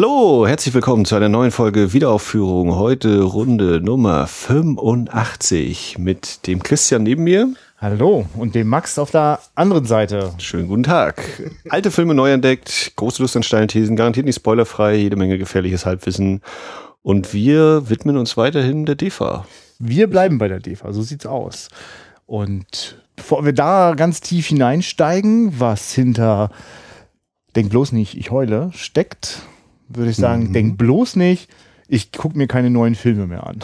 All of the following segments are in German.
Hallo, herzlich willkommen zu einer neuen Folge Wiederaufführung. Heute Runde Nummer 85 mit dem Christian neben mir. Hallo und dem Max auf der anderen Seite. Schönen guten Tag. Alte Filme neu entdeckt, große Lust an steilen Thesen, garantiert nicht spoilerfrei, jede Menge gefährliches Halbwissen. Und wir widmen uns weiterhin der DEFA. Wir bleiben bei der DEFA, so sieht's aus. Und bevor wir da ganz tief hineinsteigen, was hinter Denk bloß nicht, ich heule, steckt, würde ich sagen, mhm. denk bloß nicht, ich gucke mir keine neuen Filme mehr an.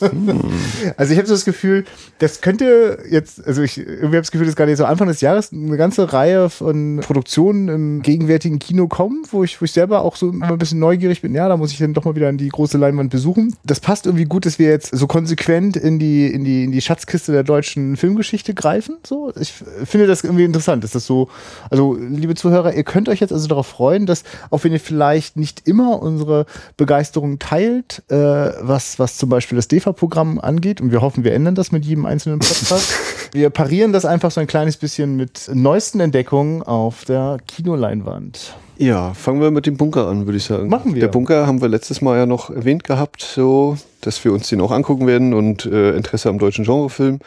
hm. Also ich habe so das Gefühl, das könnte jetzt, also ich irgendwie habe das Gefühl, dass gerade so Anfang des Jahres eine ganze Reihe von Produktionen im gegenwärtigen Kino kommen, wo ich, wo ich selber auch so immer ein bisschen neugierig bin. Ja, da muss ich dann doch mal wieder an die große Leinwand besuchen. Das passt irgendwie gut, dass wir jetzt so konsequent in die, in die, in die Schatzkiste der deutschen Filmgeschichte greifen. So, ich finde das irgendwie interessant. Ist das so, also liebe Zuhörer, ihr könnt euch jetzt also darauf freuen, dass auch wenn ihr vielleicht nicht immer unsere Be Begeisterung teilt, äh, was, was zum Beispiel das DEFA-Programm angeht. Und wir hoffen, wir ändern das mit jedem einzelnen Podcast. wir parieren das einfach so ein kleines bisschen mit neuesten Entdeckungen auf der Kinoleinwand. Ja, fangen wir mit dem Bunker an, würde ich sagen. Machen wir. Der Bunker haben wir letztes Mal ja noch erwähnt gehabt, so, dass wir uns den auch angucken werden und äh, Interesse am deutschen Genrefilm.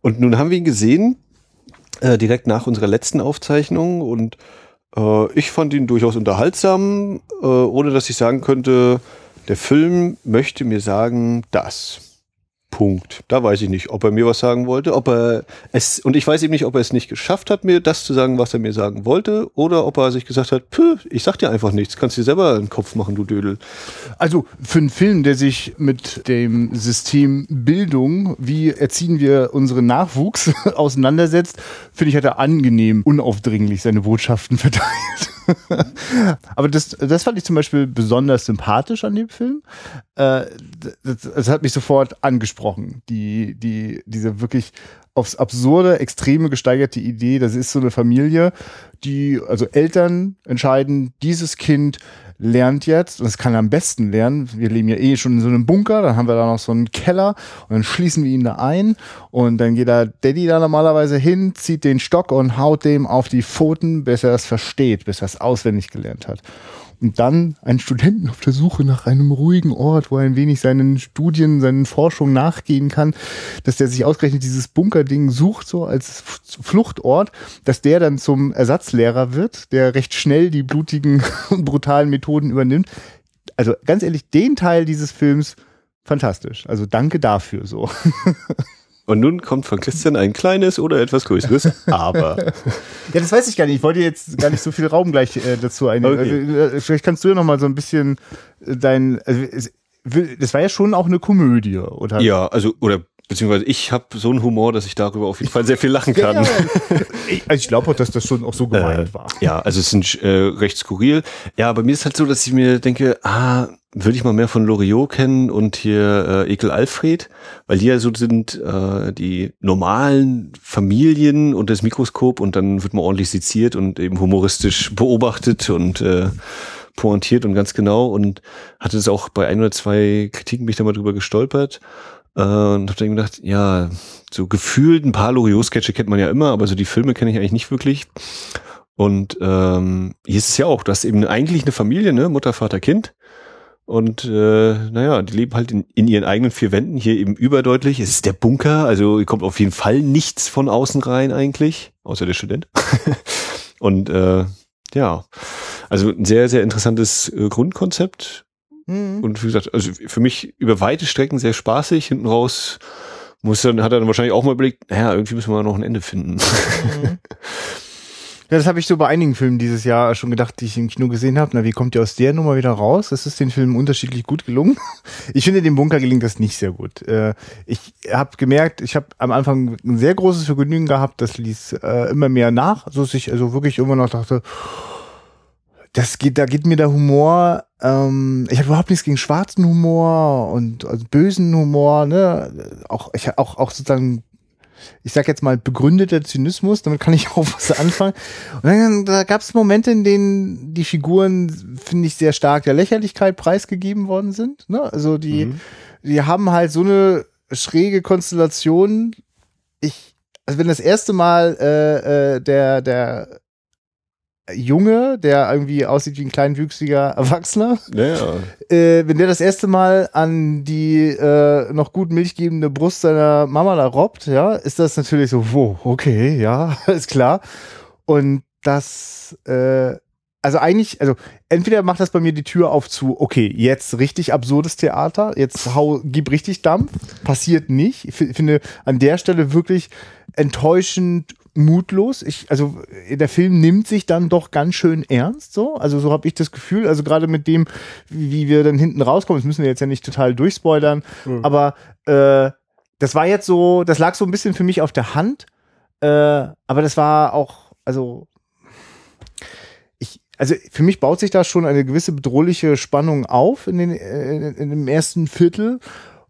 Und nun haben wir ihn gesehen, äh, direkt nach unserer letzten Aufzeichnung und äh, ich fand ihn durchaus unterhaltsam, äh, ohne dass ich sagen könnte, der Film möchte mir sagen, das. Punkt. Da weiß ich nicht, ob er mir was sagen wollte, ob er es, und ich weiß eben nicht, ob er es nicht geschafft hat, mir das zu sagen, was er mir sagen wollte, oder ob er sich gesagt hat, ich sag dir einfach nichts, kannst dir selber einen Kopf machen, du Dödel. Also für einen Film, der sich mit dem System Bildung, wie erziehen wir unseren Nachwuchs, auseinandersetzt, finde ich, hat er angenehm, unaufdringlich seine Botschaften verteilt. Aber das, das fand ich zum Beispiel besonders sympathisch an dem Film. Äh, das, das hat mich sofort angesprochen. Die, die, diese wirklich aufs absurde, extreme gesteigerte Idee, das ist so eine Familie, die, also Eltern entscheiden, dieses Kind lernt jetzt, und es kann am besten lernen, wir leben ja eh schon in so einem Bunker, dann haben wir da noch so einen Keller und dann schließen wir ihn da ein und dann geht da Daddy da normalerweise hin, zieht den Stock und haut dem auf die Pfoten, bis er es versteht, bis er es auswendig gelernt hat und dann einen Studenten auf der Suche nach einem ruhigen Ort, wo er ein wenig seinen Studien, seinen Forschungen nachgehen kann, dass der sich ausgerechnet dieses Bunkerding sucht, so als Fluchtort, dass der dann zum Ersatzlehrer wird, der recht schnell die blutigen und brutalen Methoden übernimmt. Also ganz ehrlich, den Teil dieses Films fantastisch. Also danke dafür so. Und nun kommt von Christian ein kleines oder etwas größeres Aber. ja, das weiß ich gar nicht. Ich wollte jetzt gar nicht so viel Raum gleich äh, dazu einnehmen. Okay. Also, äh, vielleicht kannst du ja noch mal so ein bisschen äh, dein. Also, das war ja schon auch eine Komödie, oder? Ja, also oder beziehungsweise ich habe so einen Humor, dass ich darüber auf jeden Fall sehr viel lachen kann. Ja, ja. Ich, also ich glaube auch, dass das schon auch so gemeint äh, war. Ja, also es sind äh, recht skurril. Ja, bei mir ist halt so, dass ich mir denke, ah, würde ich mal mehr von Loriot kennen und hier äh, Ekel Alfred, weil die ja so sind äh, die normalen Familien und das Mikroskop und dann wird man ordentlich seziert und eben humoristisch beobachtet und äh, pointiert und ganz genau und hatte es auch bei ein oder zwei Kritiken mich da mal drüber gestolpert äh, und hab dann gedacht, ja, so gefühlt ein paar Loriot-Sketche kennt man ja immer, aber so die Filme kenne ich eigentlich nicht wirklich. Und ähm, hier ist es ja auch, du hast eben eigentlich eine Familie, ne, Mutter, Vater, Kind. Und äh, naja, die leben halt in, in ihren eigenen vier Wänden hier eben überdeutlich. Es ist der Bunker, also hier kommt auf jeden Fall nichts von außen rein eigentlich, außer der Student. Und äh, ja, also ein sehr, sehr interessantes äh, Grundkonzept. Mhm. Und wie gesagt, also für mich über weite Strecken sehr spaßig. Hinten raus muss dann, hat er dann wahrscheinlich auch mal überlegt, naja, irgendwie müssen wir noch ein Ende finden. Mhm. Ja, das habe ich so bei einigen Filmen dieses Jahr schon gedacht, die ich im Kino gesehen habe. Na, wie kommt ihr aus der Nummer wieder raus? Das ist den Filmen unterschiedlich gut gelungen. Ich finde, dem Bunker gelingt das nicht sehr gut. Äh, ich habe gemerkt, ich habe am Anfang ein sehr großes Vergnügen gehabt. Das ließ äh, immer mehr nach, so dass ich also wirklich immer noch dachte, das geht, da geht mir der Humor, ähm, ich habe überhaupt nichts gegen schwarzen Humor und also bösen Humor, ne? Auch, ich, auch, auch sozusagen, ich sag jetzt mal, begründeter Zynismus, damit kann ich auch was anfangen. Und dann da gab es Momente, in denen die Figuren, finde ich, sehr stark der Lächerlichkeit preisgegeben worden sind. Ne? Also die, mhm. die haben halt so eine schräge Konstellation. Ich, also wenn das erste Mal äh, äh, der, der Junge, der irgendwie aussieht wie ein kleinwüchsiger Erwachsener, Ja, äh, wenn der das erste Mal an die äh, noch gut milchgebende Brust seiner Mama da robbt, ja, ist das natürlich so, wo, okay, ja, ist klar. Und das, äh, also eigentlich, also entweder macht das bei mir die Tür auf zu, okay, jetzt richtig absurdes Theater, jetzt hau, gib richtig Dampf, passiert nicht. Ich fi- finde an der Stelle wirklich enttäuschend mutlos. Ich, also der Film nimmt sich dann doch ganz schön ernst, so. Also so habe ich das Gefühl. Also gerade mit dem, wie wir dann hinten rauskommen, das müssen wir jetzt ja nicht total durchspoilern, aber äh, das war jetzt so, das lag so ein bisschen für mich auf der Hand. Äh, aber das war auch, also ich, also für mich baut sich da schon eine gewisse bedrohliche Spannung auf in, den, äh, in, in dem ersten Viertel.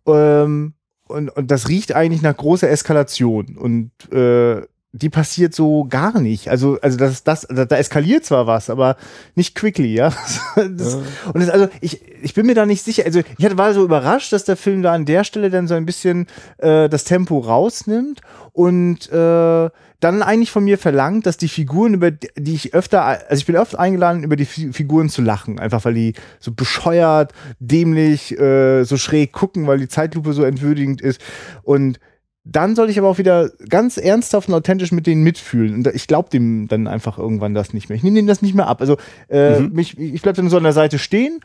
Ähm, und, und das riecht eigentlich nach großer Eskalation. Und äh, die passiert so gar nicht. Also, also das, das, da, da eskaliert zwar was, aber nicht quickly, ja. Das, Und das, also ich, ich bin mir da nicht sicher. Also ich hatte, war so überrascht, dass der Film da an der Stelle dann so ein bisschen äh, das Tempo rausnimmt und äh, dann eigentlich von mir verlangt, dass die Figuren, über die ich öfter, also ich bin oft eingeladen, über die Fi- Figuren zu lachen, einfach weil die so bescheuert, dämlich, äh, so schräg gucken, weil die Zeitlupe so entwürdigend ist. Und dann soll ich aber auch wieder ganz ernsthaft und authentisch mit denen mitfühlen. Und ich glaube dem dann einfach irgendwann das nicht mehr. Ich nehme dem das nicht mehr ab. Also äh, mich, ich bleibe dann so an der Seite stehen,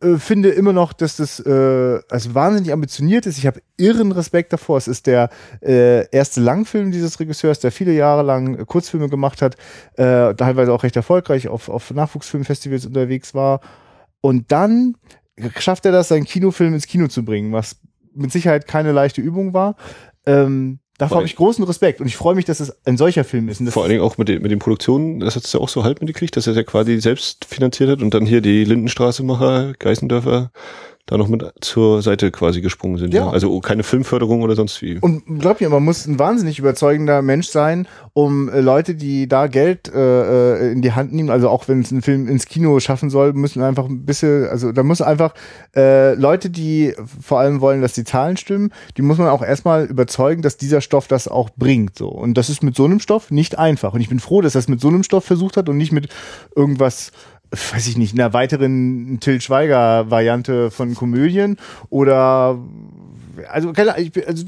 äh, finde immer noch, dass das äh, also wahnsinnig ambitioniert ist. Ich habe irren Respekt davor. Es ist der äh, erste Langfilm dieses Regisseurs, der viele Jahre lang Kurzfilme gemacht hat, äh, teilweise auch recht erfolgreich auf, auf Nachwuchsfilmfestivals unterwegs war. Und dann schafft er das, seinen Kinofilm ins Kino zu bringen, was mit Sicherheit keine leichte Übung war. Ähm, davor Vor habe ich großen Respekt und ich freue mich, dass es ein solcher Film ist. Vor allen Dingen auch mit den, mit den Produktionen, das hat es ja auch so halb mitgekriegt, dass er es ja quasi selbst finanziert hat und dann hier die Lindenstraße-Macher, Geißendörfer, da noch mit zur Seite quasi gesprungen sind. Ja. Ja. Also keine Filmförderung oder sonst wie. Und glaub mir, man muss ein wahnsinnig überzeugender Mensch sein, um äh, Leute, die da Geld äh, äh, in die Hand nehmen, also auch wenn es ein Film ins Kino schaffen soll, müssen einfach ein bisschen, also da muss einfach äh, Leute, die vor allem wollen, dass die Zahlen stimmen, die muss man auch erstmal überzeugen, dass dieser Stoff das auch bringt. So. Und das ist mit so einem Stoff nicht einfach. Und ich bin froh, dass er es mit so einem Stoff versucht hat und nicht mit irgendwas weiß ich nicht, einer weiteren Till Schweiger Variante von Komödien oder also, ich bin also,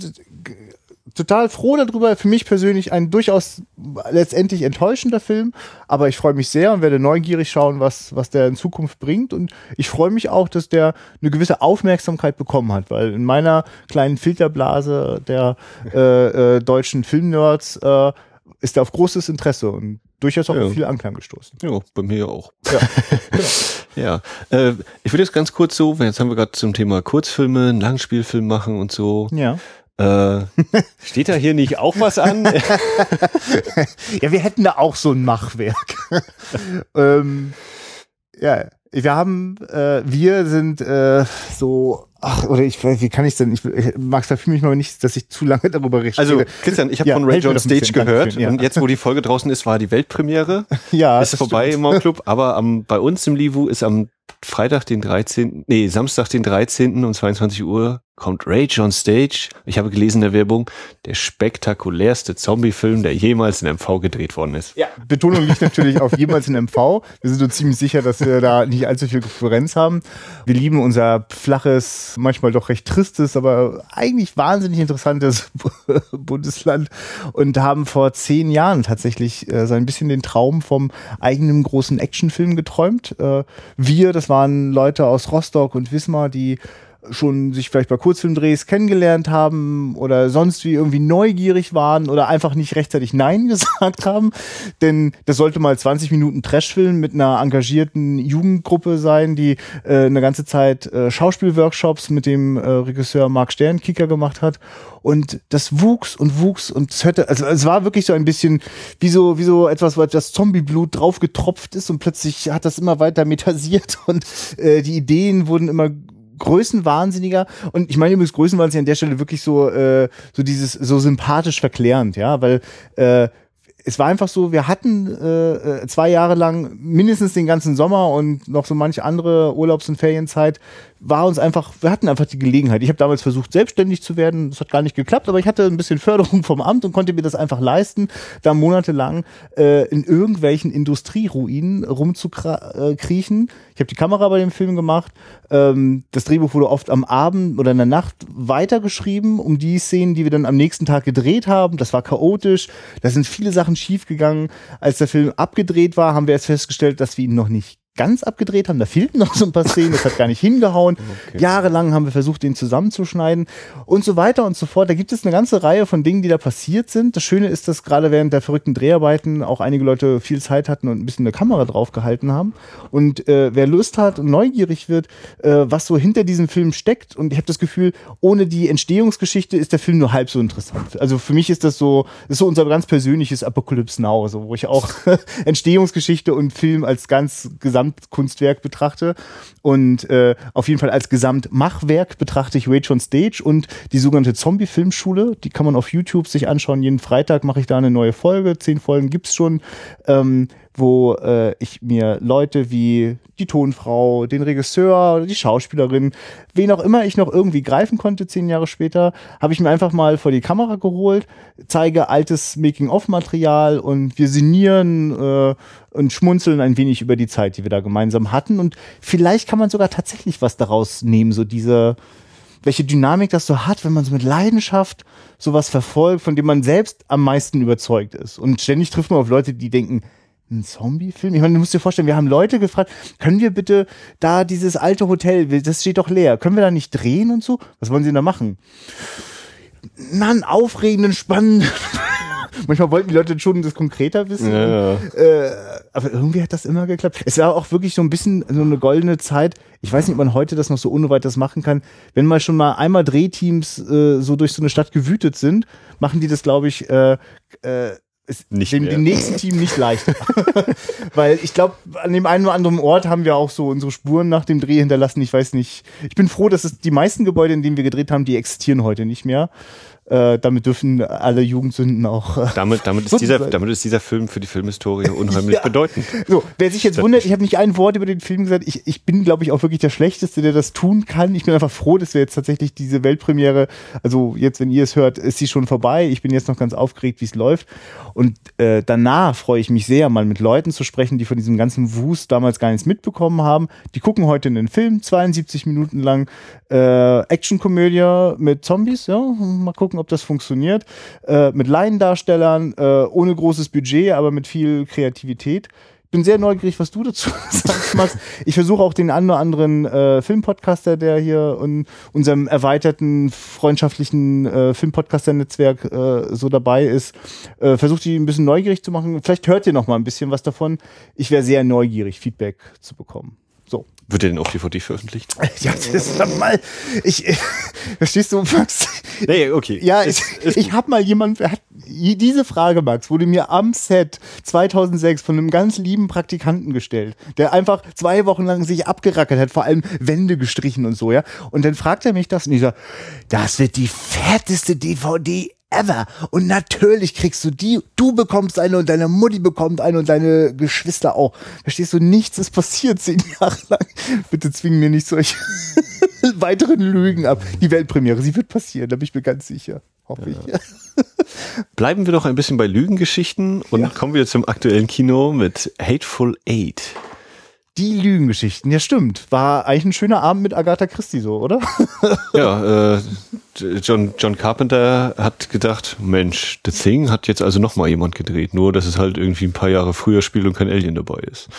total froh darüber. Für mich persönlich ein durchaus letztendlich enttäuschender Film, aber ich freue mich sehr und werde neugierig schauen, was, was der in Zukunft bringt. Und ich freue mich auch, dass der eine gewisse Aufmerksamkeit bekommen hat, weil in meiner kleinen Filterblase der äh, äh, deutschen Filmnerds äh, ist er auf großes Interesse und durchaus auch Ja. auf viel Anklang gestoßen. Ja, bei mir auch. Ja. Ja, äh, ich würde jetzt ganz kurz so, jetzt haben wir gerade zum Thema Kurzfilme, einen Langspielfilm machen und so. ja. Äh, steht da hier nicht auch was an? Ja, wir hätten da auch so ein Machwerk. ähm, ja, wir haben, äh, wir sind äh, so, ach, oder ich wie kann ich denn? Ich, ich Max, verfühle mich mal nicht, dass ich zu lange darüber rede. Also, Christian, ich habe Ja, von Ray John Stage gehört Dankeschön, ja. und jetzt, wo die Folge draußen ist, war die Weltpremiere. ja, ist vorbei stimmt. im Mauclub, aber am, bei uns im Livu ist am Freitag, den 13., nee, Samstag, den 13. um 22 Uhr kommt Rage on Stage. Ich habe gelesen in der Werbung, der spektakulärste Zombie-Film, der jemals in MV gedreht worden ist. Ja, Betonung liegt natürlich auf jemals in MV. Wir sind uns ziemlich sicher, dass wir da nicht allzu viel Konkurrenz haben. Wir lieben unser flaches, manchmal doch recht tristes, aber eigentlich wahnsinnig interessantes Bundesland und haben vor zehn Jahren tatsächlich äh, so ein bisschen den Traum vom eigenen großen Actionfilm geträumt. Äh, wir, das waren Leute aus Rostock und Wismar, die schon sich vielleicht bei Kurzfilmdrehs kennengelernt haben oder sonst wie irgendwie neugierig waren oder einfach nicht rechtzeitig Nein gesagt haben. Denn das sollte mal 20 Minuten Trashfilm mit einer engagierten Jugendgruppe sein, die äh, eine ganze Zeit äh, Schauspielworkshops mit dem äh, Regisseur Marc Sternkicker gemacht hat. Und das wuchs und wuchs und es hörte, also es war wirklich so ein bisschen wie so, wie so etwas, wo etwas Zombieblut drauf getropft ist und plötzlich hat das immer weiter metasiert und äh, die Ideen wurden immer größenwahnsinniger. Und ich meine übrigens größenwahnsinnig an der Stelle wirklich so äh, so dieses so sympathisch verklärend, ja, weil äh, es war einfach so, wir hatten äh, äh, zwei Jahre lang mindestens den ganzen Sommer und noch so manche andere Urlaubs- und Ferienzeit war uns einfach, wir hatten einfach die Gelegenheit. Ich habe damals versucht, selbstständig zu werden. Das hat gar nicht geklappt, aber ich hatte ein bisschen Förderung vom Amt und konnte mir das einfach leisten, da monatelang äh, in irgendwelchen Industrieruinen rumzukriechen. Ich habe die Kamera bei dem Film gemacht. Ähm, das Drehbuch wurde oft am Abend oder in der Nacht weitergeschrieben, um die Szenen, die wir dann am nächsten Tag gedreht haben. Das war chaotisch. Da sind viele Sachen schiefgegangen. Als der Film abgedreht war, haben wir jetzt festgestellt, dass wir ihn noch nicht ganz abgedreht haben. Da fehlten noch so ein paar Szenen, das hat gar nicht hingehauen. Okay. Jahrelang haben wir versucht, den zusammenzuschneiden und so weiter und so fort. Da gibt es eine ganze Reihe von Dingen, die da passiert sind. Das Schöne ist, dass gerade während der verrückten Dreharbeiten auch einige Leute viel Zeit hatten und ein bisschen eine Kamera drauf gehalten haben. Und äh, wer Lust hat und neugierig wird, äh, was so hinter diesem Film steckt, und ich habe das Gefühl, ohne die Entstehungsgeschichte ist der Film nur halb so interessant. Also für mich ist das so, ist so unser ganz persönliches Apocalypse Now, so, wo ich auch Entstehungsgeschichte und Film als ganz gesamt Gesamtkunstwerk betrachte. Und äh, auf jeden Fall als Gesamtmachwerk betrachte ich Rage on Stage und die sogenannte Zombie-Filmschule. Die kann man auf YouTube sich anschauen. Jeden Freitag mache ich da eine neue Folge. Zehn Folgen gibt's schon. Ähm, wo äh, ich mir Leute wie die Tonfrau, den Regisseur, die Schauspielerin, wen auch immer ich noch irgendwie greifen konnte, zehn Jahre später, habe ich mir einfach mal vor die Kamera geholt, zeige altes Making-of-Material und wir sinnieren äh, und schmunzeln ein wenig über die Zeit, die wir da gemeinsam hatten. Und vielleicht kann man sogar tatsächlich was daraus nehmen, so diese, welche Dynamik das so hat, wenn man so mit Leidenschaft sowas verfolgt, von dem man selbst am meisten überzeugt ist. Und ständig trifft man auf Leute, die denken, ein Zombie-Film? Ich meine, du musst dir vorstellen, wir haben Leute gefragt, können wir bitte da dieses alte Hotel, das steht doch leer, können wir da nicht drehen und so? Was wollen sie denn da machen? Na, einen aufregenden, spannenden. Manchmal wollten die Leute schon das konkreter wissen. Ja, ja. Äh, aber irgendwie hat das immer geklappt. Es war auch wirklich so ein bisschen so eine goldene Zeit. Ich weiß nicht, ob man heute das noch so ohne weiteres machen kann. Wenn mal schon mal einmal Drehteams äh, so durch so eine Stadt gewütet sind, machen die das, glaube ich, äh, äh, nicht dem, dem nächsten Team nicht leicht. Weil ich glaube, an dem einen oder anderen Ort haben wir auch so unsere Spuren nach dem Dreh hinterlassen. Ich weiß nicht. Ich bin froh, dass es die meisten Gebäude, in denen wir gedreht haben, die existieren heute nicht mehr. Äh, damit dürfen alle Jugendsünden auch. Äh, damit, damit, ist dieser, damit ist dieser Film für die Filmhistorie unheimlich ja. bedeutend. So, wer sich jetzt wundert, ich habe nicht ein Wort über den Film gesagt. Ich, ich bin, glaube ich, auch wirklich der Schlechteste, der das tun kann. Ich bin einfach froh, dass wir jetzt tatsächlich diese Weltpremiere, also jetzt, wenn ihr es hört, ist sie schon vorbei. Ich bin jetzt noch ganz aufgeregt, wie es läuft. Und äh, danach freue ich mich sehr, mal mit Leuten zu sprechen, die von diesem ganzen Wust damals gar nichts mitbekommen haben. Die gucken heute in den Film, 72 Minuten lang äh, Actionkomödie mit Zombies. Ja, mal gucken, ob das funktioniert. Äh, mit Laiendarstellern, äh, ohne großes Budget, aber mit viel Kreativität bin sehr neugierig, was du dazu sagst, Max. Ich versuche auch den anderen äh, Filmpodcaster, der hier in unserem erweiterten freundschaftlichen äh, Filmpodcaster-Netzwerk äh, so dabei ist, äh, versucht die ein bisschen neugierig zu machen. Vielleicht hört ihr noch mal ein bisschen was davon. Ich wäre sehr neugierig, Feedback zu bekommen. Wird der denn auf DVD veröffentlicht? Ja, das ist mal. Ich, verstehst du, Max? Nee, okay. Ja, ich, ich habe mal jemand, hat, diese Frage, Max, wurde mir am Set 2006 von einem ganz lieben Praktikanten gestellt, der einfach zwei Wochen lang sich abgerackert hat, vor allem Wände gestrichen und so, ja. Und dann fragt er mich das und ich sage, das wird die fetteste DVD ever. Und natürlich kriegst du die, du bekommst eine und deine Mutti bekommt eine und deine Geschwister auch. Verstehst du, nichts ist passiert zehn Jahre lang. Bitte zwingen mir nicht solche weiteren Lügen ab. Die Weltpremiere, sie wird passieren, da bin ich mir ganz sicher. Hoffe ja. ich. Bleiben wir doch ein bisschen bei Lügengeschichten und ja. kommen wir zum aktuellen Kino mit Hateful Eight. Die Lügengeschichten, ja stimmt. War eigentlich ein schöner Abend mit Agatha Christie so, oder? ja, äh, John, John Carpenter hat gedacht, Mensch, The Thing hat jetzt also nochmal jemand gedreht, nur dass es halt irgendwie ein paar Jahre früher spielt und kein Alien dabei ist.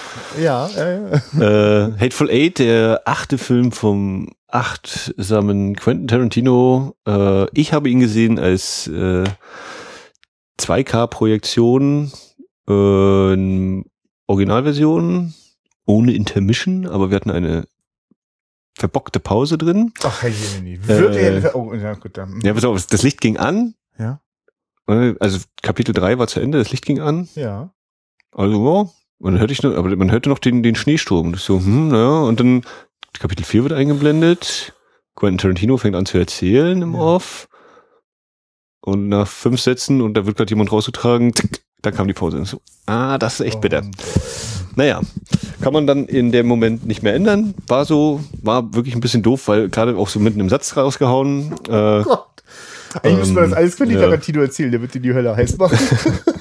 Ja, äh, äh, Hateful Eight, der achte Film vom achtsamen Quentin Tarantino. Äh, ich habe ihn gesehen als äh, 2K-Projektion, äh, Originalversion ohne Intermission, aber wir hatten eine verbockte Pause drin. Ach, Herr Jenny, wirklich? Äh, oh, ja, gut, dann. Ja, pass auf, das Licht ging an. Ja. Also Kapitel 3 war zu Ende, das Licht ging an. Ja. Also, ja, man hörte ich noch, aber man hörte noch den, den Schneesturm. Das so, hm, ja, und dann Kapitel 4 wird eingeblendet. Quentin Tarantino fängt an zu erzählen im ja. Off. Und nach fünf Sätzen, und da wird gerade jemand rausgetragen, dann kam die Pause. Und so, ah, das ist echt bitter. Und, Naja, kann man dann in dem Moment nicht mehr ändern. War so, war wirklich ein bisschen doof, weil gerade auch so mitten im Satz rausgehauen. Äh, Gott. Eigentlich müssen wir das Ähm, alles Quentin ja. Tarantino erzählen, der wird dir die Hölle heiß machen.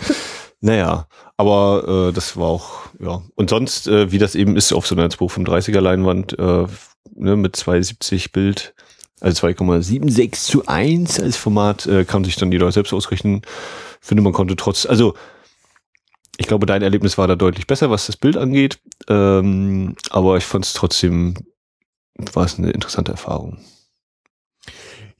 naja, aber äh, das war auch, ja. Und sonst, äh, wie das eben ist auf so einer 235er Leinwand, äh, ne, mit 270 Bild, also 2,76 zu 1 als Format, äh, kann sich dann jeder selbst ausrechnen. Finde, man konnte trotz, also ich glaube, dein Erlebnis war da deutlich besser, was das Bild angeht. Ähm, aber ich fand es trotzdem, war es eine interessante Erfahrung.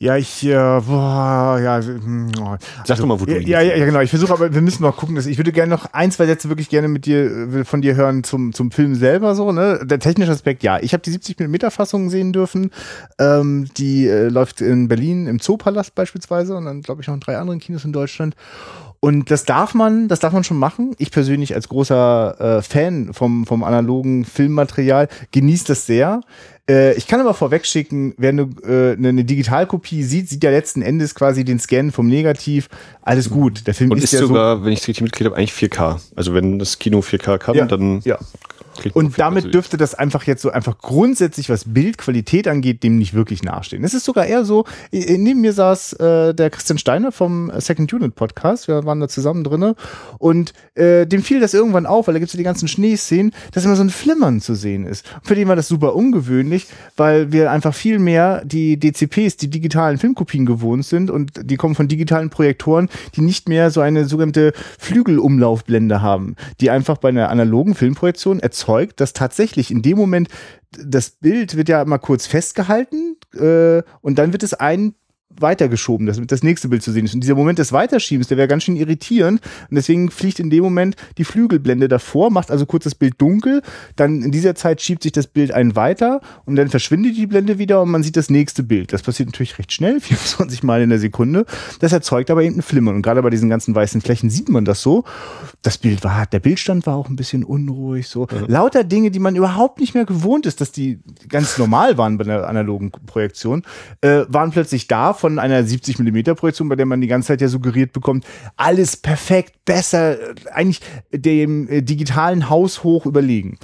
Ja, ich, äh, boah, ja. hm, oh. Sag doch mal, wo du ja, ja, ja, genau. Ich versuche, aber wir müssen noch gucken. Dass ich würde gerne noch ein, zwei Sätze wirklich gerne mit dir, äh, von dir hören zum, zum Film selber so, ne? Der technische Aspekt, ja. Ich habe die 70 mm Fassung sehen dürfen. Ähm, die äh, läuft in Berlin im Zoopalast beispielsweise und dann, glaube ich, noch in drei anderen Kinos in Deutschland. Und das darf man, das darf man schon machen. Ich persönlich als großer äh, Fan vom, vom analogen Filmmaterial genieße das sehr. Äh, ich kann aber vorwegschicken, wer eine, äh, eine, eine Digitalkopie sieht, sieht ja letzten Endes quasi den Scan vom Negativ. Alles gut. Der Film Und ist, ist ja sogar, wenn ich es richtig mitgekriegt habe, eigentlich 4K. Also wenn das Kino 4K kann, Ja, dann so. Ja. Man Und 4K damit dürfte das einfach jetzt so einfach grundsätzlich, was Bildqualität angeht, dem nicht wirklich nachstehen. Es ist sogar eher so, neben mir saß äh, der Christian Steiner vom Second Unit Podcast, wir waren da zusammen drinne und äh, dem fiel das irgendwann auf, weil da gibt es ja die ganzen Schneeszenen, dass immer so ein Flimmern zu sehen ist. Und für den war das super ungewöhnlich, weil wir einfach viel mehr die DCPs, die digitalen Filmkopien gewohnt sind und die kommen von digitalen Projektoren, die nicht mehr so eine sogenannte Flügelumlaufblende haben, die einfach bei einer analogen Filmprojektion erzeugt, dass tatsächlich in dem Moment das Bild wird ja mal kurz festgehalten äh, und dann wird es ein weitergeschoben, dass das nächste Bild zu sehen ist. Und dieser Moment des Weiterschiebens, der wäre ganz schön irritierend. Und deswegen fliegt in dem Moment die Flügelblende davor, macht also kurz das Bild dunkel. Dann in dieser Zeit schiebt sich das Bild ein weiter und dann verschwindet die Blende wieder und man sieht das nächste Bild. Das passiert natürlich recht schnell, 24 Mal in der Sekunde. Das erzeugt aber eben ein Flimmern. Und gerade bei diesen ganzen weißen Flächen sieht man das so. Das Bild war, der Bildstand war auch ein bisschen unruhig, so. Lauter Dinge, die man überhaupt nicht mehr gewohnt ist, dass die ganz normal waren bei einer analogen Projektion, äh, waren plötzlich da von einer 70 mm Projektion, bei der man die ganze Zeit ja suggeriert bekommt, alles perfekt, besser, eigentlich dem äh, digitalen Haus hoch überlegen.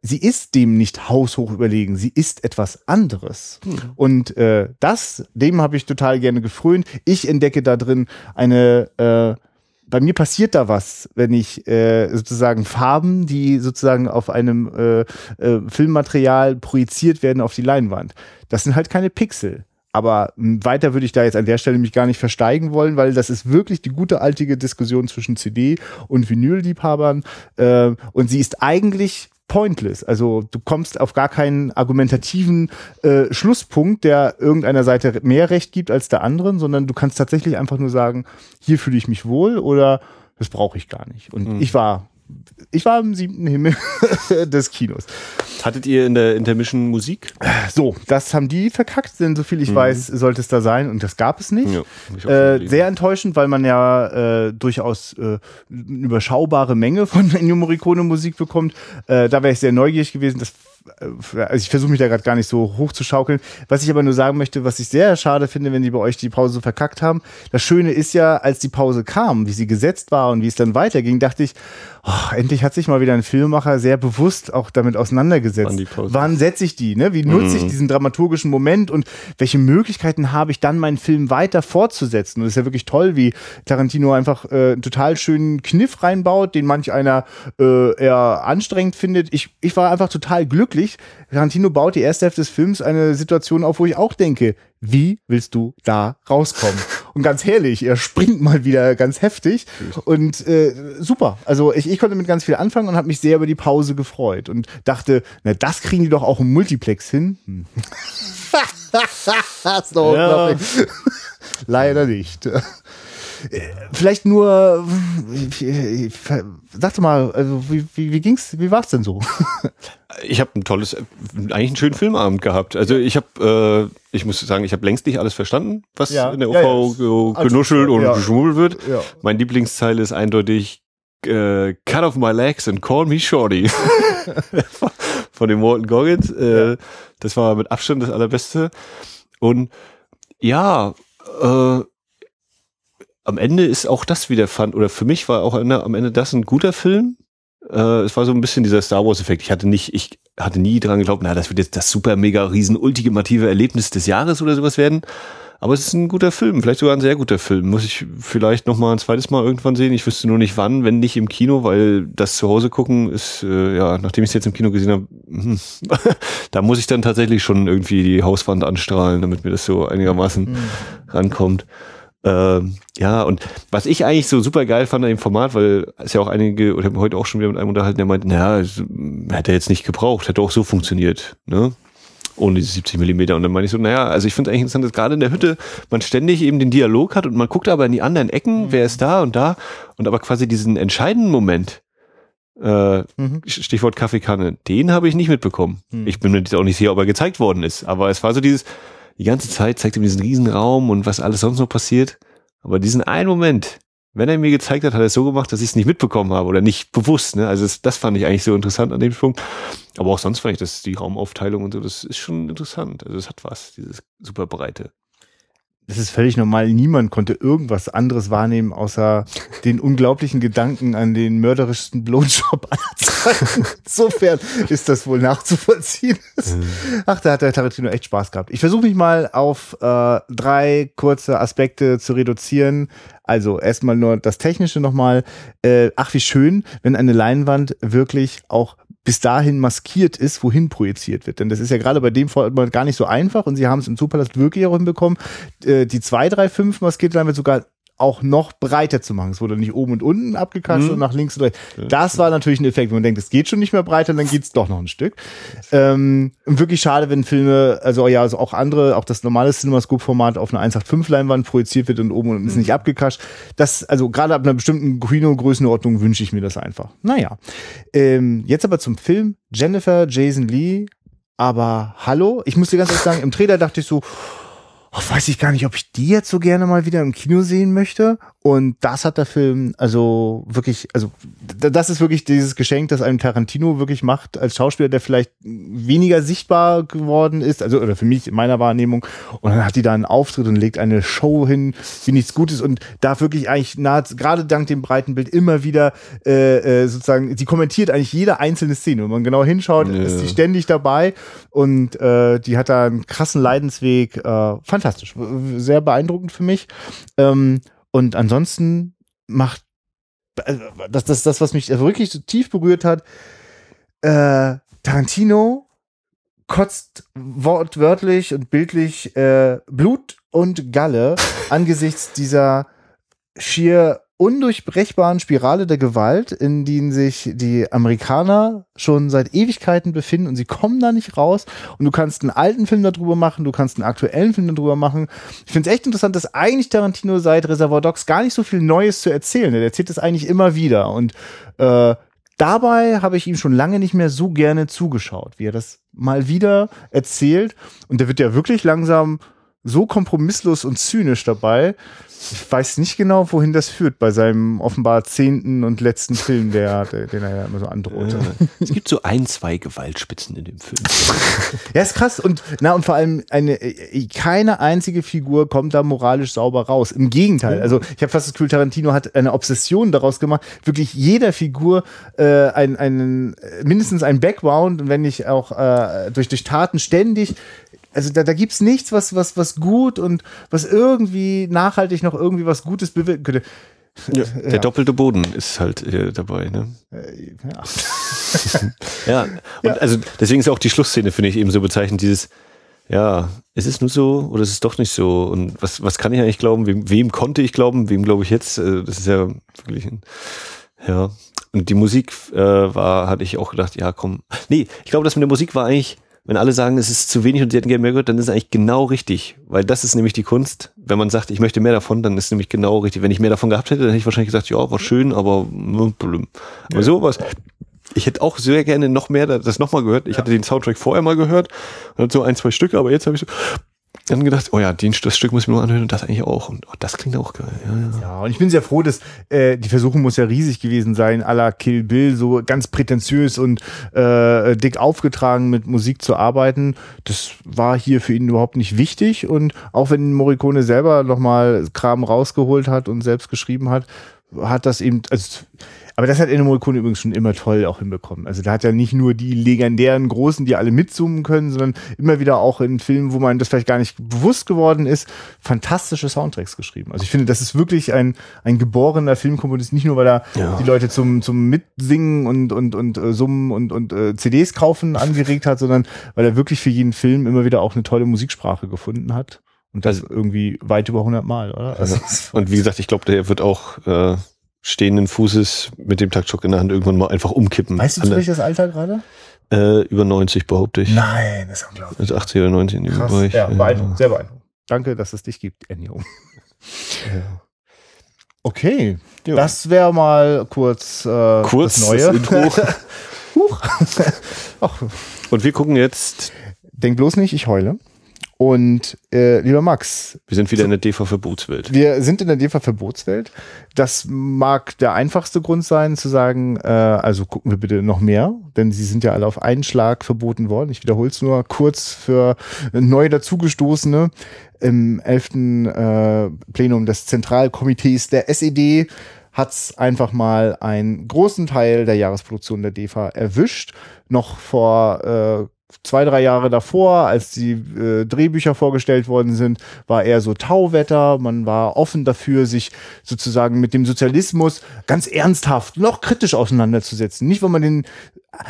Sie ist dem nicht haushoch überlegen, sie ist etwas anderes. Und äh, das, dem habe ich total gerne gefrönt. Ich entdecke da drin eine äh, bei mir passiert da was, wenn ich äh, sozusagen Farben, die sozusagen auf einem äh, äh, Filmmaterial projiziert werden auf die Leinwand. Das sind halt keine Pixel. Aber m, weiter würde ich da jetzt an der Stelle mich gar nicht versteigen wollen, weil das ist wirklich die gute altige Diskussion zwischen CD und Vinylliebhabern. Äh, und sie ist eigentlich pointless. Also du kommst auf gar keinen argumentativen äh, Schlusspunkt, der irgendeiner Seite mehr Recht gibt als der anderen, sondern du kannst tatsächlich einfach nur sagen, hier fühle ich mich wohl oder das brauche ich gar nicht. Und ich war ich war im siebten Himmel des Kinos. Hattet ihr in der Intermission Musik? So, das haben die verkackt, denn soviel ich weiß, sollte es da sein und das gab es nicht. Ja, Äh, sehr enttäuschend, weil man ja äh, durchaus äh, eine überschaubare Menge von Ennio Morricone Musik bekommt. Äh, da wäre ich sehr neugierig gewesen. Das, also ich versuche mich da gerade gar nicht so hoch zu schaukeln. Was ich aber nur sagen möchte, was ich sehr schade finde, wenn die bei euch die Pause so verkackt haben. Das Schöne ist ja, als die Pause kam, wie sie gesetzt war und wie es dann weiterging, dachte ich, oh, endlich hat sich mal wieder ein Filmemacher sehr bewusst auch damit auseinandergesetzt. Wann setze ich die? Ne? Wie nutze ich diesen dramaturgischen Moment und welche Möglichkeiten habe ich dann, meinen Film weiter fortzusetzen? Und es ist ja wirklich toll, wie Tarantino einfach äh, einen total schönen Kniff reinbaut, den manch einer äh, eher anstrengend findet. Ich, ich war einfach total glücklich. Tarantino baut die erste Hälfte des Films eine Situation auf, wo ich auch denke, wie willst du da rauskommen? Und ganz herrlich, er springt mal wieder ganz heftig und äh, super. Also ich, ich konnte mit ganz viel anfangen und habe mich sehr über die Pause gefreut und dachte, na das kriegen die doch auch im Multiplex hin. Hm. doch Ja. Leider nicht. Äh, Vielleicht nur, äh, sag doch mal, also wie, wie, wie ging's, wie war's denn so? Ich habe ein tolles, eigentlich einen schönen Filmabend gehabt. Also ich habe, äh, ich muss sagen, ich habe längst nicht alles verstanden, was Ja, in der ja, UV ja. genuschelt und ja. geschmuggelt wird. Mein Lieblingsteil ist eindeutig äh, Cut off my legs and call me shorty. Von dem Walton Goggins. Äh, Das war mit Abstand das allerbeste. Und ja, äh, am Ende ist auch das wieder fand, oder für mich war auch am Ende das ein guter Film. Äh, es war so ein bisschen dieser Star Wars-Effekt. Ich hatte nicht, ich hatte nie dran geglaubt, na, das wird jetzt das super mega riesen ultimative Erlebnis des Jahres oder sowas werden. Aber es ist ein guter Film, vielleicht sogar ein sehr guter Film. Muss ich vielleicht noch mal ein zweites Mal irgendwann sehen. Ich wüsste nur nicht wann, wenn nicht im Kino, weil das zu Hause gucken ist, äh, ja, nachdem ich es jetzt im Kino gesehen habe, hm, da muss ich dann tatsächlich schon irgendwie die Hauswand anstrahlen, damit mir das so einigermaßen mhm. rankommt. Ähm, ja, und was ich eigentlich so super geil fand an dem Format, weil es ja auch einige, oder ich habe heute auch schon wieder mit einem unterhalten, der meinte, naja, hätte er jetzt nicht gebraucht, hätte auch so funktioniert. Ne? ohne diese 70 Millimeter. Und dann meine ich so, naja, also ich finde es eigentlich interessant, dass gerade in der Hütte man ständig eben den Dialog hat und man guckt aber in die anderen Ecken, mhm. wer ist da und da und aber quasi diesen entscheidenden Moment, äh, mhm. Stichwort Kaffeekanne, den habe ich nicht mitbekommen. Mhm. Ich bin mir jetzt auch nicht sicher, ob er gezeigt worden ist, aber es war so dieses, die ganze Zeit zeigt ihm diesen Riesenraum und was alles sonst noch passiert, aber diesen einen Moment, wenn er mir gezeigt hat, hat er es so gemacht, dass ich es nicht mitbekommen habe oder nicht bewusst. Ne? Also das, das fand ich eigentlich so interessant an dem Punkt. Aber auch sonst fand ich das, die Raumaufteilung und so, das ist schon interessant. Also es hat was, dieses super breite das ist völlig normal. Niemand konnte irgendwas anderes wahrnehmen, außer den unglaublichen Gedanken an den mörderischsten Blowjob aller Zeiten. Insofern ist das wohl nachzuvollziehen. Ach, da hat der Tarantino echt Spaß gehabt. Ich versuche mich mal auf äh, drei kurze Aspekte zu reduzieren. Also erstmal nur das Technische nochmal. Äh, ach, wie schön, wenn eine Leinwand wirklich auch bis dahin maskiert ist, wohin projiziert wird. Denn das ist ja gerade bei dem Format gar nicht so einfach und sie haben es im Superlast wirklich auch hinbekommen. Äh, die 235 maskierte Leinwand sogar auch noch breiter zu machen. Es wurde nicht oben und unten abgekastet mhm. und nach links und rechts. Das war natürlich ein Effekt, wenn man denkt, es geht schon nicht mehr breiter, dann geht's doch noch ein Stück. Ähm, wirklich schade, wenn Filme, also ja, also auch andere, auch das normale CinemaScope-Format auf einer 185-Leinwand projiziert wird und oben und unten mhm. ist nicht abgekascht. Das, also gerade ab einer bestimmten Kino-Größenordnung wünsche ich mir das einfach. Naja. Ähm, jetzt aber zum Film. Jennifer Jason Lee, aber hallo, ich muss dir ganz ehrlich sagen, im Trailer dachte ich so, oh, weiß ich gar nicht, ob ich die jetzt so gerne mal wieder im Kino sehen möchte. Und das hat der Film also wirklich, also das ist wirklich dieses Geschenk, das einem Tarantino wirklich macht als Schauspieler, der vielleicht weniger sichtbar geworden ist, also oder für mich in meiner Wahrnehmung. Und dann hat die da einen Auftritt und legt eine Show hin, wie nichts Gutes und da wirklich eigentlich nahe, gerade dank dem breiten Bild immer wieder äh, äh, sozusagen, sie kommentiert eigentlich jede einzelne Szene. Wenn man genau hinschaut, ja. ist sie ständig dabei und äh, die hat da einen krassen Leidensweg. Äh, fantastisch, sehr beeindruckend für mich. Ähm, und ansonsten macht also, das, das, das, was mich wirklich so tief berührt hat, äh, Tarantino kotzt wortwörtlich und bildlich äh, Blut und Galle angesichts dieser schier undurchbrechbaren Spirale der Gewalt, in denen sich die Amerikaner schon seit Ewigkeiten befinden und sie kommen da nicht raus. Und du kannst einen alten Film darüber machen, du kannst einen aktuellen Film darüber machen. Ich finde es echt interessant, dass eigentlich Tarantino seit Reservoir Dogs gar nicht so viel Neues zu erzählen. Er erzählt es eigentlich immer wieder. Und äh, dabei habe ich ihm schon lange nicht mehr so gerne zugeschaut, wie er das mal wieder erzählt. Und der wird ja wirklich langsam so kompromisslos und zynisch dabei, ich weiß nicht genau, wohin das führt bei seinem offenbar zehnten und letzten Film, der, den er ja immer so androht. es gibt so ein, zwei Gewaltspitzen in dem Film. ja, ist krass und na und vor allem eine keine einzige Figur kommt da moralisch sauber raus. Im Gegenteil, also ich habe fast das Gefühl, Tarantino hat eine Obsession daraus gemacht, wirklich jeder Figur äh, einen, einen mindestens ein Background, wenn nicht auch äh, durch durch Taten ständig also da, da gibt es nichts, was, was, was gut und was irgendwie nachhaltig noch irgendwie was Gutes bewirken könnte. Ja, der ja. doppelte Boden ist halt äh, dabei, ne? Äh, ja. ja, und ja. also deswegen ist auch die Schlussszene, finde ich, eben so bezeichnend, dieses, ja, ist es nur so oder ist es doch nicht so? Und was, was kann ich eigentlich glauben? Wem, wem konnte ich glauben? Wem glaube ich jetzt? Äh, das ist ja wirklich ein, ja. Und die Musik äh, war, hatte ich auch gedacht, ja, komm. Nee, ich glaube, das mit der Musik war eigentlich, wenn alle sagen, es ist zu wenig und sie hätten gerne mehr gehört, dann ist es eigentlich genau richtig. Weil das ist nämlich die Kunst. Wenn man sagt, ich möchte mehr davon, dann ist es nämlich genau richtig. Wenn ich mehr davon gehabt hätte, dann hätte ich wahrscheinlich gesagt, ja, war schön, aber blüm. Aber ja. sowas. Ich hätte auch sehr gerne noch mehr das nochmal gehört. Ich ja. hatte den Soundtrack vorher mal gehört und so ein, zwei Stücke, aber jetzt habe ich so, dann gedacht, oh ja, den, das Stück muss ich mir nur anhören und das eigentlich auch. Und oh, das klingt auch geil. Ja, ja. Ja, und ich bin sehr froh, dass äh, die Versuchung muss ja riesig gewesen sein, à la Kill Bill, so ganz prätentiös und äh, dick aufgetragen mit Musik zu arbeiten. Das war hier für ihn überhaupt nicht wichtig. Und auch wenn Morricone selber nochmal Kram rausgeholt hat und selbst geschrieben hat, hat das eben, also aber das hat Ennio Morricone übrigens schon immer toll auch hinbekommen. Also da hat er nicht nur die legendären Großen, die alle mitzoomen können, sondern immer wieder auch in Filmen, wo man das vielleicht gar nicht bewusst geworden ist, fantastische Soundtracks geschrieben. Also ich finde, das ist wirklich ein, ein geborener Filmkomponist, nicht nur, weil er Ja. die Leute zum, zum Mitsingen und, und, und äh, Summen und, und äh, CDs kaufen angeregt hat, sondern weil er wirklich für jeden Film immer wieder auch eine tolle Musiksprache gefunden hat. Und das irgendwie weit über 100 Mal, oder? Also, Und wie gesagt, ich glaube, der wird auch äh, stehenden Fußes mit dem Taktschock in der Hand irgendwann mal einfach umkippen. weißt du zufällig das Alter gerade? äh, über 90 behaupte ich. Nein, das ist unglaublich. Also 80 oder 90 in dem Krass. Bereich. Ja, beeindruckend, sehr beeindruckend. Danke, dass es dich gibt, Ennio. Okay, Ja. das wäre mal kurz, äh, Kurz das Neue. das Intro. Huch. Ach, Und wir gucken jetzt, denk bloß nicht, ich heule. Und äh, lieber Max, wir sind wieder in der DV-Verbotswelt. wir sind in der DEFA-Verbotswelt. Das mag der einfachste Grund sein, zu sagen, äh, also gucken wir bitte noch mehr, denn sie sind ja alle auf einen Schlag verboten worden. Ich wiederhole es nur kurz für neu dazugestoßene. Im 11. Äh, Plenum des Zentralkomitees der SED hat's einfach mal einen großen Teil der Jahresproduktion der DEFA erwischt. Noch vor äh, zwei, drei Jahre davor, als die äh, Drehbücher vorgestellt worden sind, war eher so Tauwetter. Man war offen dafür, sich sozusagen mit dem Sozialismus ganz ernsthaft, noch kritisch auseinanderzusetzen. Nicht, weil man den,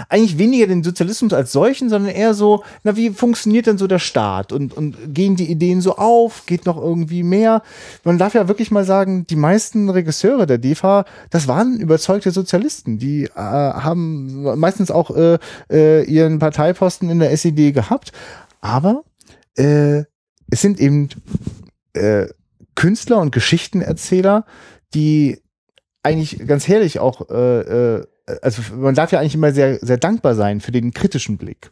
eigentlich weniger den Sozialismus als solchen, sondern eher so, na, wie funktioniert denn so der Staat? Und, und gehen die Ideen so auf? Geht noch irgendwie mehr? Man darf ja wirklich mal sagen, die meisten Regisseure der DEFA, das waren überzeugte Sozialisten. Die äh, haben meistens auch äh, äh, ihren Parteiposten in der SED gehabt. Aber äh, es sind eben äh, Künstler und Geschichtenerzähler, die eigentlich ganz herrlich auch, äh, äh, also man darf ja eigentlich immer sehr, sehr dankbar sein für den kritischen Blick.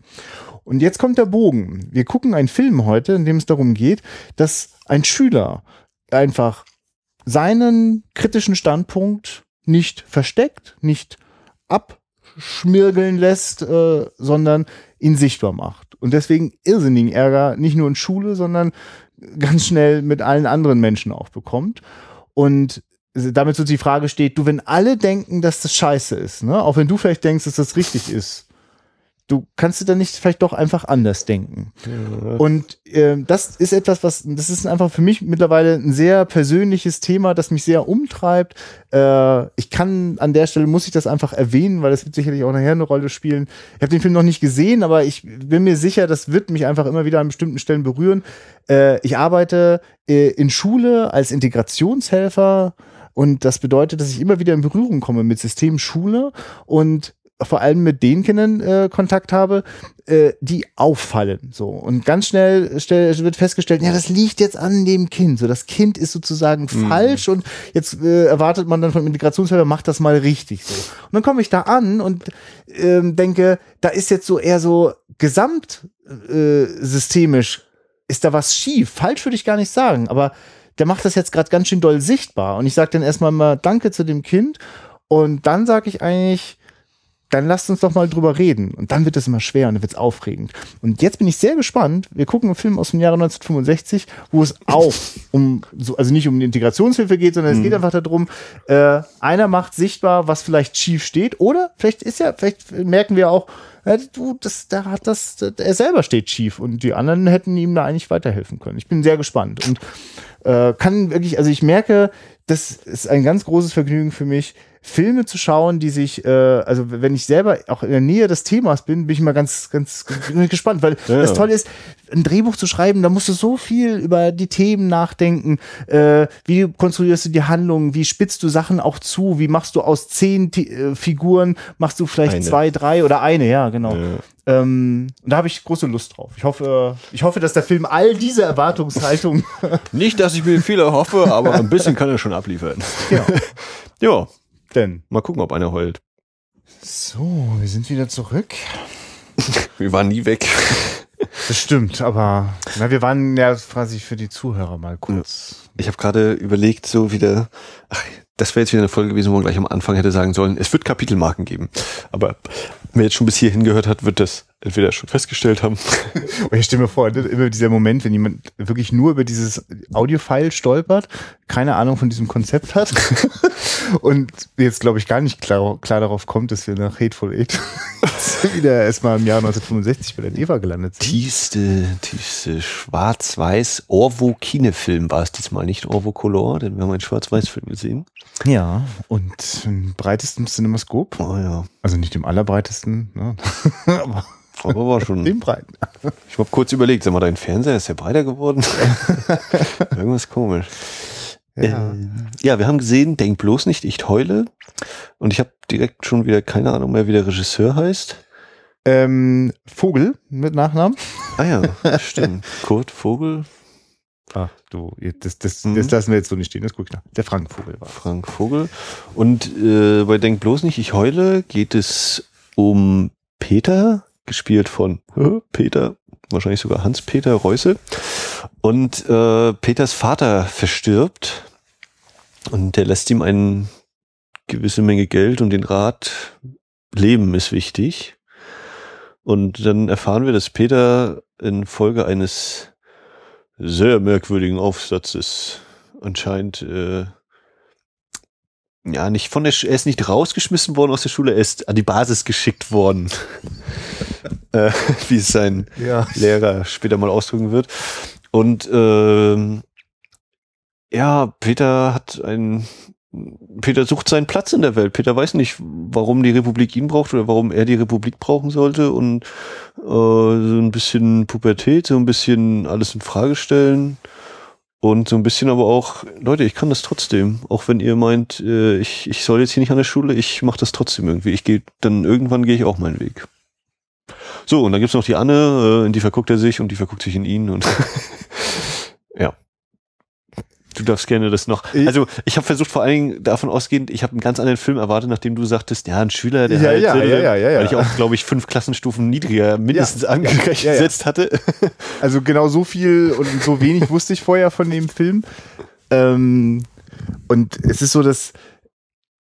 Und jetzt kommt der Bogen. Wir gucken einen Film heute, in dem es darum geht, dass ein Schüler einfach seinen kritischen Standpunkt nicht versteckt, nicht abschmirgeln lässt, äh, sondern ihn sichtbar macht. Und deswegen irrsinnigen Ärger nicht nur in Schule, sondern ganz schnell mit allen anderen Menschen auch bekommt. Und damit so die Frage steht, du, wenn alle denken, dass das scheiße ist, ne, auch wenn du vielleicht denkst, dass das richtig ist, du kannst du dann nicht vielleicht doch einfach anders denken. Und ähm, das ist etwas, was, das ist einfach für mich mittlerweile ein sehr persönliches Thema, das mich sehr umtreibt. Äh, ich kann an der Stelle, muss ich das einfach erwähnen, weil das wird sicherlich auch nachher eine Rolle spielen. Ich habe den Film noch nicht gesehen, aber ich bin mir sicher, das wird mich einfach immer wieder an bestimmten Stellen berühren. Äh, ich arbeite äh, in Schule als Integrationshelfer und das bedeutet, dass ich immer wieder in Berührung komme mit System Schule und vor allem mit den Kindern äh, Kontakt habe, äh, die auffallen. So und ganz schnell stell, wird festgestellt, ja, das liegt jetzt an dem Kind. So das Kind ist sozusagen falsch und jetzt äh, erwartet man dann vom Integrationshelfer, macht das mal richtig. So und dann komme ich da an und ähm, denke, da ist jetzt so eher so gesamt äh, systemisch ist da was schief. Falsch würde ich gar nicht sagen, aber der macht das jetzt gerade ganz schön doll sichtbar. Und ich sage dann erstmal mal Danke zu dem Kind und dann sage ich eigentlich, dann lasst uns doch mal drüber reden. Und dann wird es immer schwer und dann wird es aufregend. Und jetzt bin ich sehr gespannt. Wir gucken einen Film aus dem Jahre 1965, wo es auch um, so, also nicht um die Integrationshilfe geht, sondern es geht einfach darum, äh, einer macht sichtbar, was vielleicht schief steht. Oder vielleicht ist ja, vielleicht merken wir auch, ja, du, das, da hat das, er selber steht schief und die anderen hätten ihm da eigentlich weiterhelfen können. Ich bin sehr gespannt und äh, kann wirklich, also ich merke, das ist ein ganz großes Vergnügen für mich, Filme zu schauen, die sich, äh, also wenn ich selber auch in der Nähe des Themas bin, bin ich mal ganz, ganz gespannt, weil Ja. das Tolle ist, ein Drehbuch zu schreiben, da musst du so viel über die Themen nachdenken, äh, wie konstruierst du die Handlungen, wie spitzt du Sachen auch zu, wie machst du aus zehn Ti- äh, Figuren, machst du vielleicht Eine. zwei, drei oder eine, ja, genau. Ja. Ähm, und da habe ich große Lust drauf. Ich hoffe, ich hoffe, dass der Film all diese Erwartungshaltung Nicht, dass ich mir viel erhoffe, aber ein bisschen kann er schon abliefern. Ja. Ja, denn. mal gucken, ob einer heult. So, wir sind wieder zurück. Wir waren nie weg. Das stimmt, aber na, wir waren ja quasi für die Zuhörer mal kurz. Ich habe gerade überlegt, so wieder, ach, das wäre jetzt wieder eine Folge gewesen, wo man gleich am Anfang hätte sagen sollen, es wird Kapitelmarken geben. Aber wer jetzt schon bis hierhin gehört hat, wird das entweder schon festgestellt haben. Und ich stelle mir vor, immer dieser Moment, wenn jemand wirklich nur über dieses Audio-File stolpert, keine Ahnung von diesem Konzept hat und jetzt, glaube ich, gar nicht klar, klar darauf kommt, dass wir nach Hateful Eight wieder erstmal im Jahr 1965 bei der DEVA gelandet sind. Tiefste, tiefste schwarz-weiß Orvo-Kinefilm war es diesmal, nicht Orvo-Color, denn wir haben einen schwarz-weiß-Film gesehen. Ja, und im breitesten Cinemascope. Oh ja. Also nicht im allerbreitesten, ne? aber Aber war schon. dem breiten. Ich habe kurz überlegt, sag mal, dein Fernseher ist ja breiter geworden. Irgendwas komisch. Ja. Äh, ja, wir haben gesehen, denk bloß nicht, ich heule. Und ich habe direkt schon wieder keine Ahnung mehr, wie der Regisseur heißt. Ähm, Vogel mit Nachnamen. Ah ja, stimmt. Kurt Vogel, Ah, du, das, das, Mhm. das lassen wir jetzt so nicht stehen, das guck ich nach. Der Frank Vogel war. Frank Vogel. Und äh, bei Denk bloß nicht, ich heule geht es um Peter, gespielt von äh, Peter, wahrscheinlich sogar Hans-Peter Reuse. Und äh, Peters Vater verstirbt und der lässt ihm eine gewisse Menge Geld und den Rat, Leben ist wichtig. Und dann erfahren wir, dass Peter in Folge eines sehr merkwürdigen Aufsatzes anscheinend äh, ja nicht von der Sch er ist nicht rausgeschmissen worden aus der Schule, er ist an die Basis geschickt worden. äh, wie es sein Ja. Lehrer später mal ausdrücken wird. Und ähm, ja, Peter hat ein Peter sucht seinen Platz in der Welt. Peter weiß nicht, warum die Republik ihn braucht oder warum er die Republik brauchen sollte und äh, so ein bisschen Pubertät, so ein bisschen alles in Frage stellen und so ein bisschen aber auch, Leute, ich kann das trotzdem, auch wenn ihr meint, äh, ich, ich soll jetzt hier nicht an der Schule, ich mache das trotzdem irgendwie. Ich gehe, dann irgendwann gehe ich auch meinen Weg. So, und dann gibt's noch die Anne, äh, in die verguckt er sich und die verguckt sich in ihn und ja. Du darfst gerne das noch. Also ich habe versucht, vor allen Dingen davon ausgehend, ich habe einen ganz anderen Film erwartet, nachdem du sagtest, ja, ein Schüler, der Ja, halt, ja, äh, ja, ja, ja, weil ich auch, glaube ich, fünf Klassenstufen niedriger mindestens Ja, angesetzt ja, ja. hatte. Also genau so viel und so wenig wusste ich vorher von dem Film. Ähm, und es ist so, dass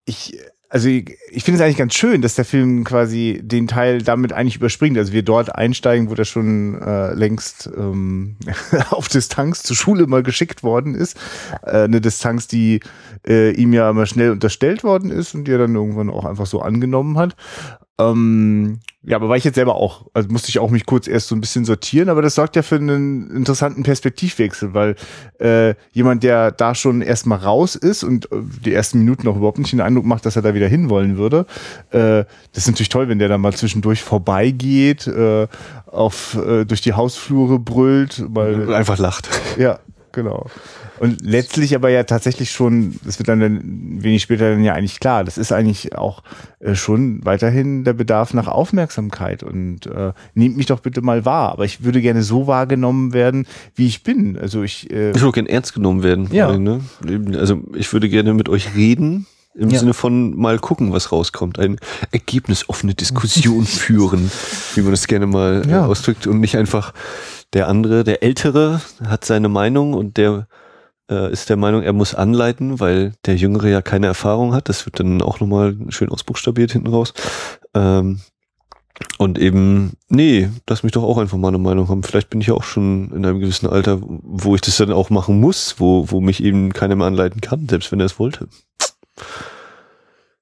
ich, also ich, ich finde es eigentlich ganz schön, dass der Film quasi den Teil damit eigentlich überspringt. Also wir dort einsteigen, wo der schon äh, längst ähm, auf Distanz zur Schule mal geschickt worden ist. Äh, eine Distanz, die äh, ihm ja immer schnell unterstellt worden ist und die er dann irgendwann auch einfach so angenommen hat. Ähm, ja, aber war ich jetzt selber auch, also musste ich auch mich kurz erst so ein bisschen sortieren, aber das sorgt ja für einen interessanten Perspektivwechsel, weil äh, jemand, der da schon erstmal raus ist und äh, die ersten Minuten auch überhaupt nicht den Eindruck macht, dass er da wieder hinwollen würde, äh, das ist natürlich toll, wenn der da mal zwischendurch vorbeigeht, äh, auf, äh, durch die Hausflure brüllt, weil Einfach lacht. ja, genau. Und letztlich aber ja tatsächlich schon, das wird dann, dann wenig später dann ja eigentlich klar, das ist eigentlich auch äh, schon weiterhin der Bedarf nach Aufmerksamkeit und äh, nehmt mich doch bitte mal wahr. Aber ich würde gerne so wahrgenommen werden, wie ich bin. Also ich, äh, Ich würde gerne ernst genommen werden. Ja. allem, Ne? Also ich würde gerne mit euch reden. Im Ja. Sinne von mal gucken, was rauskommt. Eine ergebnisoffene Diskussion führen, wie man das gerne mal Ja. äh, ausdrückt. Und nicht einfach der andere, der Ältere hat seine Meinung und der äh, ist der Meinung, er muss anleiten, weil der Jüngere ja keine Erfahrung hat. Das wird dann auch nochmal schön ausbuchstabiert hinten raus. Ähm, und eben, nee, lass mich doch auch einfach mal eine Meinung haben. Vielleicht bin ich ja auch schon in einem gewissen Alter, wo ich das dann auch machen muss, wo, wo mich eben keiner mehr anleiten kann, selbst wenn er es wollte.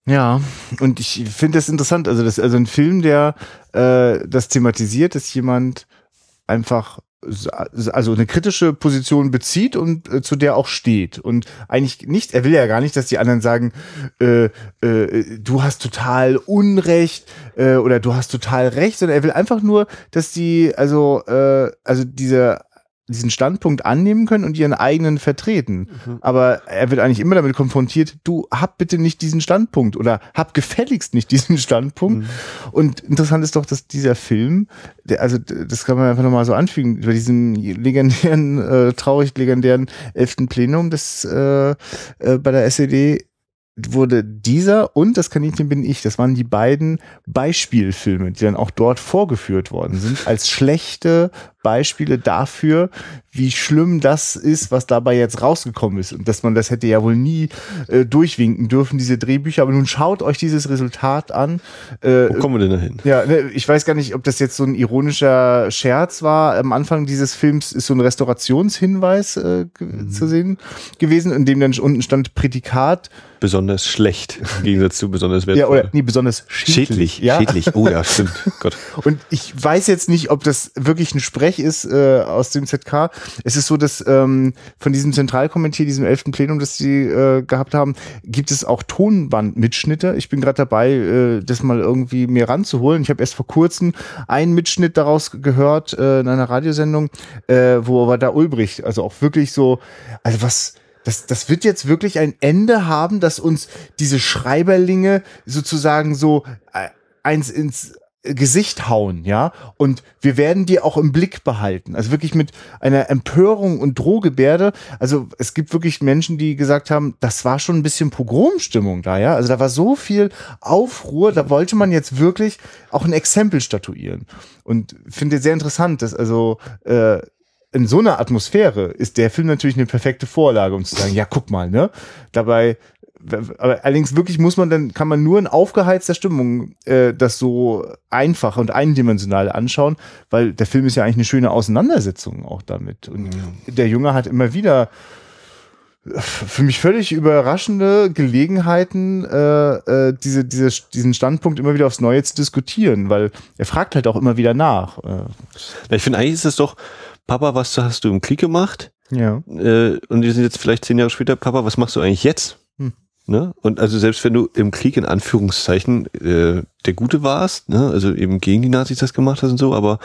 Ja, und ich finde das interessant. Also, das also ein Film, der äh, das thematisiert, dass jemand einfach also eine kritische Position bezieht und äh, zu der auch steht. Und eigentlich nicht, er will ja gar nicht, dass die anderen sagen, äh, äh, du hast total Unrecht äh, oder du hast total Recht, sondern er will einfach nur, dass die, also, äh, also diese diesen Standpunkt annehmen können und ihren eigenen vertreten. Aber er wird eigentlich immer damit konfrontiert, du hab bitte nicht diesen Standpunkt oder hab gefälligst nicht diesen Standpunkt. Und interessant ist doch, dass dieser Film, der, also das kann man einfach nochmal so anfügen, über diesen legendären, äh, traurig legendären elften Plenum des äh, äh, bei der SED wurde dieser und das Kaninchen bin ich, das waren die beiden Beispielfilme, die dann auch dort vorgeführt worden sind, als schlechte Beispiele dafür, wie schlimm das ist, was dabei jetzt rausgekommen ist. Und dass man das hätte ja wohl nie äh, durchwinken dürfen, diese Drehbücher. Aber nun schaut euch dieses Resultat an. Äh, Wo kommen wir denn dahin? Ja, ne, ich weiß gar nicht, ob das jetzt so ein ironischer Scherz war. Am Anfang dieses Films ist so ein Restaurationshinweis äh, mhm. zu sehen gewesen, in dem dann unten stand Prädikat besonders schlecht im Gegensatz zu besonders wertvoll. Ja, oder nee, besonders schädlich. Schädlich, ja. schädlich. Oh ja, stimmt. Gott. Und ich weiß jetzt nicht, ob das wirklich ein Sprech ist äh, aus dem ZK. Es ist so, dass ähm, von diesem Zentralkommentier, diesem elften Plenum, das sie äh, gehabt haben, gibt es auch Tonbandmitschnitte. Ich bin gerade dabei, äh, das mal irgendwie mir ranzuholen. Ich habe erst vor kurzem einen Mitschnitt daraus gehört äh, in einer Radiosendung, äh, wo war da Ulbricht, also auch wirklich so, also was das, das wird jetzt wirklich ein Ende haben, dass uns diese Schreiberlinge sozusagen so äh, eins ins Gesicht hauen, ja, und wir werden die auch im Blick behalten. Also wirklich mit einer Empörung und Drohgebärde. Also es gibt wirklich Menschen, die gesagt haben, das war schon ein bisschen Pogromstimmung da, ja. Also da war so viel Aufruhr, da wollte man jetzt wirklich auch ein Exempel statuieren. Und finde sehr interessant, dass also äh, in so einer Atmosphäre ist der Film natürlich eine perfekte Vorlage, um zu sagen, ja, guck mal, ne? Dabei, allerdings wirklich muss man dann, kann man nur in aufgeheizter Stimmung äh, das so einfach und eindimensional anschauen, weil der Film ist ja eigentlich eine schöne Auseinandersetzung auch damit. Und mhm. der Junge hat immer wieder für mich völlig überraschende Gelegenheiten, äh, äh, diese, diese, diesen Standpunkt immer wieder aufs Neue zu diskutieren, weil er fragt halt auch immer wieder nach. Äh. Ich finde, eigentlich ist es doch Papa, was hast du im Krieg gemacht? Ja. Äh, und die sind jetzt vielleicht zehn Jahre später, Papa, was machst du eigentlich jetzt? Ne? Und also selbst wenn du im Krieg in Anführungszeichen äh, der Gute warst, ne? also eben gegen die Nazis das gemacht hast und so, aber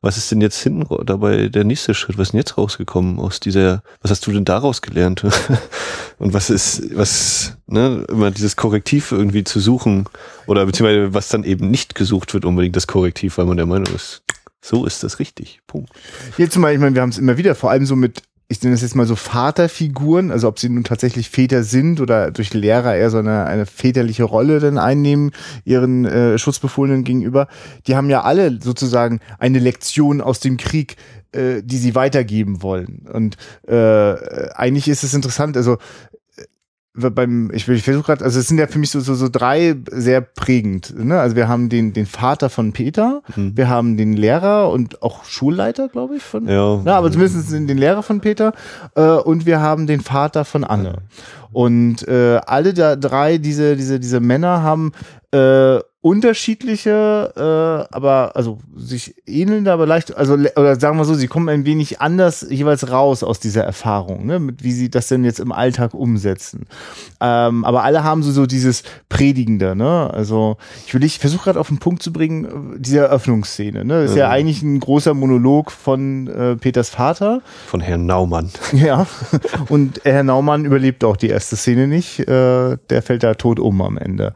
was ist denn jetzt hinten dabei der nächste Schritt? Was ist denn jetzt rausgekommen aus dieser, was hast du denn daraus gelernt? und was ist, was, ne, immer dieses Korrektiv irgendwie zu suchen oder beziehungsweise was dann eben nicht gesucht wird, unbedingt das Korrektiv, weil man der Meinung ist, so ist das richtig. Punkt. Jetzt mal, ich meine, wir haben es immer wieder, vor allem so mit, ich nenne das jetzt mal so Vaterfiguren, also ob sie nun tatsächlich Väter sind oder durch Lehrer eher so eine, eine väterliche Rolle dann einnehmen, ihren äh, Schutzbefohlenen gegenüber. Die haben ja alle sozusagen eine Lektion aus dem Krieg äh, die sie weitergeben wollen. Und äh, eigentlich ist es interessant, also beim, ich, ich versuche gerade, also es sind ja für mich so, so, so drei sehr prägend. Ne? Also wir haben den, den Vater von Peter, mhm. wir haben den Lehrer und auch Schulleiter, glaube ich, von. Ja. ja aber zumindest den, den Lehrer von Peter äh, und wir haben den Vater von Anne. Ja. Und äh, alle da drei, diese, diese, diese Männer haben äh, unterschiedliche, äh, aber also sich ähnelnde, aber leicht, also oder sagen wir so, sie kommen ein wenig anders jeweils raus aus dieser Erfahrung, ne, mit wie sie das denn jetzt im Alltag umsetzen. Ähm, aber alle haben so so dieses Predigende, ne? Also ich will ich versuche gerade auf den Punkt zu bringen, diese Eröffnungsszene, ne? Das ist ja, ja eigentlich ein großer Monolog von äh, Peters Vater. Von Herrn Naumann. Ja. Und Herr Naumann überlebt auch die erste Szene nicht. Äh, der fällt da tot um am Ende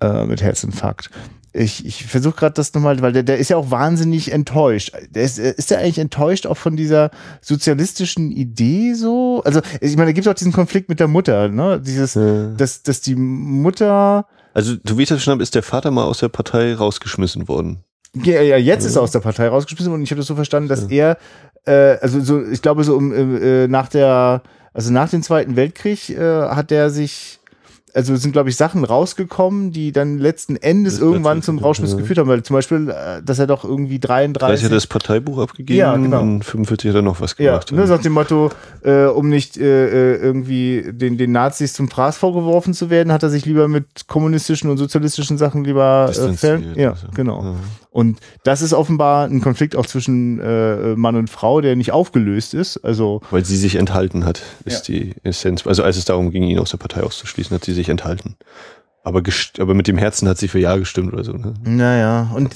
äh, mit Herzinfarkt. Ich, ich versuche gerade das nochmal, weil der, der ist ja auch wahnsinnig enttäuscht. Der ist, ist der eigentlich enttäuscht auch von dieser sozialistischen Idee so? Also, ich meine, da gibt es auch diesen Konflikt mit der Mutter, ne? Dieses, ja. dass, dass die Mutter. Also, du wie ich das verstanden habe, ist der Vater mal aus der Partei rausgeschmissen worden. Ja, ja jetzt ja. ist er aus der Partei rausgeschmissen worden und ich habe das so verstanden, dass ja. er, äh, also so, ich glaube, so um, äh, nach der, also nach dem Zweiten Weltkrieg äh, hat er sich also sind, glaube ich, Sachen rausgekommen, die dann letzten Endes das irgendwann zum Rauschmiss ja. geführt haben, weil zum Beispiel, äh, dass er doch irgendwie 33. hat er das Parteibuch abgegeben ja, genau. und 45 hat er noch was gemacht. Ja, ne, nach dem Motto, äh, um nicht äh, äh, irgendwie den, den Nazis zum Fraß vorgeworfen zu werden, hat er sich lieber mit kommunistischen und sozialistischen Sachen lieber äh, fern. Ja, also. genau. Und das ist offenbar ein Konflikt auch zwischen äh, Mann und Frau, der nicht aufgelöst ist. Also weil sie sich enthalten hat, ist ja. die Essenz. Also als es darum ging, ihn aus der Partei auszuschließen, hat sie sich enthalten. Aber, aber mit dem Herzen hat sie für Ja gestimmt oder so. Ne? Naja, und,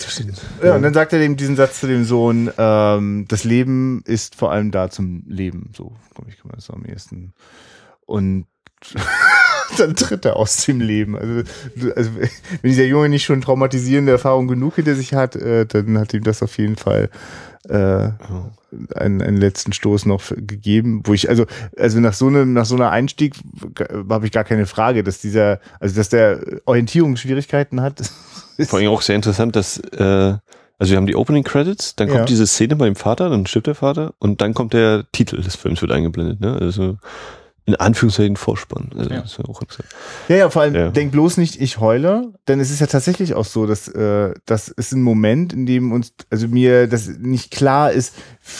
ja, und dann sagt er dem diesen Satz zu dem Sohn, ähm, das Leben ist vor allem da zum Leben. So, glaube ich, kann man das am ehesten. Und dann tritt er aus dem Leben. Also, also, wenn dieser Junge nicht schon traumatisierende Erfahrungen genug hinter sich hat, äh, dann hat ihm das auf jeden Fall äh, einen, einen letzten Stoß noch gegeben, wo ich, also, also nach so einem, nach so einer Einstieg habe ich gar keine Frage, dass dieser, also dass der Orientierungsschwierigkeiten hat. Vor allem auch sehr interessant, dass äh, Also wir haben die Opening Credits, dann kommt Ja. diese Szene bei dem Vater, dann stirbt der Vater und dann kommt der Titel des Films wird eingeblendet. Ne? Also in Anführungszeichen Vorspann. Also Ja. ja. Ja, ja, vor allem Ja. denk bloß nicht, ich heule, denn es ist ja tatsächlich auch so, dass äh, das ist ein Moment, in dem uns, also mir das nicht klar ist,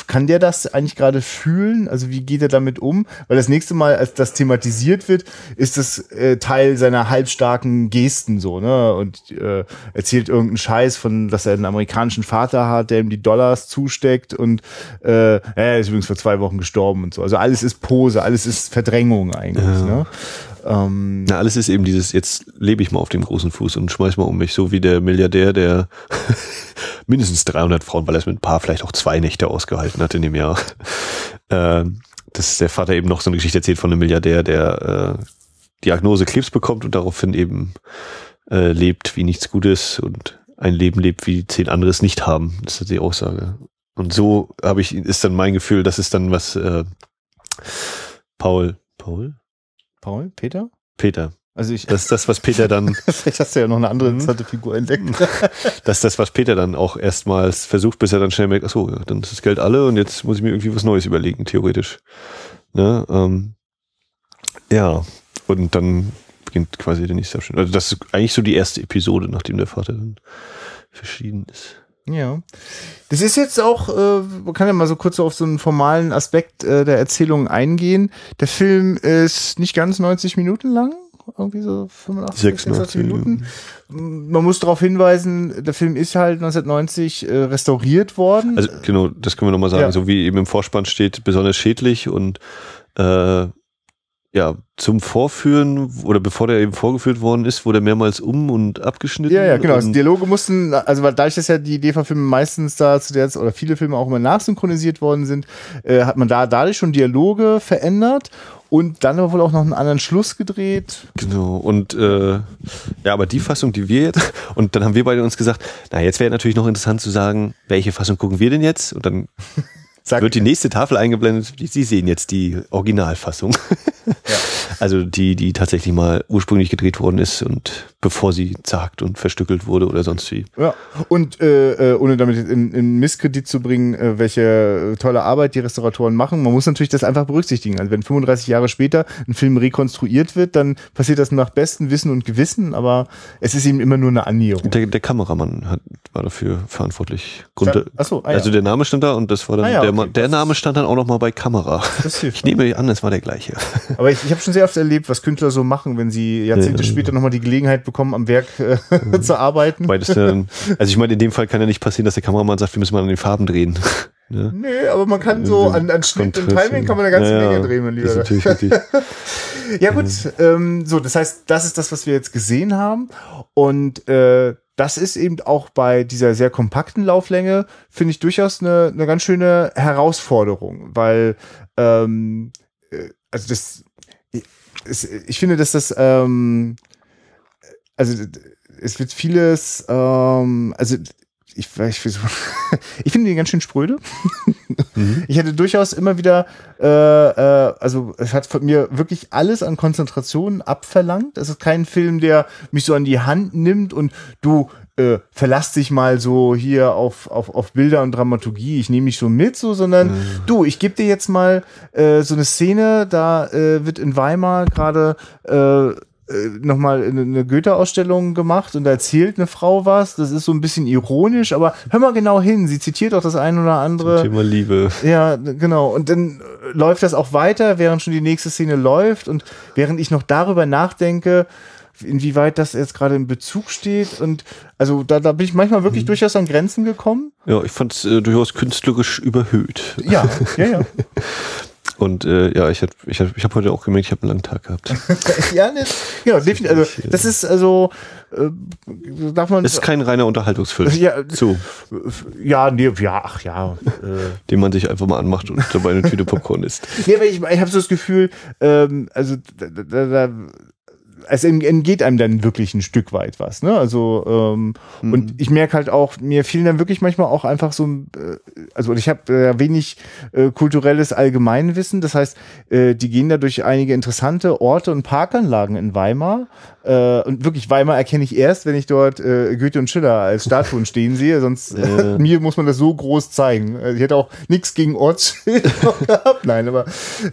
kann der das eigentlich gerade fühlen? Also wie geht er damit um? Weil das nächste Mal, als das thematisiert wird, ist das äh, Teil seiner halbstarken Gesten so, ne? Und äh, erzählt irgendeinen Scheiß von, dass er einen amerikanischen Vater hat, der ihm die Dollars zusteckt und äh, er ist übrigens vor zwei Wochen gestorben und so. Also alles ist Pose, alles ist Verdrängung eigentlich, Ja. ne? Ähm, Na, alles ist eben dieses, jetzt lebe ich mal auf dem großen Fuß und schmeiß mal um mich, so wie der Milliardär, der mindestens 300 Frauen, weil er es mit ein paar vielleicht auch zwei Nächte ausgehalten hat in dem Jahr. Ähm, dass der Vater eben noch so eine Geschichte erzählt von einem Milliardär, der äh, Diagnose Krebs bekommt und daraufhin eben äh, lebt wie nichts Gutes und ein Leben lebt, wie zehn andere es nicht haben. Das ist die Aussage. Und so habe ich, ist dann mein Gefühl, das ist dann was äh, Paul, Paul? Paul, Peter? Peter. Also ich, Das ist das, was Peter dann, vielleicht hast du ja noch eine andere Mhm. interessante Figur entdeckt. das ist das, was Peter dann auch erstmals versucht, bis er dann schnell merkt, ach so, ja, dann ist das Geld alle und jetzt muss ich mir irgendwie was Neues überlegen, theoretisch. Ne? Ähm, ja, und dann beginnt quasi der nächste Abschnitt. Also das ist eigentlich so die erste Episode, nachdem der Vater dann verschieden ist. Ja. Das ist jetzt auch, äh, man kann ja mal so kurz auf so einen formalen Aspekt äh, der Erzählung eingehen. Der Film ist nicht ganz 90 Minuten lang. Irgendwie so 85, 86 86 Minuten. Man muss darauf hinweisen, der Film ist halt 1990 äh, restauriert worden. Also genau, das können wir nochmal sagen, Ja. so wie eben im Vorspann steht, besonders schädlich und äh, ja, zum Vorführen oder bevor der eben vorgeführt worden ist, wurde er mehrmals um und abgeschnitten. Ja, ja, genau. Also Dialoge mussten, also weil dadurch, dass ja die DEFA-Filme meistens da zu der oder viele Filme auch immer nachsynchronisiert worden sind, äh, hat man da dadurch schon Dialoge verändert und dann aber wohl auch noch einen anderen Schluss gedreht. Genau, und äh, ja, aber die Fassung, die wir jetzt, und dann haben wir beide uns gesagt, na, jetzt wäre natürlich noch interessant zu sagen, welche Fassung gucken wir denn jetzt? Und dann Sag, wird die nächste Tafel eingeblendet, Sie sehen jetzt die Originalfassung. Also die, die tatsächlich mal ursprünglich gedreht worden ist und bevor sie zagt und verstückelt wurde oder sonst wie. ja. Und äh, äh, ohne damit in, in Misskredit zu bringen, äh, welche tolle Arbeit die Restauratoren machen, man muss natürlich das einfach berücksichtigen. Also wenn 35 Jahre später ein Film rekonstruiert wird, dann passiert das nach bestem Wissen und Gewissen, aber es ist eben immer nur eine Annäherung. Der, der Kameramann hat, war dafür verantwortlich. Grund, Achso, ah, ja. Also der Name stand da und das war dann, Ah ja, der, okay. Der Name stand dann auch noch mal bei Kamera. Ich nehme an, es war der gleiche. Aber ich, ich habe schon sehr oft erlebt, was Künstler so machen, wenn sie Jahrzehnte Ja. später nochmal die Gelegenheit bekommen, am Werk äh, zu arbeiten. Dann, also ich meine, in dem Fall kann ja nicht passieren, dass der Kameramann sagt, wir müssen mal an den Farben drehen. Ne? Nee, aber man kann so an, an Schnitt und Timing kann man eine ganze Ja. Menge drehen, mein Lieber. natürlich. Ja gut, ähm, so, das heißt, das ist das, was wir jetzt gesehen haben. Und äh, das ist eben auch bei dieser sehr kompakten Lauflänge, finde ich durchaus eine, eine ganz schöne Herausforderung, weil ähm, äh, also das ich finde, dass das ähm, also es wird vieles ähm, also ich, ich, ich finde die ganz schön spröde. Mhm. Ich hätte durchaus immer wieder, äh, äh, also es hat von mir wirklich alles an Konzentration abverlangt. Es ist kein Film, der mich so an die Hand nimmt und du äh, verlass dich mal so hier auf, auf, auf Bilder und Dramaturgie, ich nehme dich so mit, so, sondern du, ich gebe dir jetzt mal äh, so eine Szene, da äh, wird in Weimar gerade äh, nochmal eine, eine Goethe-Ausstellung gemacht und da erzählt eine Frau was. Das ist so ein bisschen ironisch, aber hör mal genau hin. Sie zitiert auch das ein oder andere. Thema Liebe. Ja, genau. Und dann äh, läuft das auch weiter, während schon die nächste Szene läuft und während ich noch darüber nachdenke, inwieweit das jetzt gerade in Bezug steht. Und also da, da bin ich manchmal wirklich durchaus an Grenzen gekommen. Ja, ich fand es äh, durchaus künstlerisch überhöht. Ja, ja, ja. Und äh, ja, ich habe ich hab, ich hab heute auch gemerkt, ich habe einen langen Tag gehabt. ja, ne, genau, definitiv. Also, das ist also, äh, darf man. Es ist kein reiner Unterhaltungsfilm. Ja, So, ja, nee, ja, ach ja. Äh, den man sich einfach mal anmacht und dabei eine Tüte Popcorn isst. Nee, aber ich, ich habe so das Gefühl, ähm, also da, da, da, es entgeht einem dann wirklich ein Stück weit was. Ne? Also ähm, mhm. und ich merke halt auch, mir fehlen dann wirklich manchmal auch einfach so, äh, also ich habe äh, wenig äh, kulturelles Allgemeinwissen. Das heißt, äh, die gehen da durch einige interessante Orte und Parkanlagen in Weimar. Äh, und wirklich Weimar erkenne ich erst, wenn ich dort äh, Goethe und Schiller als Statuen stehen sehe. Sonst äh, mir muss man das so groß zeigen. Also ich hätte auch nichts gegen Ortsschild gehabt. Nein, aber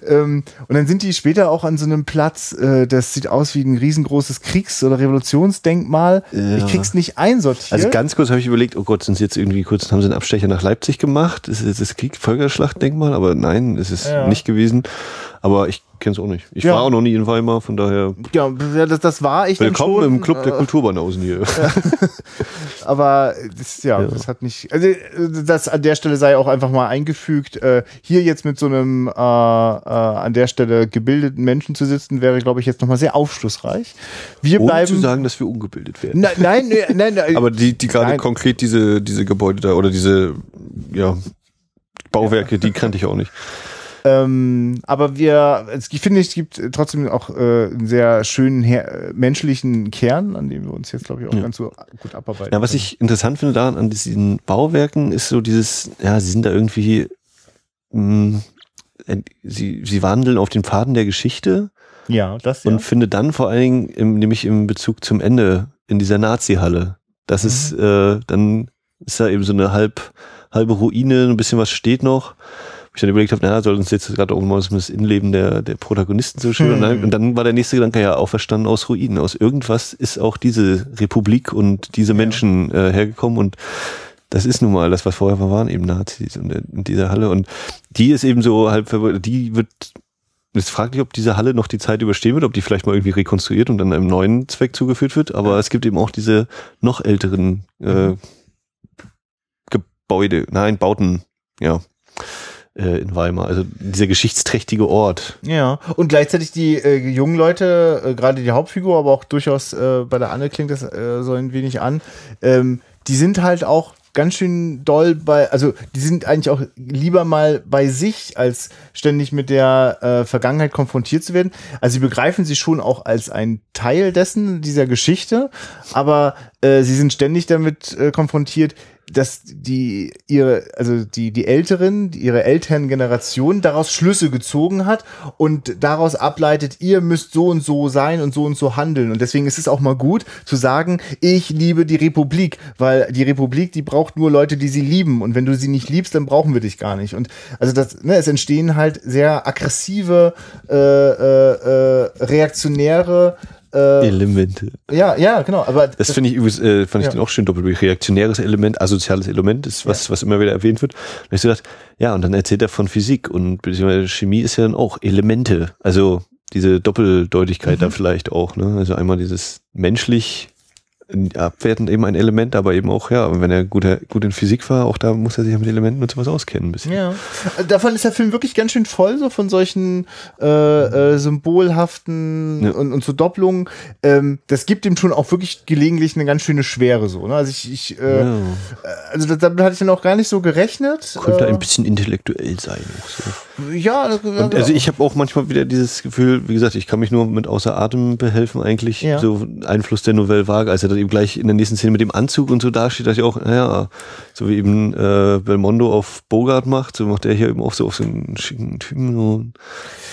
ähm, und dann sind die später auch an so einem Platz. Äh, das sieht aus wie ein riesengroßes Kriegs- oder Revolutionsdenkmal. Ja. Ich krieg's nicht einsortiert. Also ganz kurz habe ich überlegt, oh Gott, sind sie jetzt irgendwie kurz, haben sie einen Abstecher nach Leipzig gemacht? Ist es das Krieg Völkerschlachtdenkmal? Aber nein, ist es ja. nicht gewesen. Aber ich kenne es auch nicht. Ich ja. war auch noch nie in Weimar, von daher. Ja, das, das war ich Willkommen schon, im Club der äh, Kulturbanausen hier. Aber das, ja, ja, das hat nicht. Also das an der Stelle sei auch einfach mal eingefügt. Äh, hier jetzt mit so einem äh, äh, an der Stelle gebildeten Menschen zu sitzen, wäre, glaube ich, jetzt nochmal sehr aufschlussreich. Wir Ohne bleiben. zu sagen, dass wir ungebildet werden. Na, nein, nein, nein. Aber die, die gerade konkret diese, diese Gebäude da oder diese, ja, Bauwerke, ja. die kannte ich auch nicht. Ähm, aber wir, ich finde, es gibt trotzdem auch äh, einen sehr schönen her menschlichen Kern, an dem wir uns jetzt, glaube ich, auch ja. ganz so gut abarbeiten. Ja, was können. ich interessant finde daran, an diesen Bauwerken, ist so dieses, ja, sie sind da irgendwie, mh, hm, sie, sie wandeln auf den Pfaden der Geschichte. Ja, das ja. Und finde dann vor allen Dingen, im, nämlich im Bezug zum Ende, in dieser Nazi-Halle. Das mhm. ist, äh, dann ist da eben so eine halb, halbe Ruine, ein bisschen was steht noch ich dann überlegt habe, naja, soll uns jetzt gerade mal das Innenleben der, der Protagonisten so schön. Hm. Und dann war der nächste Gedanke ja auferstanden aus Ruinen. Aus irgendwas ist auch diese Republik und diese Menschen äh, hergekommen und das ist nun mal das, was vorher waren, eben Nazis und in dieser Halle. Und die ist eben so halb, die wird, es fraglich, ob diese Halle noch die Zeit überstehen wird, ob die vielleicht mal irgendwie rekonstruiert und dann einem neuen Zweck zugeführt wird. Aber es gibt eben auch diese noch älteren äh, mhm. Gebäude, nein, Bauten, ja, äh, in Weimar. Also dieser geschichtsträchtige Ort. Ja, und gleichzeitig die äh, jungen Leute, äh, gerade die Hauptfigur, aber auch durchaus äh, bei der Anne klingt das äh, so ein wenig an, ähm, die sind halt auch ganz schön doll bei, also die sind eigentlich auch lieber mal bei sich, als ständig mit der äh, Vergangenheit konfrontiert zu werden. Also sie begreifen sie schon auch als ein Teil dessen, dieser Geschichte, aber äh, sie sind ständig damit äh, konfrontiert, dass die ihre also die die Älteren ihre Elterngeneration daraus Schlüsse gezogen hat und daraus ableitet ihr müsst so und so sein und so und so handeln. Und deswegen ist es auch mal gut zu sagen ich liebe die Republik weil die Republik die braucht nur Leute die sie lieben. Und wenn du sie nicht liebst dann brauchen wir dich gar nicht. Und also das ne, es entstehen halt sehr aggressive äh, äh, äh, reaktionäre äh, Elemente. Ja, ja, genau. Aber das, das finde ich übrigens, äh, fand ich ja. dann auch schön doppelt reaktionäres Element, asoziales Element ist was, ja. was immer wieder erwähnt wird. Und ich so gedacht, ja, und dann erzählt er von Physik und beziehungsweise Chemie ist ja dann auch Elemente. Also diese Doppeldeutigkeit mhm. da vielleicht auch. Ne? Also einmal dieses menschlich abwertend eben ein Element, aber eben auch, ja, wenn er gut, gut in Physik war, auch da muss er sich mit Elementen und sowas auskennen ein bisschen. Ja. Davon ist der Film wirklich ganz schön voll, so von solchen äh, äh, symbolhaften ja. und, und so Doppelungen. Ähm, das gibt ihm schon auch wirklich gelegentlich eine ganz schöne Schwere so. Ne? Also ich, ich äh, ja. also damit hatte ich dann auch gar nicht so gerechnet. Könnte äh, ein bisschen intellektuell sein. So. Ja, und also ich habe auch manchmal wieder dieses Gefühl, wie gesagt, ich kann mich nur mit außer Atem behelfen eigentlich, ja. so Einfluss der Nouvelle Vague, als er dann eben gleich in der nächsten Szene mit dem Anzug und so dasteht, dass ich auch, naja, so wie eben äh, Belmondo auf Bogart macht, so macht er hier eben auch so auf so einen schicken Typen, so,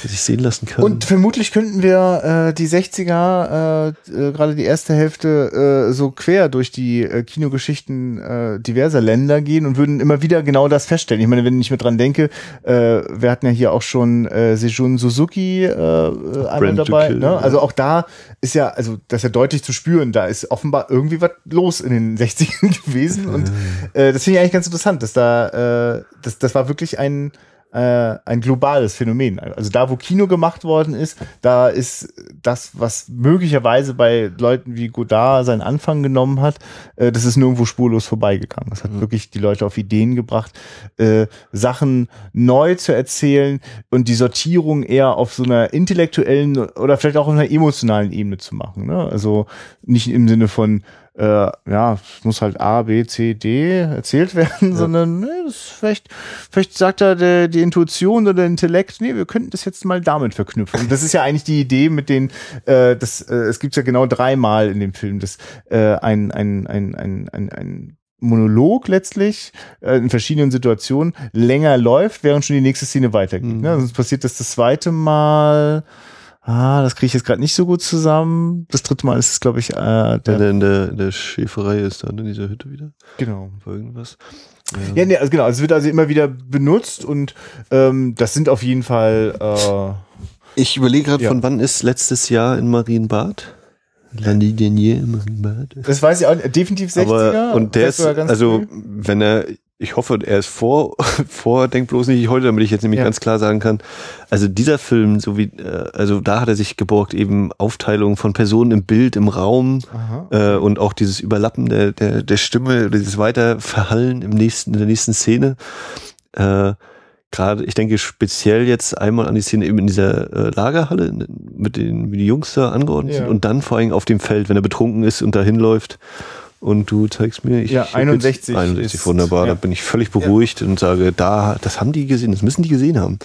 der sich sehen lassen kann. Und vermutlich könnten wir äh, die 60er, äh, äh, gerade die erste Hälfte, äh, so quer durch die äh, Kinogeschichten äh, diverser Länder gehen und würden immer wieder genau das feststellen. Ich meine, wenn ich mir dran denke, äh, wir hatten ja hier auch schon äh, Sejun Suzuki äh, äh einmal dabei. Kill, ne? Also auch da ist ja, also das ist ja deutlich zu spüren, da ist offenbar irgendwie was los in den 60ern gewesen. Und äh, das finde ich eigentlich ganz interessant, dass da, äh, das, das war wirklich ein, äh, ein globales Phänomen. Also da, wo Kino gemacht worden ist, da ist das, was möglicherweise bei Leuten wie Godard seinen Anfang genommen hat, äh, das ist nirgendwo spurlos vorbeigegangen. Das hat mhm. wirklich die Leute auf Ideen gebracht, äh, Sachen neu zu erzählen und die Sortierung eher auf so einer intellektuellen oder vielleicht auch auf einer emotionalen Ebene zu machen. Ne? Also nicht im Sinne von äh, ja, es muss halt A, B, C, D erzählt werden, ja. sondern ne, das vielleicht, vielleicht sagt da der, die Intuition oder der Intellekt, nee, wir könnten das jetzt mal damit verknüpfen. Das ist ja eigentlich die Idee mit den, äh, das, äh, es gibt ja genau dreimal in dem Film, das äh, ein, ein, ein, ein, ein, ein Monolog letztlich äh, in verschiedenen Situationen länger läuft, während schon die nächste Szene weitergeht. Mhm. Ne? Sonst passiert das das zweite Mal. Ah, das kriege ich jetzt gerade nicht so gut zusammen. Das dritte Mal ist es, glaube ich, äh, der, der in der, in der Schäferei ist, da in dieser Hütte wieder. Genau. Irgendwas. Ja, ja nee, also genau. Also es wird also immer wieder benutzt und ähm, das sind auf jeden Fall. Äh, ich überlege gerade, ja. von wann ist letztes Jahr in Marienbad? Landi Denier im Marienbad. Das weiß ich auch definitiv 60er. Aber, und der ist, also, früh. wenn er ich hoffe, er ist vor, vor, denk bloß nicht heute, damit ich jetzt nämlich ja. ganz klar sagen kann. Also dieser Film, so wie, äh, also da hat er sich geborgt, eben Aufteilung von Personen im Bild, im Raum äh, und auch dieses Überlappen der, der, der Stimme, dieses Weiterverhallen im nächsten, in der nächsten Szene. Äh, Gerade, ich denke speziell jetzt einmal an die Szene eben in dieser äh, Lagerhalle mit den, wie die Jungs da angeordnet ja. sind und dann vor allem auf dem Feld, wenn er betrunken ist und dahin läuft und du zeigst mir, ich ja, 61. 61, ist, wunderbar. Ja. Da bin ich völlig beruhigt ja. und sage, da, das haben die gesehen, das müssen die gesehen haben.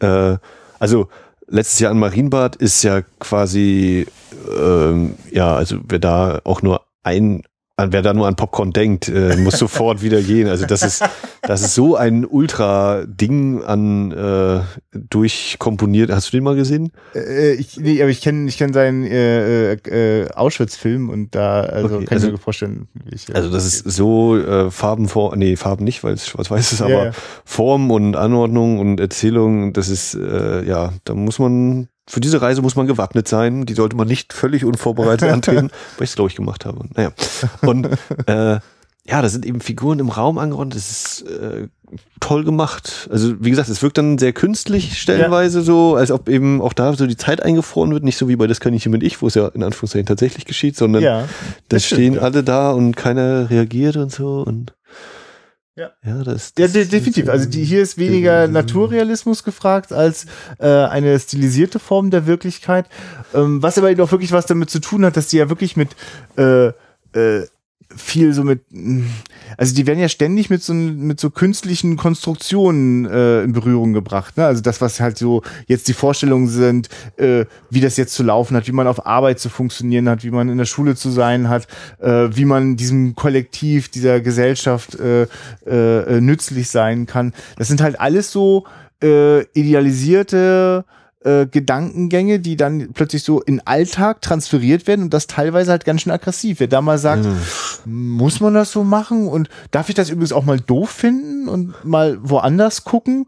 Äh, also letztes Jahr in Marienbad ist ja quasi, ähm, ja, also wer da auch nur ein wer da nur an Popcorn denkt, äh, muss sofort wieder gehen. Also das ist, das ist so ein Ultra-Ding an äh, durchkomponiert. Hast du den mal gesehen? Äh, ich, nee, aber ich kenne ich kenn seinen äh, äh, Auschwitz-Film und da also okay, kann also, ich mir vorstellen. Wie ich, äh, also das ist so äh, Farben vor, nee Farben nicht, weil es schwarz-weiß ist, aber yeah. Form und Anordnung und Erzählung, das ist äh, ja, da muss man für diese Reise muss man gewappnet sein. Die sollte man nicht völlig unvorbereitet antreten, weil ich es, glaube ich, gemacht habe. Naja. Und äh, ja, da sind eben Figuren im Raum angeordnet. Das ist äh, toll gemacht. Also wie gesagt, es wirkt dann sehr künstlich stellenweise ja. so, als ob eben auch da so die Zeit eingefroren wird. Nicht so wie bei Das Kaninchen mit ich, wo es ja in Anführungszeichen tatsächlich geschieht, sondern ja, da stehen stimmt, alle da und keiner reagiert und so. Und ja, ja, das, das ja, definitiv. Also die, hier ist weniger Naturrealismus gefragt als äh, eine stilisierte Form der Wirklichkeit. Ähm, was aber auch wirklich was damit zu tun hat, dass die ja wirklich mit äh, äh, viel so mit, also die werden ja ständig mit so, mit so künstlichen Konstruktionen äh, in Berührung gebracht. Ne? Also das, was halt so jetzt die Vorstellungen sind, äh, wie das jetzt zu laufen hat, wie man auf Arbeit zu funktionieren hat, wie man in der Schule zu sein hat, äh, wie man diesem Kollektiv, dieser Gesellschaft äh, äh, nützlich sein kann. Das sind halt alles so äh, idealisierte äh, Gedankengänge, die dann plötzlich so in Alltag transferiert werden und das teilweise halt ganz schön aggressiv. Wer da mal sagt, mhm. muss man das so machen und darf ich das übrigens auch mal doof finden und mal woanders gucken?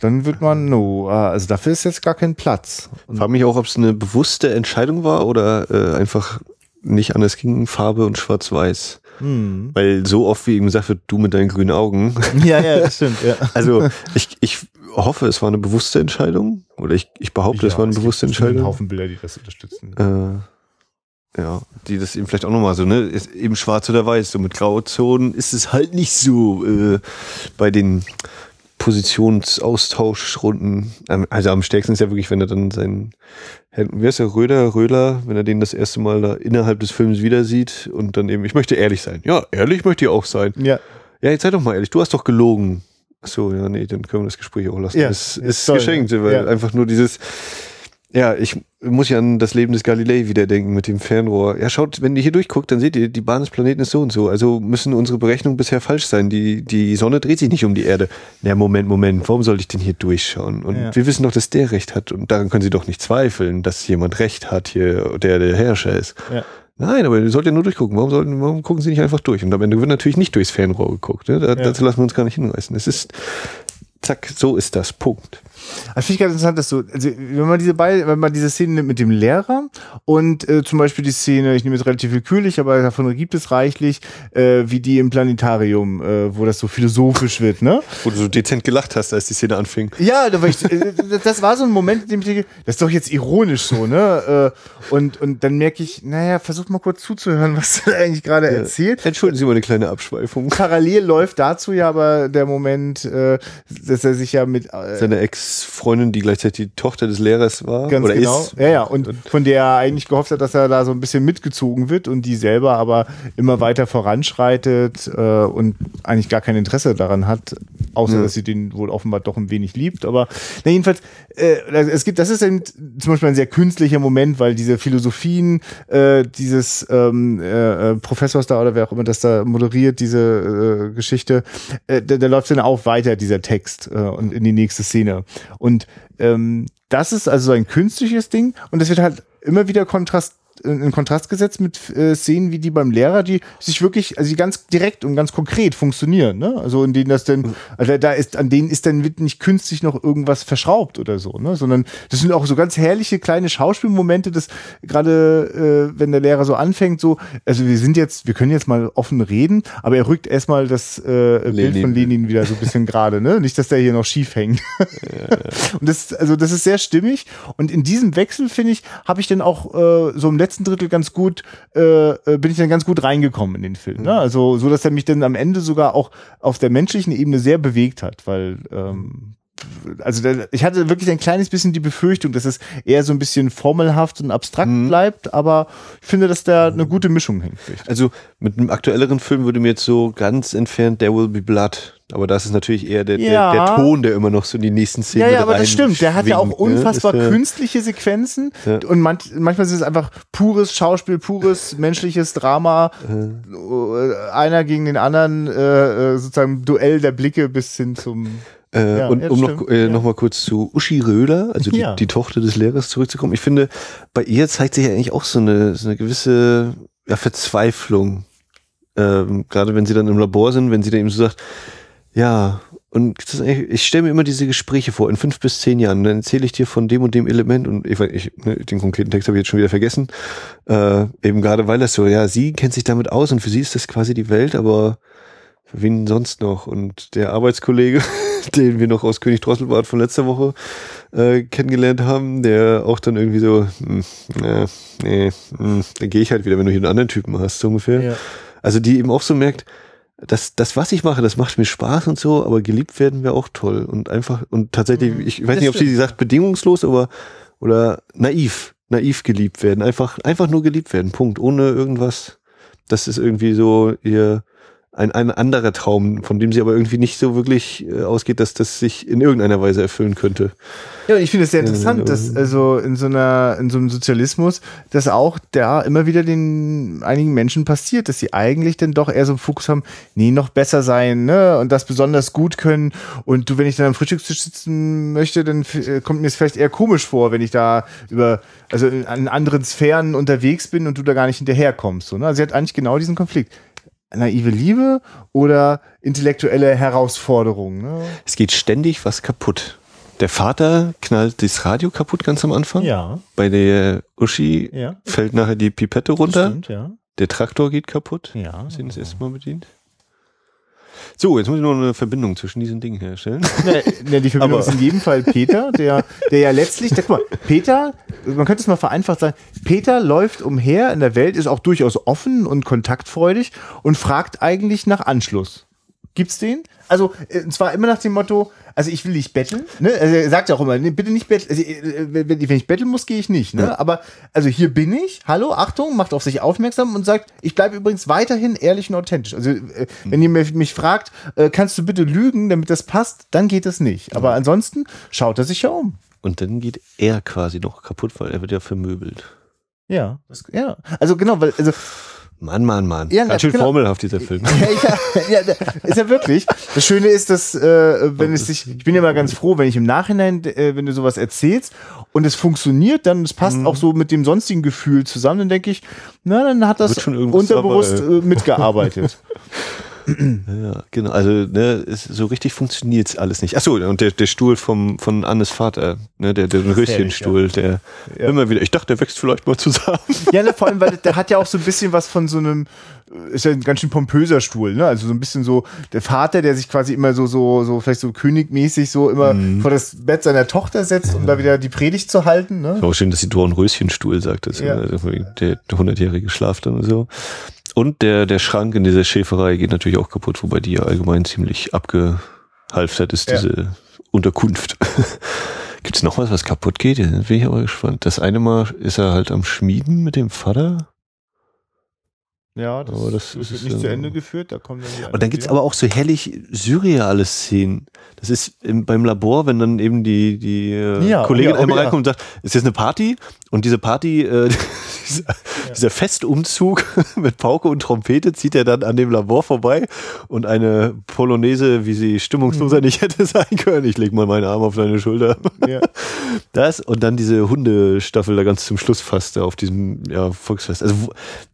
Dann wird man, no, ah, also dafür ist jetzt gar kein Platz. Ich frage mich auch, ob es eine bewusste Entscheidung war oder äh, einfach nicht anders ging, Farbe und Schwarz-Weiß. Hm. Weil so oft wie eben gesagt wird, du mit deinen grünen Augen. Ja, ja, das stimmt, ja. Also ich, ich hoffe, es war eine bewusste Entscheidung. Oder ich, ich behaupte, ja, es war eine bewusste Entscheidung. Ein Haufen Bilder, die das unterstützen. Äh, ja, die das eben vielleicht auch nochmal so, ne? Ist eben schwarz oder weiß. So mit Grauzonen ist es halt nicht so äh, bei den Positionsaustauschrunden. Also am stärksten ist ja wirklich, wenn er dann seinen, wie heißt der, Röder, Röhler, wenn er den das erste Mal da innerhalb des Films wieder sieht und dann eben, ich möchte ehrlich sein. Ja, ehrlich möchte ich auch sein. Ja. Ja, jetzt sei doch mal ehrlich, du hast doch gelogen. Ach so, ja, nee, dann können wir das Gespräch auch lassen. Ja, es ist toll, geschenkt, weil ja. einfach nur dieses, ja, ich muss ja an das Leben des Galilei wieder denken mit dem Fernrohr. Ja, schaut, wenn ihr hier durchguckt, dann seht ihr, die Bahn des Planeten ist so und so. Also müssen unsere Berechnungen bisher falsch sein. Die, die Sonne dreht sich nicht um die Erde. Na, Moment, Moment, warum soll ich denn hier durchschauen? Und ja. wir wissen doch, dass der Recht hat. Und daran können Sie doch nicht zweifeln, dass jemand Recht hat hier, der der Herrscher ist. Ja. Nein, aber ihr sollt ja nur durchgucken. Warum, sollten, warum gucken sie nicht einfach durch? Und am Ende wird natürlich nicht durchs Fernrohr geguckt. Ne? Da, ja. Dazu lassen wir uns gar nicht hinreißen. Es ist, zack, so ist das. Punkt. Das finde ich ganz interessant, dass du, also wenn man diese beide, wenn man diese Szene nimmt mit dem Lehrer und äh, zum Beispiel die Szene, ich nehme jetzt relativ willkürlich, aber davon gibt es reichlich, äh, wie die im Planetarium, äh, wo das so philosophisch wird, ne? Wo du so dezent gelacht hast, als die Szene anfing. Ja, da war ich, äh, das war so ein Moment, in dem ich denke, das ist doch jetzt ironisch so, ne? Äh, und, und dann merke ich, naja, versuch mal kurz zuzuhören, was du eigentlich gerade ja. erzählt. Entschuldigen Sie mal eine kleine Abschweifung. Parallel läuft dazu ja aber der Moment, äh, dass er sich ja mit äh, seine Ex Ex-Freundin, die gleichzeitig die Tochter des Lehrers war. Ganz oder genau. ist. Ja, ja. Und von der er eigentlich gehofft hat, dass er da so ein bisschen mitgezogen wird und die selber aber immer weiter voranschreitet äh, und eigentlich gar kein Interesse daran hat, außer Ja. dass sie den wohl offenbar doch ein wenig liebt. Aber na, jedenfalls, äh, es gibt, das ist ein, zum Beispiel ein sehr künstlicher Moment, weil diese Philosophien äh, dieses ähm, äh, äh, Professors da oder wer auch immer das da moderiert, diese äh, Geschichte, äh, da, da läuft dann auch weiter, dieser Text äh, und in die nächste Szene. Und ähm, das ist also so ein künstliches Ding. Und das wird halt immer wieder Kontrast in Kontrast gesetzt mit äh, Szenen wie die beim Lehrer, die sich wirklich, also die ganz direkt und ganz konkret funktionieren, ne? Also in denen das denn, also da ist, an denen ist dann nicht künstlich noch irgendwas verschraubt oder so, ne? Sondern das sind auch so ganz herrliche kleine Schauspielmomente, das gerade, äh, wenn der Lehrer so anfängt, so, also wir sind jetzt, wir können jetzt mal offen reden, aber er rückt erstmal das äh, Bild Lenin. von Lenin wieder so ein bisschen gerade, ne? Nicht, dass der hier noch schief hängt. Und das, also das ist sehr stimmig. Und in diesem Wechsel, finde ich, habe ich dann auch äh, so im letzten Drittel ganz gut, äh, äh, bin ich dann ganz gut reingekommen in den Film. Ne? Also so, dass er mich dann am Ende sogar auch auf der menschlichen Ebene sehr bewegt hat, weil ähm, also da, ich hatte wirklich ein kleines bisschen die Befürchtung, dass es eher so ein bisschen formelhaft und abstrakt bleibt, aber ich finde, dass da eine gute Mischung hinkriegt. Also mit einem aktuelleren Film würde mir jetzt so ganz entfernt There Will Be Blood. Aber das ist natürlich eher der, Ja. der, der Ton, der immer noch so in die nächsten Szenen Ja, ja, aber das stimmt. Der hat ja auch ne? unfassbar Ist, äh, künstliche Sequenzen Ja. und manch, manchmal sind es einfach pures Schauspiel, pures menschliches Drama. Äh, Einer gegen den anderen, äh, äh, sozusagen Duell der Blicke bis hin zum. Äh, Ja, und um das noch, stimmt. äh, Ja. noch mal kurz zu Uschi Röder, also die, Ja. die Tochter des Lehrers, zurückzukommen. Ich finde, bei ihr zeigt sich ja eigentlich auch so eine, so eine gewisse ja, Verzweiflung. Ähm, Gerade wenn sie dann im Labor sind, wenn sie dann eben so sagt, ja, und ich stelle mir immer diese Gespräche vor, in fünf bis zehn Jahren, dann erzähle ich dir von dem und dem Element und ich, ich ne, den konkreten Text habe ich jetzt schon wieder vergessen. Äh, eben gerade weil das so, ja, sie kennt sich damit aus und für sie ist das quasi die Welt, aber für wen sonst noch? Und der Arbeitskollege, den wir noch aus König Drosselbart von letzter Woche äh, kennengelernt haben, der auch dann irgendwie so, hm, ja, nee, hm, dann gehe ich halt wieder, wenn du hier einen anderen Typen hast, so ungefähr. Also die eben auch so merkt, das, das, was ich mache, das macht mir Spaß und so, aber geliebt werden wäre auch toll. Und einfach, und tatsächlich, ich weiß das nicht, ob sie sagt bedingungslos, aber oder naiv, naiv geliebt werden. Einfach, einfach nur geliebt werden. Punkt. Ohne irgendwas. Das ist irgendwie so ihr ein, ein anderer Traum, von dem sie aber irgendwie nicht so wirklich äh, ausgeht, dass das sich in irgendeiner Weise erfüllen könnte. Ja, und ich finde es sehr Ja, interessant, ja. dass also in so einer, in so einem Sozialismus, dass auch da immer wieder den einigen Menschen passiert, dass sie eigentlich dann doch eher so einen Fokus haben, nee, noch besser sein, ne, und das besonders gut können. Und du, wenn ich dann am Frühstückstisch sitzen möchte, dann äh, kommt mir es vielleicht eher komisch vor, wenn ich da über, also in, an anderen Sphären unterwegs bin und du da gar nicht hinterherkommst. So, ne? Also sie hat eigentlich genau diesen Konflikt. Naive Liebe oder intellektuelle Herausforderung, ne? Es geht ständig was kaputt. Der Vater knallt das Radio kaputt ganz am Anfang. Ja, Bei der Uschi ja. fällt nachher die Pipette runter. Stimmt, ja. Der Traktor geht kaputt. Ja. Ihn das erste Mal bedient? So, jetzt muss ich noch eine Verbindung zwischen diesen Dingen herstellen. Ne, ne, die Verbindung Aber- ist in jedem Fall Peter, der, der ja letztlich, guck mal, Peter, man könnte es mal vereinfacht sagen, Peter läuft umher in der Welt, ist auch durchaus offen und kontaktfreudig und fragt eigentlich nach Anschluss. Gibt's den? Also, äh, und zwar immer nach dem Motto, also ich will nicht betteln, ne? Also er sagt ja auch immer, nee, bitte nicht betteln, also, äh, wenn ich betteln muss, gehe ich nicht, ne? Aber, also hier bin ich, hallo, Achtung, macht auf sich aufmerksam und sagt, ich bleibe übrigens weiterhin ehrlich und authentisch. Also, äh, wenn ihr mich fragt, kannst du bitte lügen, damit das passt, dann geht das nicht. Aber ansonsten schaut er sich ja um. Und dann geht er quasi noch kaputt, weil er wird ja vermöbelt. Ja, das, ja. Also genau, weil, also Mann, Mann, Mann. Ja, Ganz schön genau. formelhaft, dieser Film. ja, ja, ist ja wirklich. Das Schöne ist, dass, äh, wenn es sich, ich bin ja mal ganz froh, wenn ich im Nachhinein, äh, wenn du sowas erzählst und es funktioniert, dann es passt Mhm. auch so mit dem sonstigen Gefühl zusammen, dann denke ich, na, dann hat das unterbewusst dabei. äh, mitgearbeitet. Ja, genau. Also, ne, es, so richtig funktioniert's alles nicht. Ach so, und der, der Stuhl vom, von Annes Vater, ne, der, der Röschenstuhl, der Ja. immer wieder, ich dachte, der wächst vielleicht mal zusammen. ja, ne, vor allem, weil der hat ja auch so ein bisschen was von so einem, ist ja ein ganz schön pompöser Stuhl, ne? Also so ein bisschen so der Vater, der sich quasi immer so, so, so vielleicht so königmäßig so immer Mhm. vor das Bett seiner Tochter setzt, um da wieder die Predigt zu halten, ne? Auch schön, dass sie Dornröschenstuhl sagt, das Ja. der hundertjährige Schlaf dann und so. Und der, der Schrank in dieser Schäferei geht natürlich auch kaputt, wobei die ja allgemein ziemlich abgehalftert ist, Ja. diese Unterkunft. Gibt's noch was, was kaputt geht? Da bin ich aber gespannt. Das eine Mal ist er halt am Schmieden mit dem Vater. Ja, das, Aber das wird ist, nicht zu Ende geführt. Da kommen dann Und dann gibt's aber auch so herrlich surreale Szenen. Das ist im, beim Labor, wenn dann eben die, die äh, Ja, Kollegin ja, oh einmal ja. reinkommt und sagt, ist jetzt eine Party und diese Party, äh, dieser, dieser Festumzug mit Pauke und Trompete zieht er dann an dem Labor vorbei und eine Polonaise, wie sie Mhm. stimmungsloser nicht hätte sein können. Ich leg mal meinen Arm auf deine Schulter. Ja. Das und dann diese Hundestaffel da ganz zum Schluss fast auf diesem ja, Volksfest. Also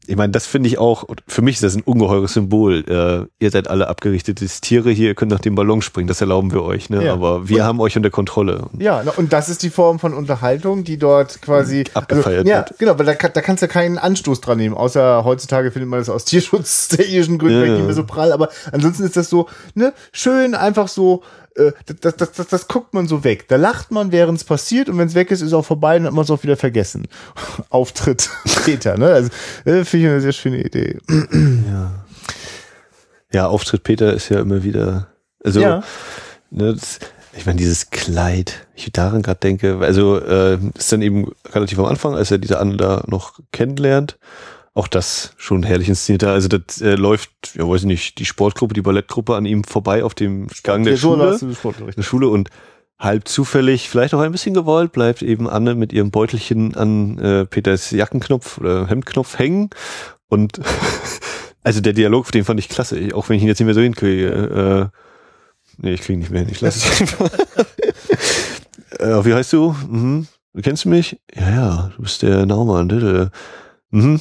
ich meine, das finde ich auch, und für mich ist das ein ungeheures Symbol. Äh, ihr seid alle abgerichtete Tiere hier, ihr könnt nach dem Ballon springen, das erlauben wir euch, ne? Ja. Aber wir haben euch unter Kontrolle. Ja, und das ist die Form von Unterhaltung, die dort quasi Abgefeiert also, ja, wird. genau, weil da, da kannst du keinen Anstoß dran nehmen, außer heutzutage findet man das aus tierschutztechnischen Gründen Ja, ja. nicht mehr so prall, aber ansonsten ist das so, ne, schön einfach so, äh, das, das, das, das guckt man so weg. Da lacht man, während es passiert und wenn es weg ist, ist auch vorbei und dann hat man es auch wieder vergessen. Auftritt Peter, ne? Also, äh, finde ich eine sehr schöne Idee. Ja, Auftritt Peter ist ja immer wieder, also, Ja. ne, das, ich meine, dieses Kleid, ich daran gerade denke, also äh, ist dann eben relativ am Anfang, als er diese Anne da noch kennenlernt, auch das schon herrlich inszeniert. Also das äh, läuft, ja weiß ich nicht, die Sportgruppe, die Ballettgruppe an ihm vorbei auf dem Gang der so Schule. Sportunterricht. der Schule und halb zufällig, vielleicht auch ein bisschen gewollt, bleibt eben Anne mit ihrem Beutelchen an äh, Peters Jackenknopf oder Hemdknopf hängen. Und also der Dialog, den fand ich klasse, auch wenn ich ihn jetzt nicht mehr so hinkriege. Äh, nee, ich kriege ihn nicht mehr hin, ich lasse es einfach. äh, wie heißt du? Mhm. Du kennst mich? Ja, ja, du bist der Naumann. Mhm.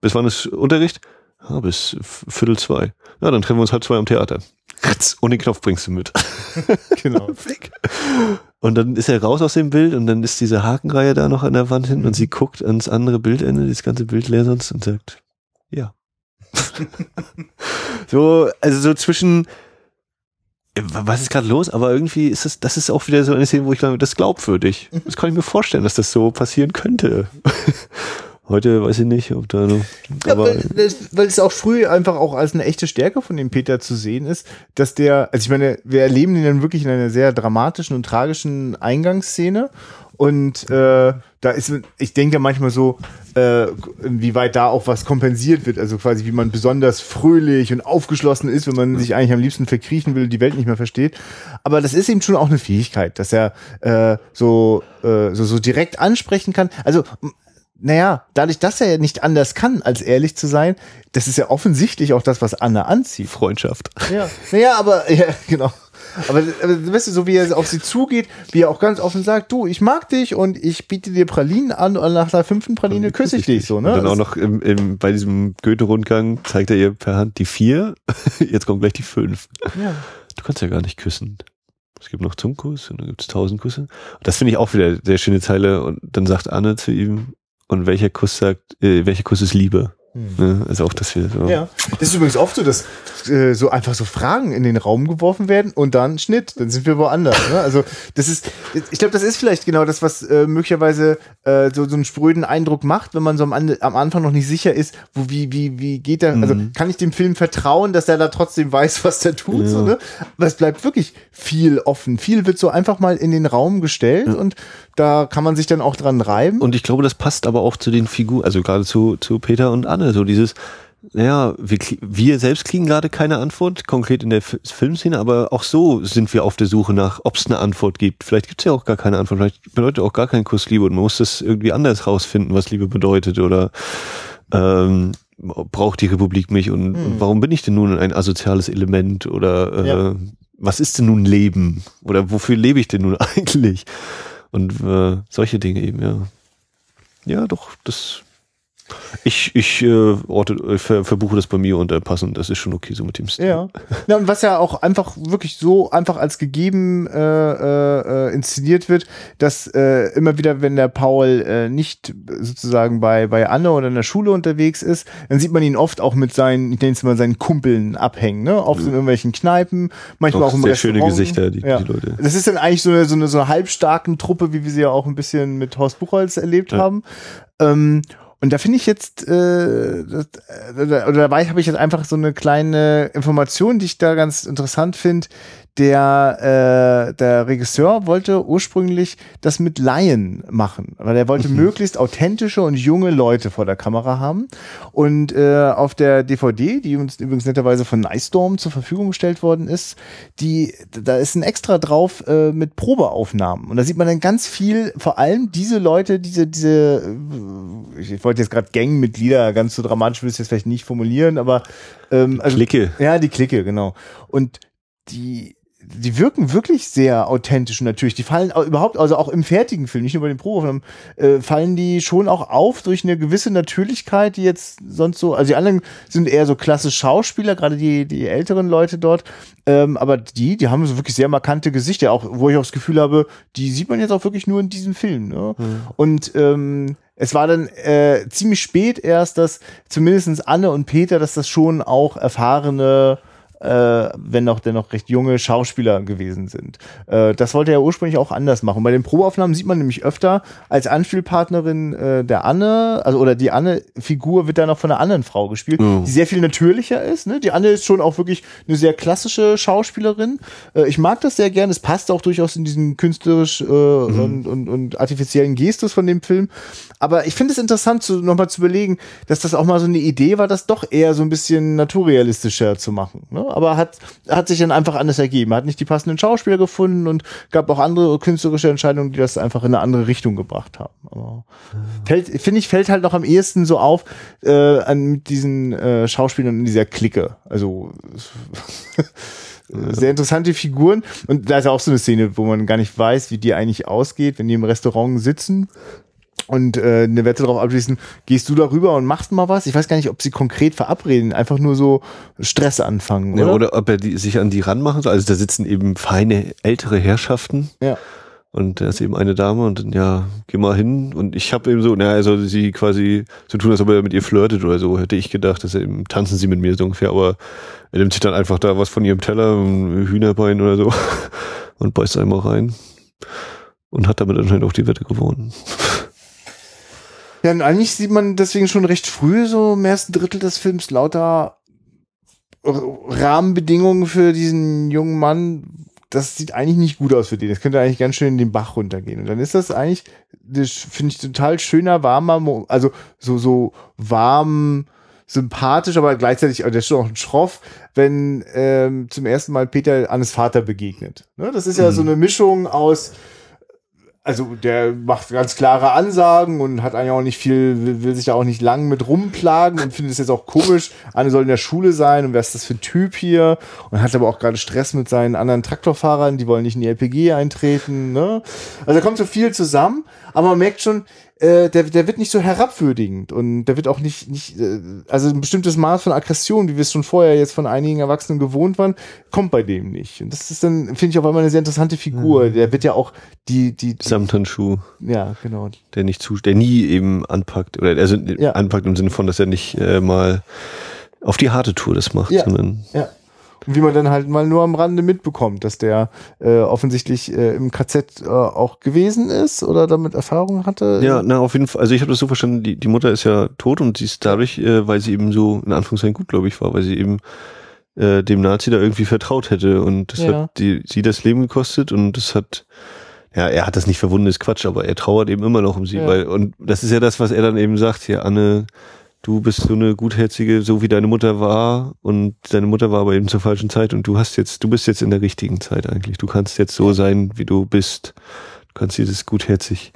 Bis wann ist Unterricht? Ja, bis Viertel zwei. Ja, dann treffen wir uns halb zwei am Theater. Ratz, Und den Knopf bringst du mit. Genau. Weg. Und dann ist er raus aus dem Bild und dann ist diese Hakenreihe da noch an der Wand hinten und sie guckt ans andere Bildende, das ganze Bild leer sonst und sagt, ja. so, also so zwischen, was ist gerade los? Aber irgendwie ist das, das ist auch wieder so eine Szene, wo ich glaube, das ist glaubwürdig. Das kann ich mir vorstellen, dass das so passieren könnte. Heute weiß ich nicht, ob da noch, Ja, aber weil, weil es auch früh einfach auch als eine echte Stärke von dem Peter zu sehen ist, dass der, also ich meine, wir erleben ihn dann wirklich in einer sehr dramatischen und tragischen Eingangsszene und äh, da ist, ich denke manchmal so, äh, inwieweit da auch was kompensiert wird, also quasi wie man besonders fröhlich und aufgeschlossen ist, wenn man sich eigentlich am liebsten verkriechen will, die Welt nicht mehr versteht. Aber das ist eben schon auch eine Fähigkeit, dass er äh, so, äh, so so direkt ansprechen kann. Also naja, dadurch, dass er ja nicht anders kann, als ehrlich zu sein, das ist ja offensichtlich auch das, was Anne anzieht. Freundschaft. Ja, naja, aber, ja, genau. Aber, aber weißt du, so wie er auf sie zugeht, wie er auch ganz offen sagt, du, ich mag dich und ich biete dir Pralinen an und nach der fünften Praline küsse ich dich so, ne? Und dann auch noch im, im, bei diesem Goethe-Rundgang zeigt er ihr per Hand die vier. Jetzt kommt gleich die fünf. ja. Du kannst ja gar nicht küssen. Es gibt noch Zungenkuss und dann gibt es tausend Küsse. Und das finde ich auch wieder sehr schöne Zeile. Und dann sagt Anne zu ihm, und welcher Kuss sagt, äh, welcher Kuss ist Liebe? Ne? Also auch das wieder so. Ja. Das ist übrigens oft so, dass äh, so einfach so Fragen in den Raum geworfen werden und dann Schnitt, dann sind wir woanders. Ne? Also das ist, ich glaube, das ist vielleicht genau das, was äh, möglicherweise äh, so, so einen spröden Eindruck macht, wenn man so am, am Anfang noch nicht sicher ist, wo wie wie wie geht der, also kann ich dem Film vertrauen, dass er da trotzdem weiß, was der tut, so, ne? Aber es bleibt wirklich viel offen, viel wird so einfach mal in den Raum gestellt und da kann man sich dann auch dran reiben. Und ich glaube, das passt aber auch zu den Figuren, also gerade zu, zu Peter und Anne, so dieses, naja, wir, wir selbst kriegen gerade keine Antwort, konkret in der F Filmszene, aber auch so sind wir auf der Suche nach, ob es eine Antwort gibt. Vielleicht gibt es ja auch gar keine Antwort, vielleicht bedeutet auch gar kein Kuss Liebe und man muss das irgendwie anders rausfinden, was Liebe bedeutet oder ähm, braucht die Republik mich und, und warum bin ich denn nun ein asoziales Element oder äh, Ja. was ist denn nun Leben oder wofür lebe ich denn nun eigentlich? Und äh, solche Dinge eben, ja. Ja, doch, das. Ich, ich äh, orte, äh, ver, verbuche das bei mir unter passend. Das ist schon okay so mit dem Stil. Ja. ja, und was ja auch einfach wirklich so einfach als gegeben äh, äh, äh, inszeniert wird, dass äh, immer wieder, wenn der Paul äh, nicht sozusagen bei, bei Anne oder in der Schule unterwegs ist, dann sieht man ihn oft auch mit seinen, ich nenne es mal seinen Kumpeln abhängen, ne? Oft in irgendwelchen Kneipen, manchmal Auch auch im sehr Restaurant. schöne Gesichter, die- die ja. Leute. Das ist dann eigentlich so eine, so eine, so eine halbstarken Truppe, wie wir sie ja auch ein bisschen mit Horst Buchholz erlebt Ja. haben. Ähm, und da finde ich jetzt, äh, das, äh, oder dabei habe ich jetzt einfach so eine kleine Information, die ich da ganz interessant finde, der, äh, der Regisseur wollte ursprünglich das mit Laien machen, weil er wollte mhm. möglichst authentische und junge Leute vor der Kamera haben. Und äh, auf der DVD, die uns übrigens netterweise von Nicestorm zur Verfügung gestellt worden ist, die, da ist ein extra drauf äh, mit Probeaufnahmen. Und da sieht man dann ganz viel, vor allem diese Leute, diese, diese, äh, ich wollte jetzt gerade Gangmitglieder, ganz so dramatisch will ich jetzt vielleicht nicht formulieren, aber ähm, also, Clique. Ja, die Clique, genau. Und die die wirken wirklich sehr authentisch natürlich. Die fallen überhaupt, also auch im fertigen Film, nicht nur bei den Probeaufnahmen, äh, fallen die schon auch auf durch eine gewisse Natürlichkeit, die jetzt sonst so, also die anderen sind eher so klasse Schauspieler, gerade die, die älteren Leute dort, ähm, aber die, die haben so wirklich sehr markante Gesichter, auch wo ich auch das Gefühl habe, die sieht man jetzt auch wirklich nur in diesem Film. Ne? Mhm. Und ähm, es war dann äh, ziemlich spät erst, dass zumindestens Anne und Peter, dass das schon auch erfahrene äh, wenn auch dennoch recht junge Schauspieler gewesen sind. Äh, das wollte er ursprünglich auch anders machen. Bei den Probeaufnahmen sieht man nämlich öfter als Anspielpartnerin äh, der Anne, also oder die Anne-Figur wird dann noch von einer anderen Frau gespielt, mhm. die sehr viel natürlicher ist. Ne? Die Anne ist schon auch wirklich eine sehr klassische Schauspielerin. Äh, ich mag das sehr gern. Es passt auch durchaus in diesen künstlerisch äh, mhm. und, und, und artifiziellen Gestus von dem Film. Aber ich finde es interessant, zu, nochmal zu überlegen, dass das auch mal so eine Idee war, das doch eher so ein bisschen naturrealistischer zu machen. Ne? Aber hat, hat sich dann einfach anders ergeben. Hat nicht die passenden Schauspieler gefunden und gab auch andere künstlerische Entscheidungen, die das einfach in eine andere Richtung gebracht haben. Aber fällt, finde ich, fällt halt noch am ehesten so auf äh, an diesen äh, Schauspielern in dieser Clique. Also sehr interessante Figuren. Und da ist auch so eine Szene, wo man gar nicht weiß, wie die eigentlich ausgeht, wenn die im Restaurant sitzen und äh, eine Wette darauf abschließen, gehst du darüber und machst mal was? Ich weiß gar nicht, ob sie konkret verabreden, einfach nur so Stress anfangen. Oder, ja, oder ob er die, sich an die ranmachen soll. Also da sitzen eben feine ältere Herrschaften. Ja. Und da ist eben eine Dame und dann, ja, geh mal hin. Und ich habe eben so, naja, also sie quasi so tun, als ob er mit ihr flirtet oder so, hätte ich gedacht, dass er eben, tanzen sie mit mir so ungefähr, aber er nimmt sich dann einfach da was von ihrem Teller, ein Hühnerbein oder so und beißt einmal rein. Und hat damit anscheinend auch die Wette gewonnen. Ja, und eigentlich sieht man deswegen schon recht früh, so im ersten Drittel des Films, lauter Rahmenbedingungen für diesen jungen Mann. Das sieht eigentlich nicht gut aus für den. Das könnte eigentlich ganz schön in den Bach runtergehen. Und dann ist das eigentlich, das finde ich total schöner, warmer, also so, so warm, sympathisch, aber gleichzeitig, der ist schon auch ein Schroff, wenn ähm, zum ersten Mal Peter Annes Vater begegnet. Ne? Das ist ja mhm. so eine Mischung aus also der macht ganz klare Ansagen und hat eigentlich auch nicht viel, will, sich da auch nicht lang mit rumplagen und findet es jetzt auch komisch. Anne soll in der Schule sein und wer ist das für ein Typ hier? Und hat aber auch gerade Stress mit seinen anderen Traktorfahrern, die wollen nicht in die LPG eintreten. Ne? Also da kommt so viel zusammen, aber man merkt schon, äh, der, der wird nicht so herabwürdigend und der wird auch nicht, nicht äh, also ein bestimmtes Maß von Aggression, wie wir es schon vorher jetzt von einigen Erwachsenen gewohnt waren, kommt bei dem nicht. Und das ist dann, finde ich, auf einmal eine sehr interessante Figur. Mhm. Der wird ja auch die, die, die Samthandschuh. Ja, genau. Der nicht zu, der nie eben anpackt, oder also ja. anpackt im Sinne von, dass er nicht äh, mal auf die harte Tour das macht, ja. sondern ja. Wie man dann halt mal nur am Rande mitbekommt, dass der äh, offensichtlich äh, im KZ äh, auch gewesen ist oder damit Erfahrung hatte. Ja, na auf jeden Fall. Also ich habe das so verstanden, die, die Mutter ist ja tot und sie ist dadurch, äh, weil sie eben so in Anführungszeichen gut, glaube ich, war, weil sie eben äh, dem Nazi da irgendwie vertraut hätte und das ja. hat die, sie das Leben gekostet und das hat ja, er hat das nicht verwunden, ist Quatsch, aber er trauert eben immer noch um sie, ja. weil, und das ist ja das, was er dann eben sagt, hier, Anne, du bist so eine gutherzige, so wie deine Mutter war und deine Mutter war aber eben zur falschen Zeit und du hast jetzt, du bist jetzt in der richtigen Zeit eigentlich. Du kannst jetzt so sein, wie du bist. Du kannst dieses gutherzig,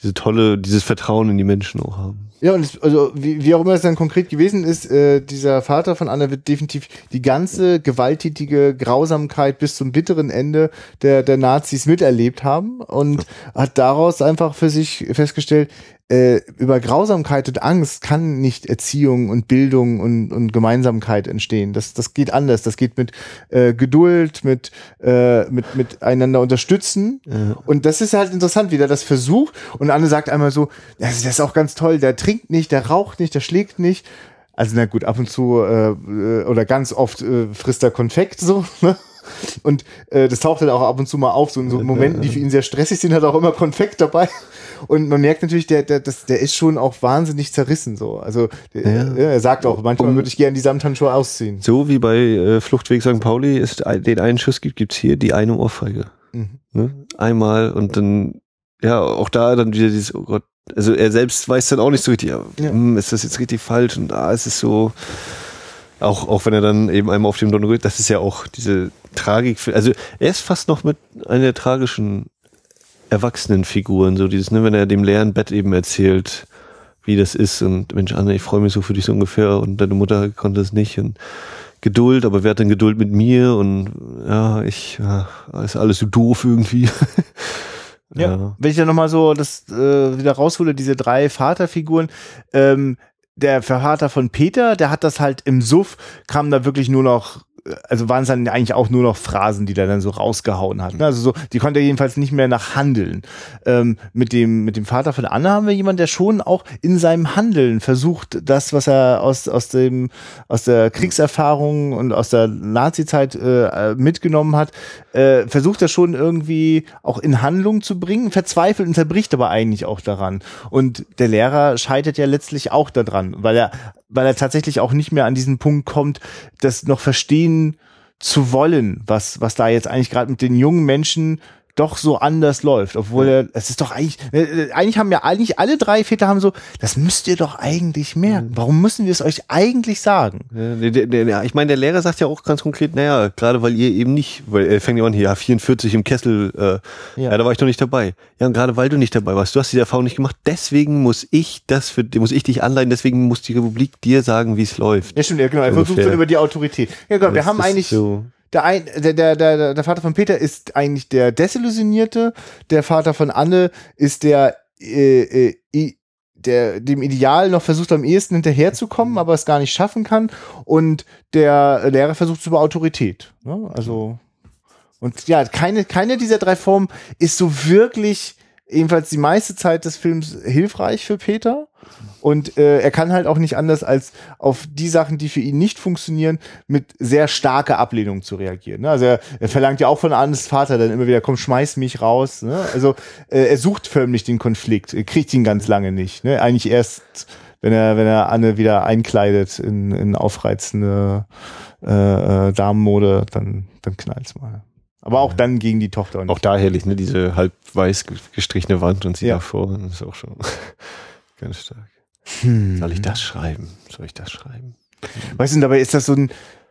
diese tolle, dieses Vertrauen in die Menschen auch haben. Ja, und es, also wie, wie auch immer es dann konkret gewesen ist, äh, dieser Vater von Anna wird definitiv die ganze gewalttätige Grausamkeit bis zum bitteren Ende der, der Nazis miterlebt haben und hat daraus einfach für sich festgestellt, äh, über Grausamkeit und Angst kann nicht Erziehung und Bildung und, und Gemeinsamkeit entstehen. Das, das geht anders. Das geht mit äh, Geduld, mit, äh, mit, mit einander unterstützen. Ja. Und das ist halt interessant, wie der das versucht. Und Anne sagt einmal so, das ist auch ganz toll, der trinkt nicht, der raucht nicht, der schlägt nicht. Also na gut, ab und zu äh, äh oder ganz oft äh, frisst er Konfekt so. Ne? Und äh, das taucht halt auch ab und zu mal auf, so in so Momenten, die für ihn sehr stressig sind, hat er auch immer Konfekt dabei. Und man merkt natürlich, der, der, das, der ist schon auch wahnsinnig zerrissen so. Also der, Ja. er sagt auch, manchmal Um- würde ich gerne die Samthandschuhe ausziehen. So wie bei äh, Fluchtweg St. Pauli es ein- den einen Schuss gibt, gibt's hier die eine Ohrfeige. Mhm. Ne? Einmal und dann, ja, auch da dann wieder dieses, oh Gott, also er selbst weiß dann auch nicht so richtig, ja, Ja. hm, ist das jetzt richtig falsch und ah, es ist so, auch, auch wenn er dann eben einmal auf dem Don rührt, das ist ja auch diese Tragik, also er ist fast noch mit einer der tragischen Erwachsenenfiguren, so dieses, ne, wenn er dem leeren Bett eben erzählt, wie das ist und Mensch, Anne, ich freue mich so für dich so ungefähr und deine Mutter konnte es nicht und Geduld, aber wer hat denn Geduld mit mir und ja, ich, ja, ist alles so doof irgendwie. Ja. Wenn ich dann nochmal so das äh, wieder raushole, diese drei Vaterfiguren, ähm, der Vater von Peter, der hat das halt im Suff, kam da wirklich nur noch, also waren es dann eigentlich auch nur noch Phrasen, die der dann so rausgehauen hat. Ne? Also so, die konnte er jedenfalls nicht mehr nach Handeln. Ähm, mit dem, mit dem Vater von Anne haben wir jemanden, der schon auch in seinem Handeln versucht, das, was er aus, aus dem, aus der Kriegserfahrung und aus der Nazi-Zeit äh, mitgenommen hat, äh, versucht er schon irgendwie auch in Handlung zu bringen, verzweifelt und zerbricht aber eigentlich auch daran. Und der Lehrer scheitert ja letztlich auch daran, weil er, weil er tatsächlich auch nicht mehr an diesen Punkt kommt, das noch verstehen zu wollen, was, was da jetzt eigentlich gerade mit den jungen Menschen doch so anders läuft, obwohl er, es ist doch eigentlich, äh, eigentlich haben ja eigentlich alle drei Väter haben so, das müsst ihr doch eigentlich merken. Warum müssen wir es euch eigentlich sagen? Ja, ich meine, der Lehrer sagt ja auch ganz konkret, naja, gerade weil ihr eben nicht, weil er fängt ja an hier, ja, 44 im Kessel, äh, Ja. ja. da war ich doch nicht dabei. Ja, und gerade weil du nicht dabei warst, du hast diese Erfahrung nicht gemacht, deswegen muss ich das für, muss ich dich anleiten, deswegen muss die Republik dir sagen, wie es läuft. Ja, stimmt, ja, genau. Er versucht über die Autorität. Ja, genau. Wir haben eigentlich, So, der, ein, der, der, der, der Vater von Peter ist eigentlich der Desillusionierte. Der Vater von Anne ist der, äh, äh, der dem Ideal noch versucht am ehesten hinterherzukommen, aber es gar nicht schaffen kann. Und der Lehrer versucht es über Autorität. Ne? Also, und ja, keine, keine dieser drei Formen ist so wirklich, jedenfalls die meiste Zeit des Films, hilfreich für Peter. Und äh, er kann halt auch nicht anders, als auf die Sachen, die für ihn nicht funktionieren, mit sehr starker Ablehnung zu reagieren. Ne? Also er, er verlangt ja auch von Annes Vater dann immer wieder, komm, schmeiß mich raus. Ne? Also äh, er sucht förmlich den Konflikt, er kriegt ihn ganz lange nicht. Ne? Eigentlich erst, wenn er, wenn er Anne wieder einkleidet in, in aufreizende äh, äh, Damenmode, dann, dann knallt's mal. Aber auch dann gegen die Tochter. Und auch da herrlich, ne, diese halb weiß gestrichene Wand und sie Ja. davor, das ist auch schon ganz stark. Hm. Soll ich das schreiben? Soll ich das schreiben? Weißt du, dabei ist das so ein,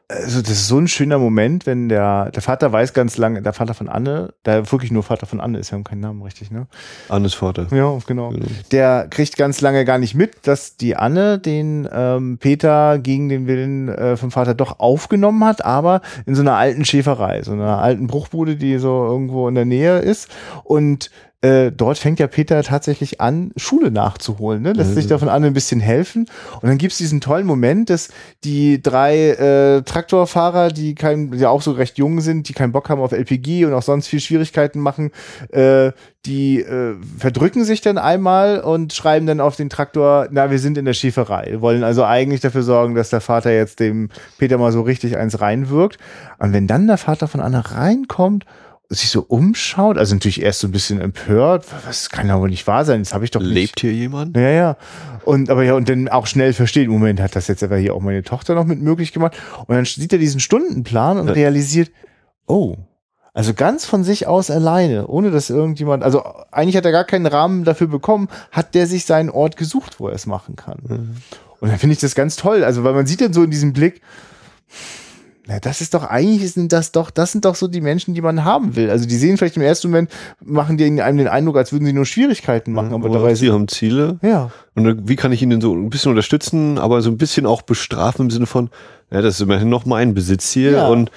also das ist so ein schöner Moment, wenn der, der Vater weiß ganz lange, der Vater von Anne, der wirklich nur Vater von Anne ist, wir haben keinen Namen richtig, ne? Annes Vater. Ja, genau. Genau. Der kriegt ganz lange gar nicht mit, dass die Anne den ähm, Peter gegen den Willen äh, vom Vater doch aufgenommen hat, aber in so einer alten Schäferei, so einer alten Bruchbude, die so irgendwo in der Nähe ist. Und äh, dort fängt ja Peter tatsächlich an, Schule nachzuholen, ne? lässt sich davon an ein bisschen helfen. Und dann gibt's diesen tollen Moment, dass die drei äh, Traktorfahrer, die kein, die auch so recht jung sind, die keinen Bock haben auf LPG und auch sonst viel Schwierigkeiten machen, äh, die äh, verdrücken sich dann einmal und schreiben dann auf den Traktor, na, wir sind in der Schäferei. Wollen also eigentlich dafür sorgen, dass der Vater jetzt dem Peter mal so richtig eins reinwirkt. Und wenn dann der Vater von Anna reinkommt, sich so umschaut, also natürlich erst so ein bisschen empört, was kann ja wohl nicht wahr sein, das habe ich doch nicht. Lebt hier jemand? Ja, ja. Und aber ja, und dann auch schnell versteht, Moment, hat das jetzt aber hier auch meine Tochter noch mit möglich gemacht. Und dann sieht er diesen Stundenplan und Ja. realisiert, oh, also ganz von sich aus alleine, ohne dass irgendjemand, also eigentlich hat er gar keinen Rahmen dafür bekommen, hat der sich seinen Ort gesucht, wo er es machen kann. Und dann finde ich das ganz toll, also weil man sieht dann so in diesem Blick, na, das ist doch eigentlich sind das doch, das sind doch so die Menschen, die man haben will. Also die sehen vielleicht im ersten Moment, machen die einem den Eindruck, als würden sie nur Schwierigkeiten machen, aber dabei sie haben Ziele. ja. Und wie kann ich ihn denn so ein bisschen unterstützen, aber so ein bisschen auch bestrafen im Sinne von, ja, das ist immerhin noch mein Besitz hier Ja. und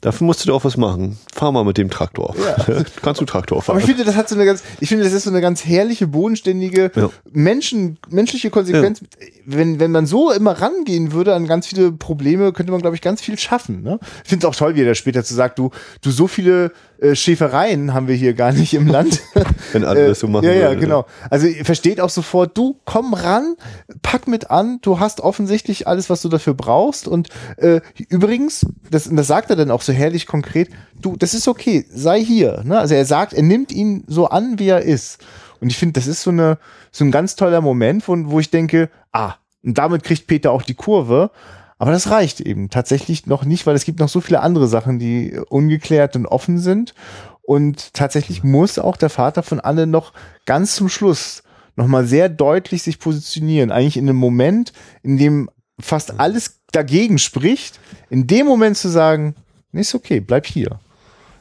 dafür musst du auch was machen. Fahr mal mit dem Traktor. Ja. Kannst du Traktor Aber fahren? ich finde, das hat so eine ganz, ich finde, das ist so eine ganz herrliche, bodenständige, Ja. Menschen, menschliche Konsequenz. Wenn, wenn man so immer rangehen würde an ganz viele Probleme, könnte man, glaube ich, ganz viel schaffen. Ne? Ich finde es auch toll, wie er da später zu sagt, du, du, so viele äh, Schäfereien haben wir hier gar nicht im Land. Wenn alle das so machen Ja, ja, würden, genau. Also ihr versteht auch sofort, du komm ran, pack mit an, du hast offensichtlich alles, was du dafür brauchst. Und äh, übrigens, das, das sagt er dann auch so herrlich konkret, du, das ist okay, sei hier. Ne? Also er sagt, er nimmt ihn so an, wie er ist. Und ich finde, das ist so eine, so ein ganz toller Moment, wo, wo ich denke, ah, und damit kriegt Peter auch die Kurve. Aber das reicht eben tatsächlich noch nicht, weil es gibt noch so viele andere Sachen, die ungeklärt und offen sind. Und tatsächlich muss auch der Vater von Anne noch ganz zum Schluss nochmal sehr deutlich sich positionieren. Eigentlich in einem Moment, in dem fast alles dagegen spricht, in dem Moment zu sagen, nee, ist okay, bleib hier.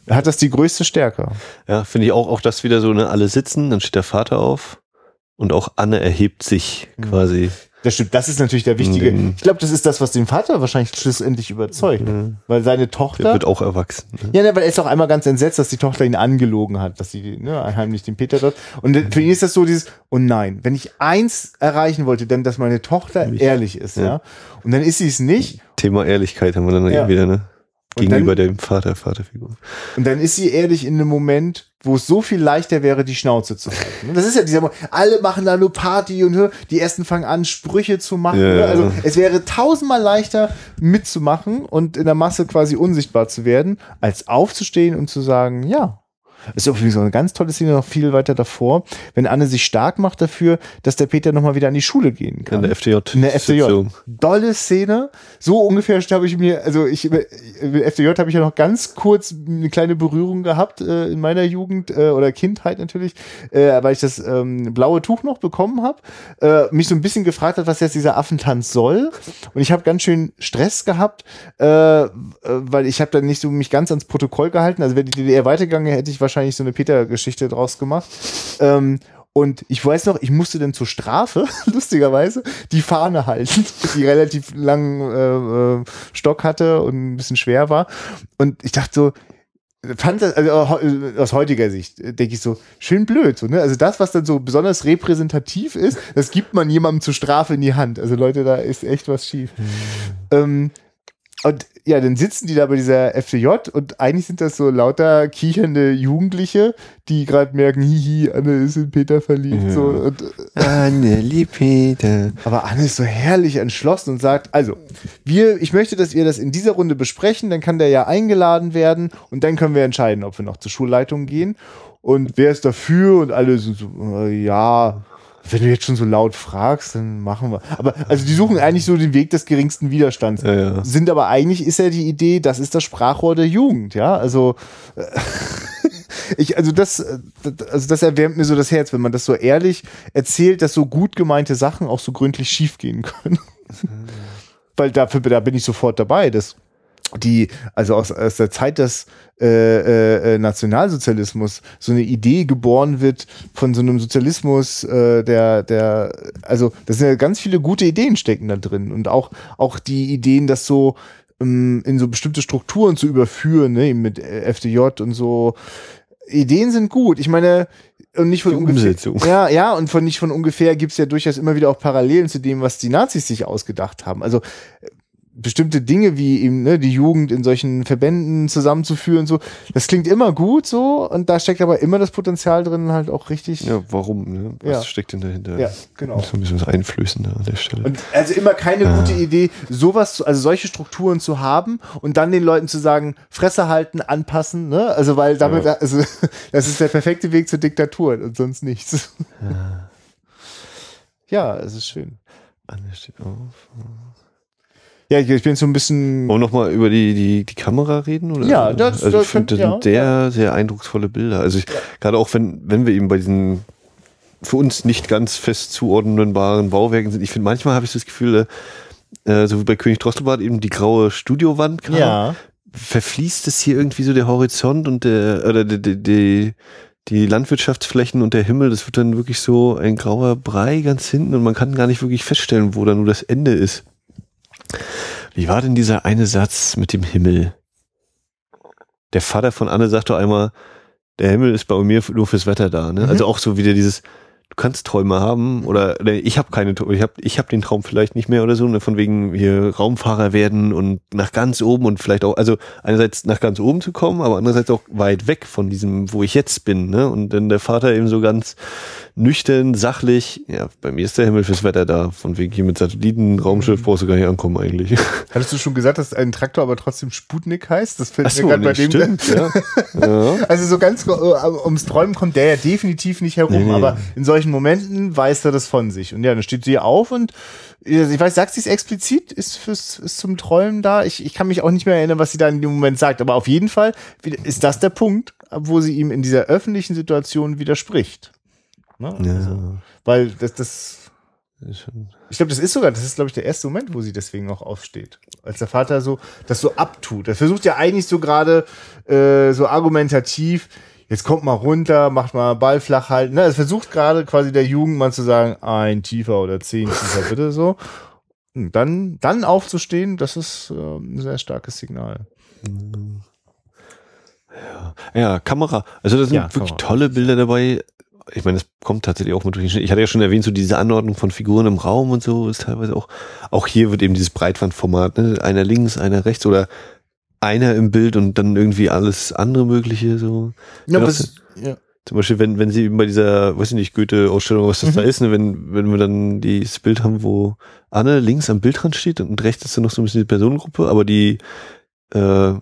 Er hat das die größte Stärke. Ja, finde ich auch, auch das wieder so, ne, alle sitzen, dann steht der Vater auf und auch Anne erhebt sich mhm. quasi. Das stimmt, das ist natürlich der wichtige. Ich glaube, das ist das, was den Vater wahrscheinlich schlussendlich überzeugt. Mhm. Weil seine Tochter. Der wird auch erwachsen. Ne? Ja, ne, weil er ist auch einmal ganz entsetzt, dass die Tochter ihn angelogen hat, dass sie ne, heimlich den Peter dort. Und für ihn ist das so dieses, oh nein, wenn ich eins erreichen wollte, dann, dass meine Tochter ich, ehrlich ist, ja. ja. Und dann ist sie es nicht. Thema Ehrlichkeit haben wir dann ja. wieder, ne? Gegenüber dann, dem Vater, Vaterfigur. Und dann ist sie ehrlich in einem Moment, wo es so viel leichter wäre, die Schnauze zu halten. Das ist ja dieser, alle machen da nur Party und die ersten fangen an, Sprüche zu machen. Ja, ne? Also es wäre tausendmal leichter mitzumachen und in der Masse quasi unsichtbar zu werden, als aufzustehen und zu sagen, ja, das ist übrigens eine ganz tolle Szene noch viel weiter davor, wenn Anne sich stark macht dafür, dass der Peter nochmal wieder an die Schule gehen kann. In der FDJ. In der FDJ. Dolle Szene. So ungefähr habe ich mir, also ich, mit FDJ habe ich ja noch ganz kurz eine kleine Berührung gehabt äh, in meiner Jugend äh, oder Kindheit natürlich, äh, weil ich das ähm, blaue Tuch noch bekommen habe. Äh, mich so ein bisschen gefragt hat, was jetzt dieser Affentanz soll. Und ich habe ganz schön Stress gehabt, äh, äh weil ich habe dann nicht so mich ganz ans Protokoll gehalten. Also wenn die DDR weitergegangen hätte ich wahrscheinlich wahrscheinlich so eine Peter-Geschichte draus gemacht. Ähm, und ich weiß noch, ich musste dann zur Strafe, lustigerweise, die Fahne halten, die relativ langen äh, äh, Stock hatte und ein bisschen schwer war. Und ich dachte so, fand das, also aus heutiger Sicht, denke ich so, schön blöd. So, ne? Also das, was dann so besonders repräsentativ ist, das gibt man jemandem zur Strafe in die Hand. Also Leute, da ist echt was schief. Mhm. Ähm, und ja, dann sitzen die da bei dieser FDJ und eigentlich sind das so lauter kichernde Jugendliche, die gerade merken, hihi, Anne ist in Peter verliebt. Ja. So, und, äh, Anne liebt Peter. Aber Anne ist so herrlich entschlossen und sagt, also, wir, ich möchte, dass wir das in dieser Runde besprechen, dann kann der ja eingeladen werden und dann können wir entscheiden, ob wir noch zur Schulleitung gehen. Und wer ist dafür? Und alle sind so, äh, ja, wenn du jetzt schon so laut fragst, dann machen wir. Aber also die suchen eigentlich so den Weg des geringsten Widerstands. Ja, ja. Sind aber eigentlich ist ja die Idee, das ist das Sprachrohr der Jugend, ja. Also äh, ich, also das, also das erwärmt mir so das Herz, wenn man das so ehrlich erzählt, dass so gut gemeinte Sachen auch so gründlich schiefgehen können. Mhm. Weil dafür, da bin ich sofort dabei. Das die, also aus, aus der Zeit des äh, äh, äh, Nationalsozialismus, so eine Idee geboren wird von so einem Sozialismus, äh, der, der, also das sind ja ganz viele gute Ideen stecken da drin und auch, auch die Ideen, das so ähm, in so bestimmte Strukturen zu überführen, ne, mit FDJ und so. Ideen sind gut. Ich meine, und nicht von die ungefähr. Umsetzung. Ja, ja, und von nicht von ungefähr gibt's ja durchaus immer wieder auch Parallelen zu dem, was die Nazis sich ausgedacht haben. Also bestimmte Dinge wie eben ne, die Jugend in solchen Verbänden zusammenzuführen so. Das klingt immer gut so. Und da steckt aber immer das Potenzial drin halt auch richtig. Ja warum ne? was ja. steckt denn dahinter? Ja genau. So ein bisschen was einflößender an der Stelle. Und also immer keine ah. gute Idee sowas also solche Strukturen zu haben und dann den Leuten zu sagen Fresse halten anpassen ne? Also weil damit ja. also das ist der perfekte Weg zur Diktatur und sonst nichts. Ja, ja es ist schön. Anne steht auf ja, ich bin so ein bisschen. Wollen wir nochmal über die, die, die Kamera reden? Oder? Ja, das, also ich finde, das ja, sind sehr, ja. sehr eindrucksvolle Bilder. Also ich, ja. gerade auch wenn, wenn wir eben bei diesen für uns nicht ganz fest zuordnenbaren Bauwerken sind, ich finde, manchmal habe ich das Gefühl, äh, so wie bei König Drosselbart eben die graue Studiowand kam, ja. verfließt es hier irgendwie so der Horizont und der, oder die, die, die, die Landwirtschaftsflächen und der Himmel, das wird dann wirklich so ein grauer Brei ganz hinten und man kann gar nicht wirklich feststellen, wo da nur das Ende ist. Wie war denn dieser eine Satz mit dem Himmel? Der Vater von Anne sagt doch einmal, der Himmel ist bei mir nur fürs Wetter da. Ne? Mhm. Also auch so wieder dieses, du kannst Träume haben oder ne, ich habe keine ich habe ich hab den Traum vielleicht nicht mehr oder so, ne, von wegen hier Raumfahrer werden und nach ganz oben und vielleicht auch, also einerseits nach ganz oben zu kommen, aber andererseits auch weit weg von diesem, wo ich jetzt bin. Ne? Und dann der Vater eben so ganz nüchtern, sachlich. Ja, bei mir ist der Himmel fürs Wetter da. Von wegen hier mit Satelliten, Raumschiff brauchst du gar nicht ankommen eigentlich. Hattest du schon gesagt, dass ein Traktor aber trotzdem Sputnik heißt? Das fällt so, mir gerade bei dem. stimmt, ja. ja. Also so ganz äh, ums Träumen kommt der ja definitiv nicht herum, Nee, nee. aber in solchen Momenten weiß er das von sich. Und ja, dann steht sie auf und ich weiß, sagt sie es explizit? Ist fürs ist zum Träumen da? Ich, ich kann mich auch nicht mehr erinnern, was sie da in dem Moment sagt, aber auf jeden Fall ist das der Punkt, wo sie ihm in dieser öffentlichen Situation widerspricht. Ne? Also, weil das, das ich glaube, das ist sogar, das ist, glaube ich, der erste Moment, wo sie deswegen auch aufsteht. Als der Vater so das so abtut. Er versucht ja eigentlich so gerade äh, so argumentativ, jetzt kommt mal runter, macht mal Ball flach halten. Ne? Er versucht gerade quasi der Jugend mal zu sagen, ein tiefer oder zehn tiefer bitte so. Und dann, dann aufzustehen, das ist äh, ein sehr starkes Signal. Ja, Kamera. Also da sind Ja, wirklich Kamera. tolle Bilder dabei. Ich meine, das kommt tatsächlich auch mit durch den. Ich hatte ja schon erwähnt, so diese Anordnung von Figuren im Raum und so ist teilweise auch. Auch hier wird eben dieses Breitbandformat, ne? Einer links, einer rechts oder einer im Bild und dann irgendwie alles andere Mögliche so. Ja, das, ja. Zum Beispiel, wenn, wenn sie eben bei dieser, weiß ich nicht, Goethe-Ausstellung, was das Mhm. da ist, ne, wenn, wenn wir dann dieses Bild haben, wo Anne links am Bildrand steht und rechts ist dann noch so ein bisschen die Personengruppe, aber die äh, äh,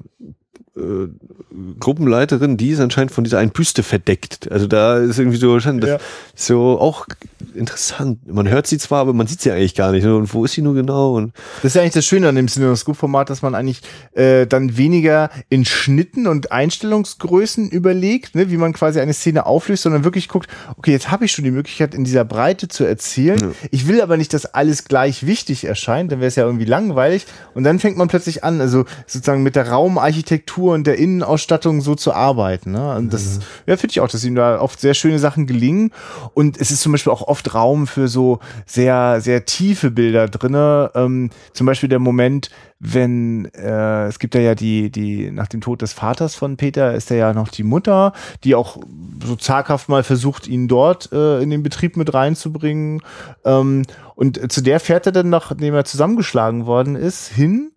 Gruppenleiterin, die ist anscheinend von dieser einen Büste verdeckt. Also da ist irgendwie so, Ja. so auch interessant. Man hört sie zwar, aber man sieht sie eigentlich gar nicht. Und wo ist sie nur genau? Und Das ist ja eigentlich das Schöne an dem Cinemascope-Format, dass man eigentlich äh, dann weniger in Schnitten und Einstellungsgrößen überlegt, ne, wie man quasi eine Szene auflöst, sondern wirklich guckt, okay, jetzt habe ich schon die Möglichkeit, in dieser Breite zu erzählen. Ja. Ich will aber nicht, dass alles gleich wichtig erscheint, dann wäre es ja irgendwie langweilig. Und dann fängt man plötzlich an, also sozusagen mit der Raumarchitektur und der Innenausstattung so zu arbeiten. Ne? Und das, ja, finde ich auch, dass ihm da oft sehr schöne Sachen gelingen. Und es ist zum Beispiel auch oft Raum für so sehr, sehr tiefe Bilder drinne. Ähm, zum Beispiel der Moment, wenn äh, es gibt ja ja die, die nach dem Tod des Vaters von Peter ist ja ja noch die Mutter, die auch so zaghaft mal versucht, ihn dort äh, in den Betrieb mit reinzubringen. Ähm, und zu der fährt er dann, nachdem er zusammengeschlagen worden ist, hin.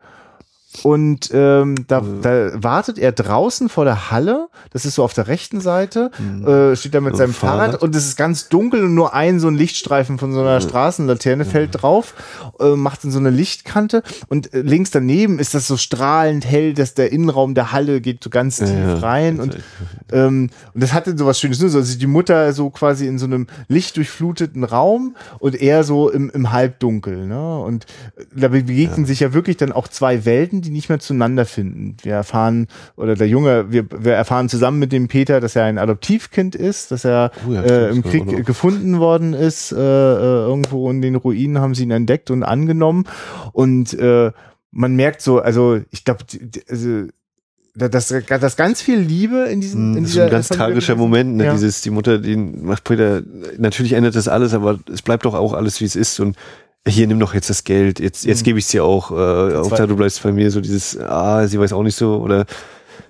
Und ähm, da, da wartet er draußen vor der Halle, das ist so auf der rechten Seite, äh, steht da mit So, seinem Fahrrad. Fahrrad. und es ist ganz dunkel und nur ein so ein Lichtstreifen von so einer Straßenlaterne fällt drauf, äh, macht in so eine Lichtkante und äh, links daneben ist das so strahlend hell, dass der Innenraum der Halle geht so ganz tief ja. rein und ähm, und das hatte so was Schönes, ne? so, also die Mutter so quasi in so einem lichtdurchfluteten Raum und er so im, im Halbdunkel. Ne? Und äh, da begegnen sich ja wirklich dann auch zwei Welten, die nicht mehr zueinander finden. Wir erfahren, oder der Junge, wir, wir erfahren zusammen mit dem Peter, dass er ein Adoptivkind ist, dass er Oh ja, äh, im das Krieg noch. gefunden worden ist. Äh, äh, irgendwo in den Ruinen haben sie ihn entdeckt und angenommen. Und äh, man merkt so, also ich glaube, also, da- dass, dass ganz viel Liebe in diesem in das ist ein ganz Familie tragischer Moment, ne? Ja. dieses, die Mutter, die macht Peter, natürlich ändert das alles, aber es bleibt doch auch alles, wie es ist und hier, nimm doch jetzt das Geld, jetzt, jetzt Mhm. gebe ich es dir auch, äh, Hauptsache du bleibst bei mir, so dieses, ah, sie weiß auch nicht so, oder,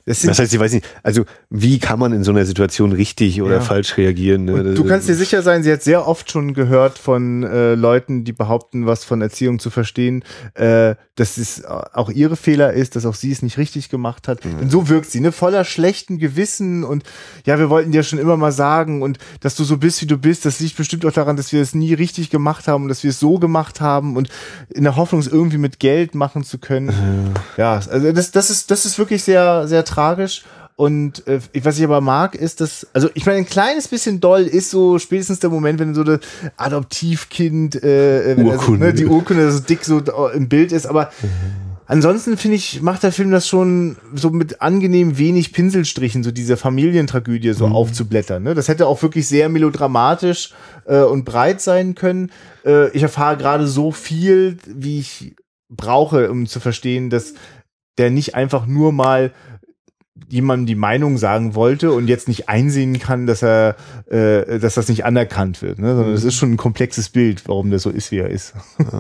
Das das heißt, sie weiß nicht, also, wie kann man in so einer Situation richtig oder Ja. falsch reagieren? Ne? Du kannst dir sicher sein, sie hat sehr oft schon gehört von äh, Leuten, die behaupten, was von Erziehung zu verstehen, äh, dass es auch ihre Fehler ist, dass auch sie es nicht richtig gemacht hat. Mhm. Und so wirkt sie, ne? Voller schlechten Gewissen und ja, wir wollten dir schon immer mal sagen und dass du so bist, wie du bist, das liegt bestimmt auch daran, dass wir es nie richtig gemacht haben und dass wir es so gemacht haben und in der Hoffnung, es irgendwie mit Geld machen zu können. Ja, also das, das ist, das ist wirklich sehr, sehr tragisch. Und äh, was ich aber mag, ist, dass, also ich meine, ein kleines bisschen doll ist so spätestens der Moment, wenn so eine Adoptivkind, äh, äh, wenn also, Urkunde. ne, die Urkunde so dick so im Bild ist, aber ansonsten finde ich, macht der Film das schon so mit angenehm wenig Pinselstrichen, so diese Familientragödie so aufzublättern. Ne? Das hätte auch wirklich sehr melodramatisch äh, und breit sein können. Äh, ich erfahre gerade so viel, wie ich brauche, um zu verstehen, dass der nicht einfach nur mal jemandem die Meinung sagen wollte und jetzt nicht einsehen kann, dass er, äh, dass das nicht anerkannt wird, ne? sondern es ist schon ein komplexes Bild, warum der so ist, wie er ist.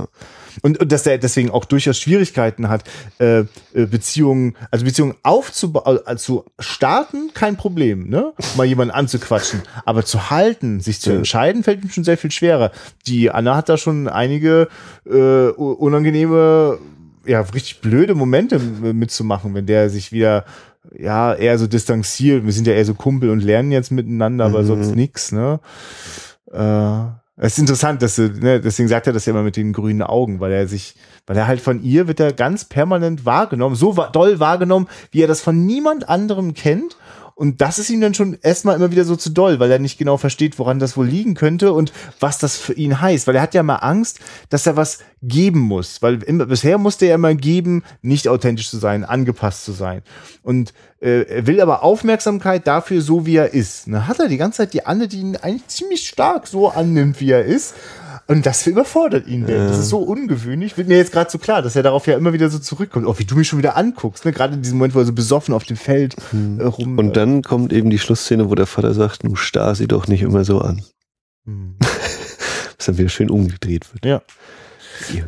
Und, und dass er deswegen auch durchaus Schwierigkeiten hat, äh, äh, Beziehungen, also Beziehungen aufzubauen, also zu starten, kein Problem, ne? Mal jemanden anzuquatschen. Aber zu halten, sich zu Ja. entscheiden, fällt ihm schon sehr viel schwerer. Die Anna hat da schon einige äh, unangenehme, ja, richtig blöde Momente mitzumachen, wenn der sich wieder ja, eher so distanziert. Wir sind ja eher so Kumpel und lernen jetzt miteinander, aber Mhm. sonst nix, ne? Äh, es ist interessant, dass du, ne, deswegen sagt er das ja immer mit den grünen Augen, weil er sich, weil er halt von ihr wird er ganz permanent wahrgenommen, so doll wahrgenommen, wie er das von niemand anderem kennt. Und das ist ihm dann schon erstmal immer wieder so zu doll, weil er nicht genau versteht, woran das wohl liegen könnte und was das für ihn heißt. Weil er hat ja mal Angst, dass er was geben muss. Weil immer, bisher musste er immer geben, nicht authentisch zu sein, angepasst zu sein. Und äh, er will aber Aufmerksamkeit dafür, so wie er ist. Dann hat er die ganze Zeit die Anne, die ihn eigentlich ziemlich stark so annimmt, wie er ist. Und das überfordert ihn denn. Das ist so ungewöhnlich. Wird mir jetzt gerade so klar, dass er darauf ja immer wieder so zurückkommt. Oh, wie du mich schon wieder anguckst. Ne? Gerade in diesem Moment, wo er so besoffen auf dem Feld äh, rum. Und dann kommt eben die Schlussszene, wo der Vater sagt, du starr sie doch nicht immer so an. Hm. Was dann wieder schön umgedreht wird. Ja.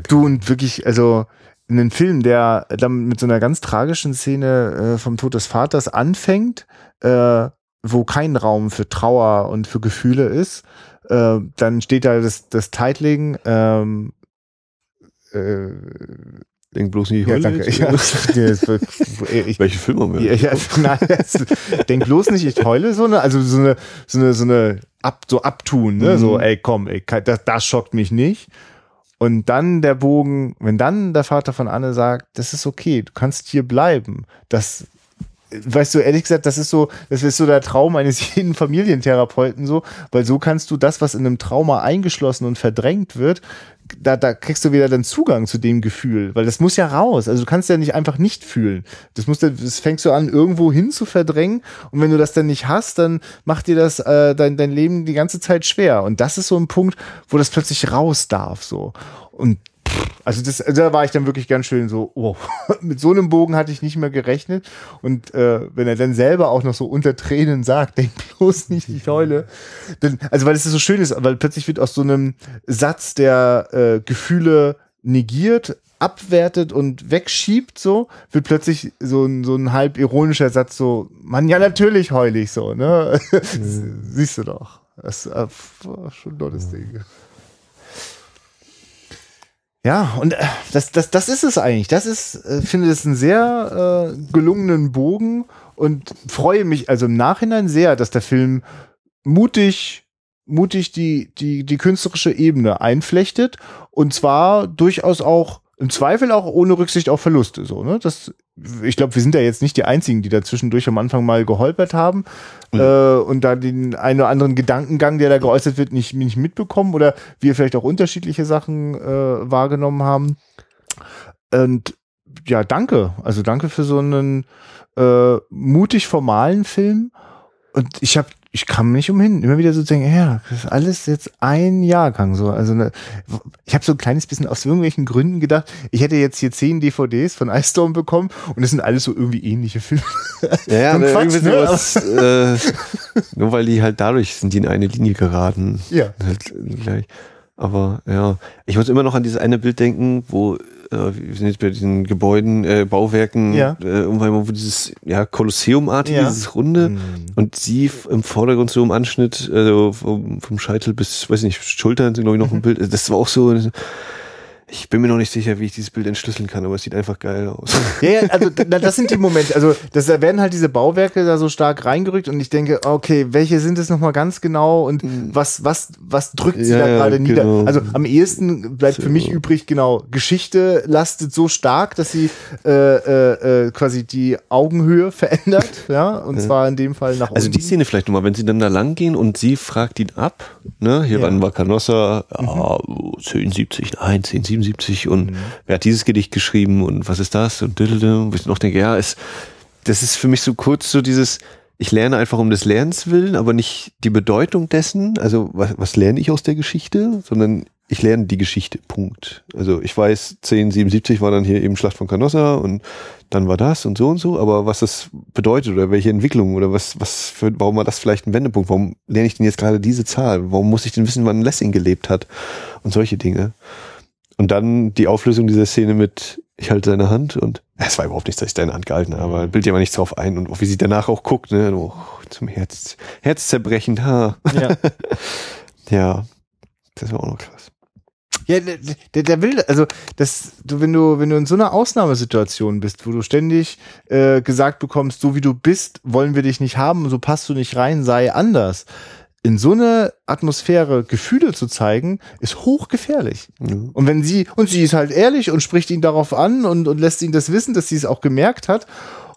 Du und wirklich, also einen Film, der dann mit so einer ganz tragischen Szene äh, vom Tod des Vaters anfängt, äh, wo kein Raum für Trauer und für Gefühle ist, äh, dann steht da das, das Titling, ähm, äh, Denk bloß nicht, ja, heule danke. Ja, ich, ich, Welche Filme haben wir? ja, ja, nein, das, denk bloß nicht, ich heule so eine, also so eine, so eine, so eine ab, so abtun, ne, Mhm. so, ey, komm, ey, das, das schockt mich nicht. Und dann der Bogen, wenn dann der Vater von Anne sagt, das ist okay, du kannst hier bleiben, das, weißt du, ehrlich gesagt, das ist so, das ist so der Traum eines jeden Familientherapeuten so, weil so kannst du das, was in einem Trauma eingeschlossen und verdrängt wird, da, da kriegst du wieder dann Zugang zu dem Gefühl, weil das muss ja raus. Also du kannst ja nicht einfach nicht fühlen. Das muss, dann- das fängst du an, irgendwo hin zu verdrängen. Und wenn du das dann nicht hast, dann macht dir das äh, dein, dein Leben die ganze Zeit schwer. Und das ist so ein Punkt, wo das plötzlich raus darf. So. Und also das, da war ich dann wirklich ganz schön so, oh, mit so einem Bogen hatte ich nicht mehr gerechnet. Und äh, wenn er dann selber auch noch so unter Tränen sagt, denk bloß nicht, ich heule. Denn, also weil es so schön ist, weil plötzlich wird aus so einem Satz, der äh, Gefühle negiert, abwertet und wegschiebt, so, wird plötzlich so ein, so ein halb ironischer Satz, so, man, ja, natürlich heul ich so, ne? Siehst du doch. Das ist äh, schon ein tolles Ding. Ja, und äh, das, das, das ist es eigentlich. Das ist, äh, finde ich, einen sehr äh, gelungenen Bogen und freue mich also im Nachhinein sehr, dass der Film mutig, mutig die, die, die künstlerische Ebene einflechtet und zwar durchaus auch im Zweifel auch ohne Rücksicht auf Verluste. So, ne? das, ich glaube, wir sind ja jetzt nicht die Einzigen, die da zwischendurch am Anfang mal geholpert haben äh, und da den einen oder anderen Gedankengang, der da geäußert wird, nicht, nicht mitbekommen oder wir vielleicht auch unterschiedliche Sachen äh, wahrgenommen haben. Und ja, danke. Also danke für so einen äh, mutig formalen Film. Und ich habe, ich kam nicht umhin, immer wieder so zu denken, ja, das ist alles jetzt ein Jahrgang so. Also ne, ich habe so ein kleines bisschen aus irgendwelchen Gründen gedacht, ich hätte jetzt hier zehn DVDs von Ice Storm bekommen und das sind alles so irgendwie ähnliche Filme. Ja, ja, aber Quatsch, ne? sowas, äh, nur weil die halt dadurch sind die in eine Linie geraten. Ja. Halt gleich. Aber ja, ich muss immer noch an dieses eine Bild denken, wo äh, wir sind jetzt bei diesen Gebäuden, äh, Bauwerken, Ja. äh, irgendwann wo dieses ja Kolosseum-artige, Ja. dieses Runde Mhm. und sie im Vordergrund so im Anschnitt, also vom, vom Scheitel bis, weiß nicht, Schultern sind glaube ich noch Mhm. ein Bild. Das war auch so. Ich bin mir noch nicht sicher, wie ich dieses Bild entschlüsseln kann, aber es sieht einfach geil aus. Ja, ja, also na, das sind die Momente. Also das, da werden halt diese Bauwerke da so stark reingerückt und ich denke, okay, welche sind es nochmal ganz genau und was, was, was drückt sie Ja, da ja, gerade nieder? genau. Also am ehesten bleibt für mich übrig, genau, Geschichte lastet so stark, dass sie äh, äh, äh, quasi die Augenhöhe verändert, ja, und zwar in dem Fall nach Also die. Szene vielleicht nochmal, wenn sie dann da lang gehen und sie fragt ihn ab, ne, hier Ja. war Canossa, ja, 1070, nein, 1077 und wer hat dieses Gedicht geschrieben und was ist das und wo ich noch denke, ja, es, das ist für mich so kurz so dieses, ich lerne einfach um des Lernens willen, aber nicht die Bedeutung dessen, also was, was lerne ich aus der Geschichte, sondern ich lerne die Geschichte, Punkt. Also ich weiß, 1077 war dann hier eben Schlacht von Canossa und dann war das und so und so, aber was das bedeutet oder welche Entwicklung oder was, was für, warum war das vielleicht ein Wendepunkt? Warum lerne ich denn jetzt gerade diese Zahl? Warum muss ich denn wissen, wann Lessing gelebt hat? Und solche Dinge. Und dann die Auflösung dieser Szene mit, ich halte seine Hand und es war überhaupt nicht, dass ich deine Hand gehalten habe, aber bild dir mal nichts drauf ein und wie sie danach auch guckt, ne, oh, zum Herz, herzzerbrechend, ha. Ja. Ja, das war auch noch krass. Ja, der, der, der will, also das, du, wenn du, wenn du in so einer Ausnahmesituation bist, wo du ständig äh, gesagt bekommst, so wie du bist, wollen wir dich nicht haben, so passt du nicht rein, sei anders. In so eine Atmosphäre Gefühle zu zeigen, ist hochgefährlich. Mhm. Und wenn sie, und sie ist halt ehrlich und spricht ihn darauf an und, und lässt ihn das wissen, dass sie es auch gemerkt hat.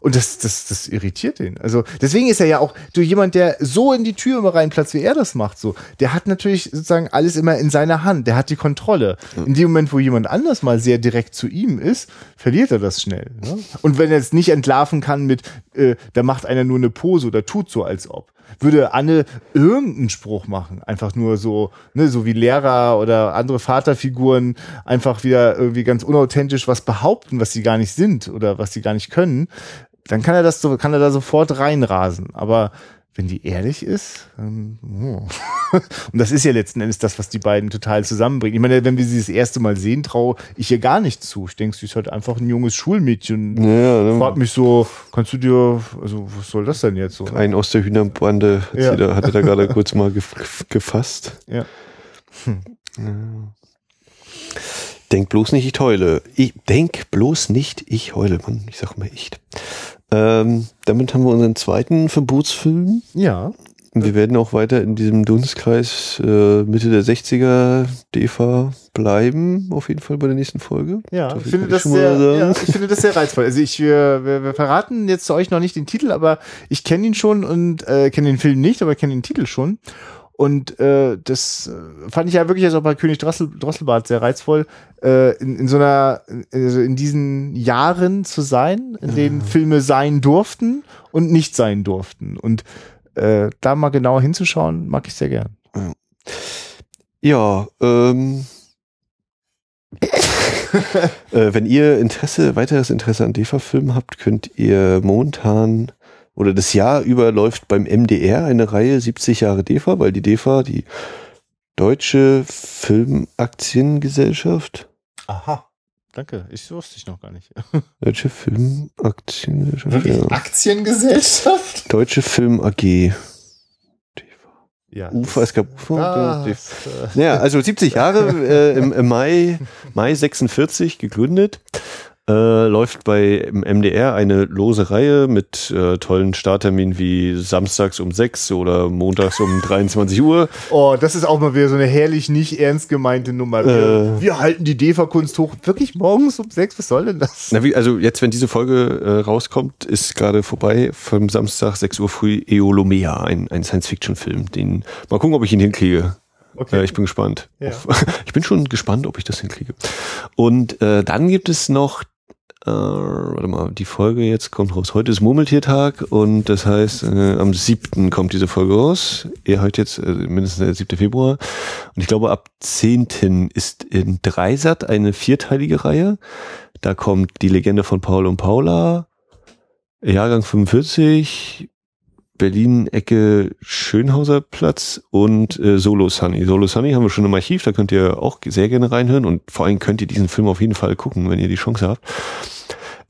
Und das, das, das irritiert ihn. Also deswegen ist er ja auch du jemand, der so in die Tür immer reinplatzt, wie er das macht. So, der hat natürlich sozusagen alles immer in seiner Hand. Der hat die Kontrolle. In dem Moment, wo jemand anders mal sehr direkt zu ihm ist, verliert er das schnell. Ne? Und wenn er es nicht entlarven kann mit, äh, da macht einer nur eine Pose oder tut so, als ob würde Anne irgendeinen Spruch machen. Einfach nur so, ne, so wie Lehrer oder andere Vaterfiguren einfach wieder irgendwie ganz unauthentisch was behaupten, was sie gar nicht sind oder was sie gar nicht können, dann kann er das so, kann er da sofort reinrasen. Aber wenn die ehrlich ist, dann, oh. und das ist ja letzten Endes das, was die beiden total zusammenbringt. Ich meine, wenn wir sie das erste Mal sehen, traue ich ihr gar nicht zu. Ich denke, sie ist halt einfach ein junges Schulmädchen. Ja, ne? Fragt mich so, kannst du dir, also was soll das denn jetzt so? Ein aus der Hühnerbande hat, Ja. da, hat er da gerade kurz mal gef gefasst. Ja. Denk bloß nicht, ich heule. Ich denk bloß nicht, ich heule. Mann, ich sag mal echt. Ähm, damit haben wir unseren zweiten Verbotsfilm. Ja. Wir werden auch weiter in diesem Dunstkreis äh, Mitte der 60er DEFA bleiben, auf jeden Fall bei der nächsten Folge. Ja, ich ich finde, schon sehr, ja, ich finde das sehr reizvoll. Also ich, wir, wir, wir verraten jetzt zu euch noch nicht den Titel, aber ich kenne ihn schon und äh, kenne den Film nicht, aber kenne den Titel schon. Und äh, das äh, fand ich ja wirklich also auch bei König Drossel, Drosselbart sehr reizvoll, äh, in, in so einer, also in diesen Jahren zu sein, in denen Filme sein durften und nicht sein durften. Und äh, da mal genauer hinzuschauen, mag ich sehr gern. Ja, ähm. äh, wenn ihr Interesse, weiteres Interesse an DEFA-Filmen habt, könnt ihr momentan oder das Jahr über läuft beim MDR eine Reihe 70 Jahre DEFA, weil die DEFA, die Deutsche Filmaktiengesellschaft, Aha. Danke, ich wusste ich noch gar nicht. Deutsche Filmaktiengesellschaft, ja. Aktiengesellschaft? Deutsche Film AG. Ja. UFA, es gab UFA. Äh, Ja, also 70 Jahre äh, im, im Mai, Mai 46 gegründet. Äh, läuft bei MDR eine lose Reihe mit äh, tollen Startterminen wie samstags um 6 oder montags um 23 Uhr. Oh, das ist auch mal wieder so eine herrlich nicht ernst gemeinte Nummer. Wir, Äh. wir halten die DEFA-Kunst hoch. Wirklich morgens um sechs? Was soll denn das? Na, wie, also jetzt, wenn diese Folge äh, rauskommt, ist gerade vorbei vom Samstag 6 Uhr früh Eolomea, ein, ein Science-Fiction-Film. Den mal gucken, ob ich ihn hinkriege. Äh, ich bin gespannt. Ja. Ich bin schon gespannt, ob ich das hinkriege. Und äh, dann gibt es noch, äh, warte mal, die Folge jetzt kommt raus. Heute ist Murmeltiertag und das heißt, äh, am 7. kommt diese Folge raus. Ihr hört jetzt äh, mindestens der 7. Februar. Und ich glaube, ab 10. ist in Dreisat eine vierteilige Reihe. Da kommt die Legende von Paul und Paula, Jahrgang 45, Berlin Ecke Schönhauser Platz und äh, Solo Sunny. Solo Sunny haben wir schon im Archiv, da könnt ihr auch sehr gerne reinhören und vor allem könnt ihr diesen Film auf jeden Fall gucken, wenn ihr die Chance habt.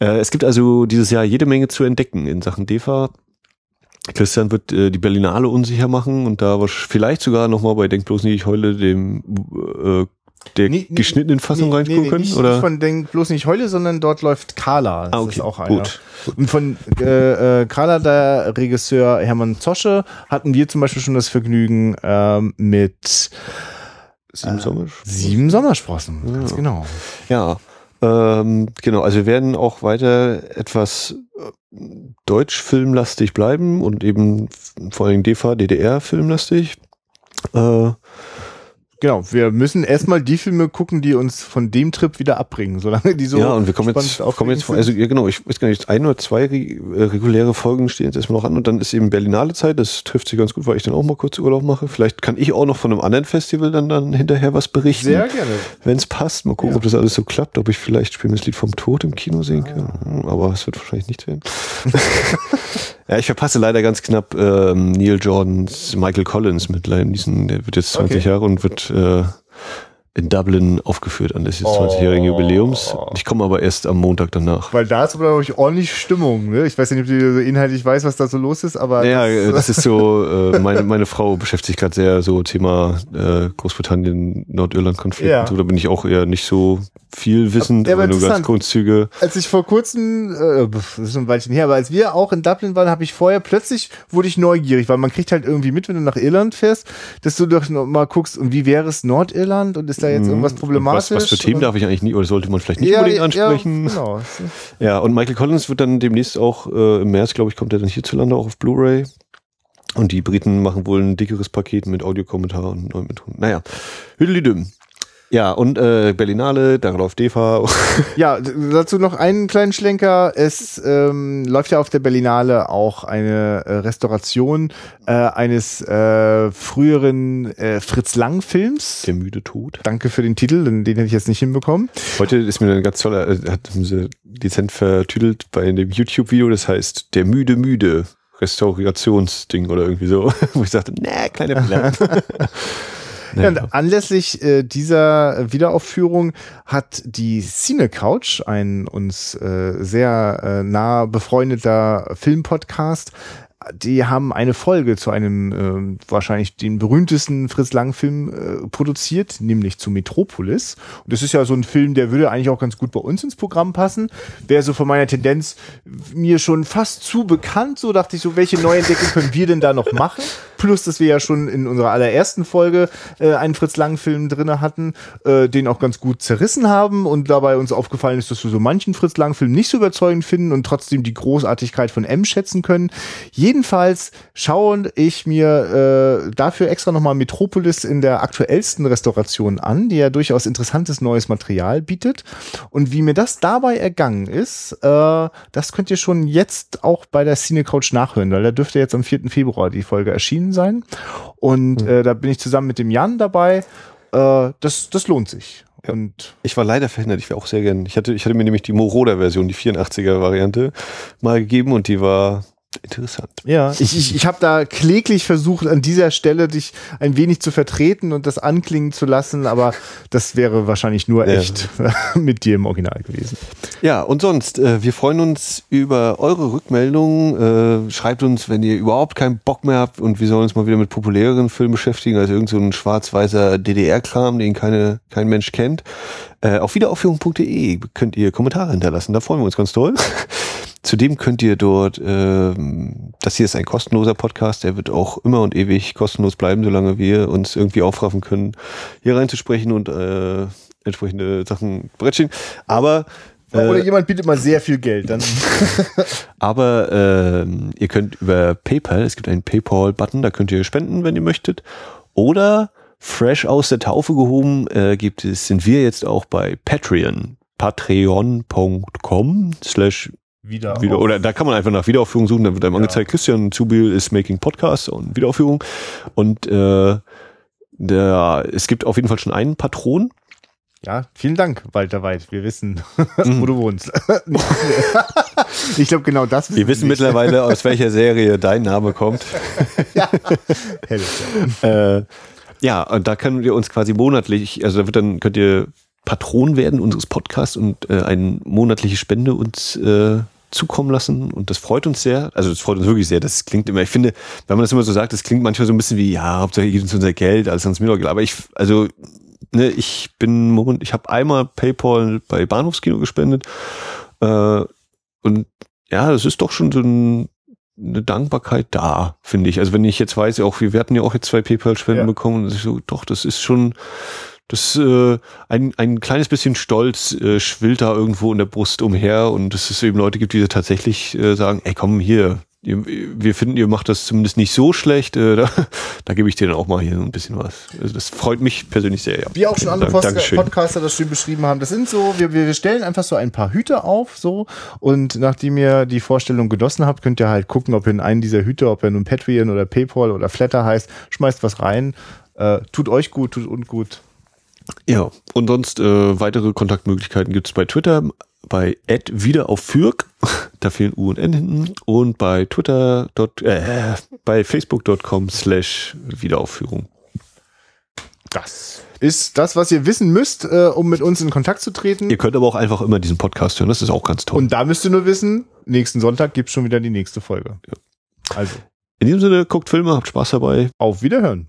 Äh, es gibt also dieses Jahr jede Menge zu entdecken in Sachen DEFA. Christian wird äh, die Berlinale unsicher machen und da vielleicht sogar nochmal bei Denk bloß nicht, ich heule dem äh, der Nee, nee, geschnittenen Fassung reingucken können? nicht, oder? nicht von Denk bloß nicht heule, sondern dort läuft Carla. Das Ah, okay, ist auch einer. gut. Und von äh, äh, Carla, der Regisseur Hermann Zosche, hatten wir zum Beispiel schon das Vergnügen ähm, mit Sieben Sommer? Sieben Sommersprossen. Ganz Ja. genau. Ja, ähm, genau. Also wir werden auch weiter etwas äh, deutsch-filmlastig bleiben und eben vor allem DV, DDR-filmlastig. Äh, Genau, wir müssen erstmal die Filme gucken, die uns von dem Trip wieder abbringen, solange die so ja, und wir kommen jetzt, kommen jetzt, also ja, genau, ich weiß gar nicht, ein oder zwei äh, reguläre Folgen stehen jetzt erstmal noch an und dann ist eben Berlinale Zeit, das trifft sich ganz gut, weil ich dann auch mal kurz Urlaub mache. Vielleicht kann ich auch noch von einem anderen Festival dann, dann hinterher was berichten. Sehr gerne. wenn es passt. Mal gucken, Ja. ob das alles so klappt, ob ich vielleicht Spielen das Lied vom Tod im Kino sehen kann. Aber es wird wahrscheinlich nicht werden. ja, ich verpasse leider ganz knapp ähm, Neil Jordans Michael Collins mit Neeson. Der wird jetzt 20 Okay. Jahre und wird äh, in Dublin aufgeführt an des 20-jährigen Oh. Jubiläums. Ich komme aber erst am Montag danach. Weil da ist aber, glaube ich, ordentlich Stimmung. Ne? Ich weiß nicht, ob du so inhaltlich weißt, was da so los ist, aber Ja, das, äh, das ist so, äh, meine, meine Frau beschäftigt sich gerade sehr so Thema äh, Großbritannien, Nordirland-Konflikt. Ja. und So, da bin ich auch eher nicht so viel wissend, Ja, nur ganz. Grundzüge. Als ich vor kurzem, äh, das ist schon ein Weilchen her, aber als wir auch in Dublin waren, habe ich vorher plötzlich wurde ich neugierig, weil man kriegt halt irgendwie mit, wenn du nach Irland fährst, dass du doch noch mal guckst, und wie wäre es Nordirland und ist da jetzt irgendwas Mhm. Und problematisch? Was, was für Themen darf ich eigentlich nie oder sollte man vielleicht nicht ja, unbedingt ansprechen? Ja, genau. Ja, und Michael Collins wird dann demnächst auch äh, im März, glaube ich, kommt er dann hierzulande auch auf Blu-ray. Und die Briten machen wohl ein dickeres Paket mit Audiokommentar und neuen Methoden. Naja, hüdelidüm. Ja, und äh, Berlinale, da läuft DEFA. Ja, dazu noch einen kleinen Schlenker. Es ähm, läuft ja auf der Berlinale auch eine äh, Restauration äh, eines äh, früheren äh, Fritz Lang-Films. Der müde Tod. Danke für den Titel, den, den hätte ich jetzt nicht hinbekommen. Heute ist mir ein ganz toller, äh, hat sie dezent vertüdelt bei dem YouTube-Video, das heißt Der müde Müde Restaurationsding oder irgendwie so, wo ich sagte, nee, kleine Fehler. Ja, und anlässlich äh, dieser Wiederaufführung hat die Cine Couch, ein uns äh, sehr äh, nah befreundeter Filmpodcast, die haben eine Folge zu einem ähm, wahrscheinlich den berühmtesten Fritz Lang Film äh, produziert, nämlich zu Metropolis. Und das ist ja so ein Film, der würde eigentlich auch ganz gut bei uns ins Programm passen. Wäre so von meiner Tendenz mir schon fast zu bekannt. So dachte ich so, welche Neuentdeckung können wir denn da noch machen? Plus, dass wir ja schon in unserer allerersten Folge äh, einen Fritz Lang Film drinne hatten, äh, den auch ganz gut zerrissen haben und dabei uns aufgefallen ist, dass wir so manchen Fritz Lang Film nicht so überzeugend finden und trotzdem die Großartigkeit von M schätzen können. Jedenfalls schaue ich mir äh, dafür extra nochmal Metropolis in der aktuellsten Restauration an, die ja durchaus interessantes neues Material bietet. Und wie mir das dabei ergangen ist, äh, das könnt ihr schon jetzt auch bei der Cine Couch nachhören, weil da dürfte jetzt am 4. Februar die Folge erschienen sein. Und äh, da bin ich zusammen mit dem Jan dabei. Äh, das, das lohnt sich. Und Ich war leider verhindert, ich wäre auch sehr gern. Ich hatte, ich hatte mir nämlich die Moroder-Version, die 84er-Variante, mal gegeben und die war interessant. Ja, ich, ich, ich habe da kläglich versucht, an dieser Stelle dich ein wenig zu vertreten und das anklingen zu lassen, aber das wäre wahrscheinlich nur Ja. echt mit dir im Original gewesen. Ja, und sonst, äh, wir freuen uns über eure Rückmeldungen. Äh, schreibt uns, wenn ihr überhaupt keinen Bock mehr habt und wir sollen uns mal wieder mit populäreren Filmen beschäftigen, als irgend so ein schwarz-weißer DDR-Kram, den keine, kein Mensch kennt. Äh, auf wiederaufführung.de könnt ihr Kommentare hinterlassen, da freuen wir uns ganz toll. Zudem könnt ihr dort, ähm, das hier ist ein kostenloser Podcast, der wird auch immer und ewig kostenlos bleiben, solange wir uns irgendwie aufraffen können, hier reinzusprechen und äh, entsprechende Sachen bretschen. Aber Oder äh, jemand bietet mal sehr viel Geld, dann aber ähm, ihr könnt über PayPal, es gibt einen PayPal-Button, da könnt ihr spenden, wenn ihr möchtet. Oder fresh aus der Taufe gehoben äh, gibt es, sind wir jetzt auch bei Patreon. Patreon.com slash wieder. wieder, oder da kann man einfach nach Wiederaufführung suchen, dann wird einem Ja. angezeigt, Christian Zubil ist making Podcasts und Wiederaufführung. Und äh, der, es gibt auf jeden Fall schon einen Patron. Ja, vielen Dank, Walter Weid. Wir wissen, Mhm. wo du wohnst. ich glaube, genau das Wir wissen nicht. mittlerweile, aus welcher Serie dein Name kommt. Hell, äh, ja, und da könnt ihr uns quasi monatlich, also da wird dann, könnt ihr Patron werden unseres Podcasts und äh, eine monatliche Spende uns äh, zukommen lassen und das freut uns sehr. Also das freut uns wirklich sehr. Das klingt immer, ich finde, wenn man das immer so sagt, das klingt manchmal so ein bisschen wie, ja, Hauptsache ihr gebt uns unser Geld, alles ans egal. Aber ich, also, ne, ich bin, moment- ich habe einmal PayPal bei Bahnhofskino gespendet äh, und ja, das ist doch schon so ein, eine Dankbarkeit da, finde ich. Also wenn ich jetzt weiß, auch wir, wir hatten ja auch jetzt zwei PayPal-Spenden Ja. bekommen, und ich so, doch, das ist schon, das äh, ein, ein kleines bisschen Stolz äh, schwillt da irgendwo in der Brust umher und dass es eben Leute gibt, die tatsächlich äh, sagen, ey komm hier, ihr, wir finden, ihr macht das zumindest nicht so schlecht, äh, da, da gebe ich dir dann auch mal hier ein bisschen was. Also das freut mich persönlich sehr, ja. Wie auch schon andere Post. Podcaster das schön beschrieben haben. Das sind so, wir, wir wir stellen einfach so ein paar Hüte auf, so. Und nachdem ihr die Vorstellung genossen habt, könnt ihr halt gucken, ob ihr in einen dieser Hüte, ob er nun Patreon oder PayPal oder Flatter heißt, schmeißt was rein. Äh, tut euch gut, tut uns gut. Ja, und sonst äh, weitere Kontaktmöglichkeiten gibt's bei Twitter, bei wieder auf Fürk, da fehlen U und N hinten, und bei Twitter, dot, äh, bei facebook.com slash Wiederaufführung. Das ist das, was ihr wissen müsst, äh, um mit uns in Kontakt zu treten. Ihr könnt aber auch einfach immer diesen Podcast hören, das ist auch ganz toll. Und da müsst ihr nur wissen, nächsten Sonntag gibt's schon wieder die nächste Folge. Also, In diesem Sinne, guckt Filme, habt Spaß dabei. auf Wiederhören.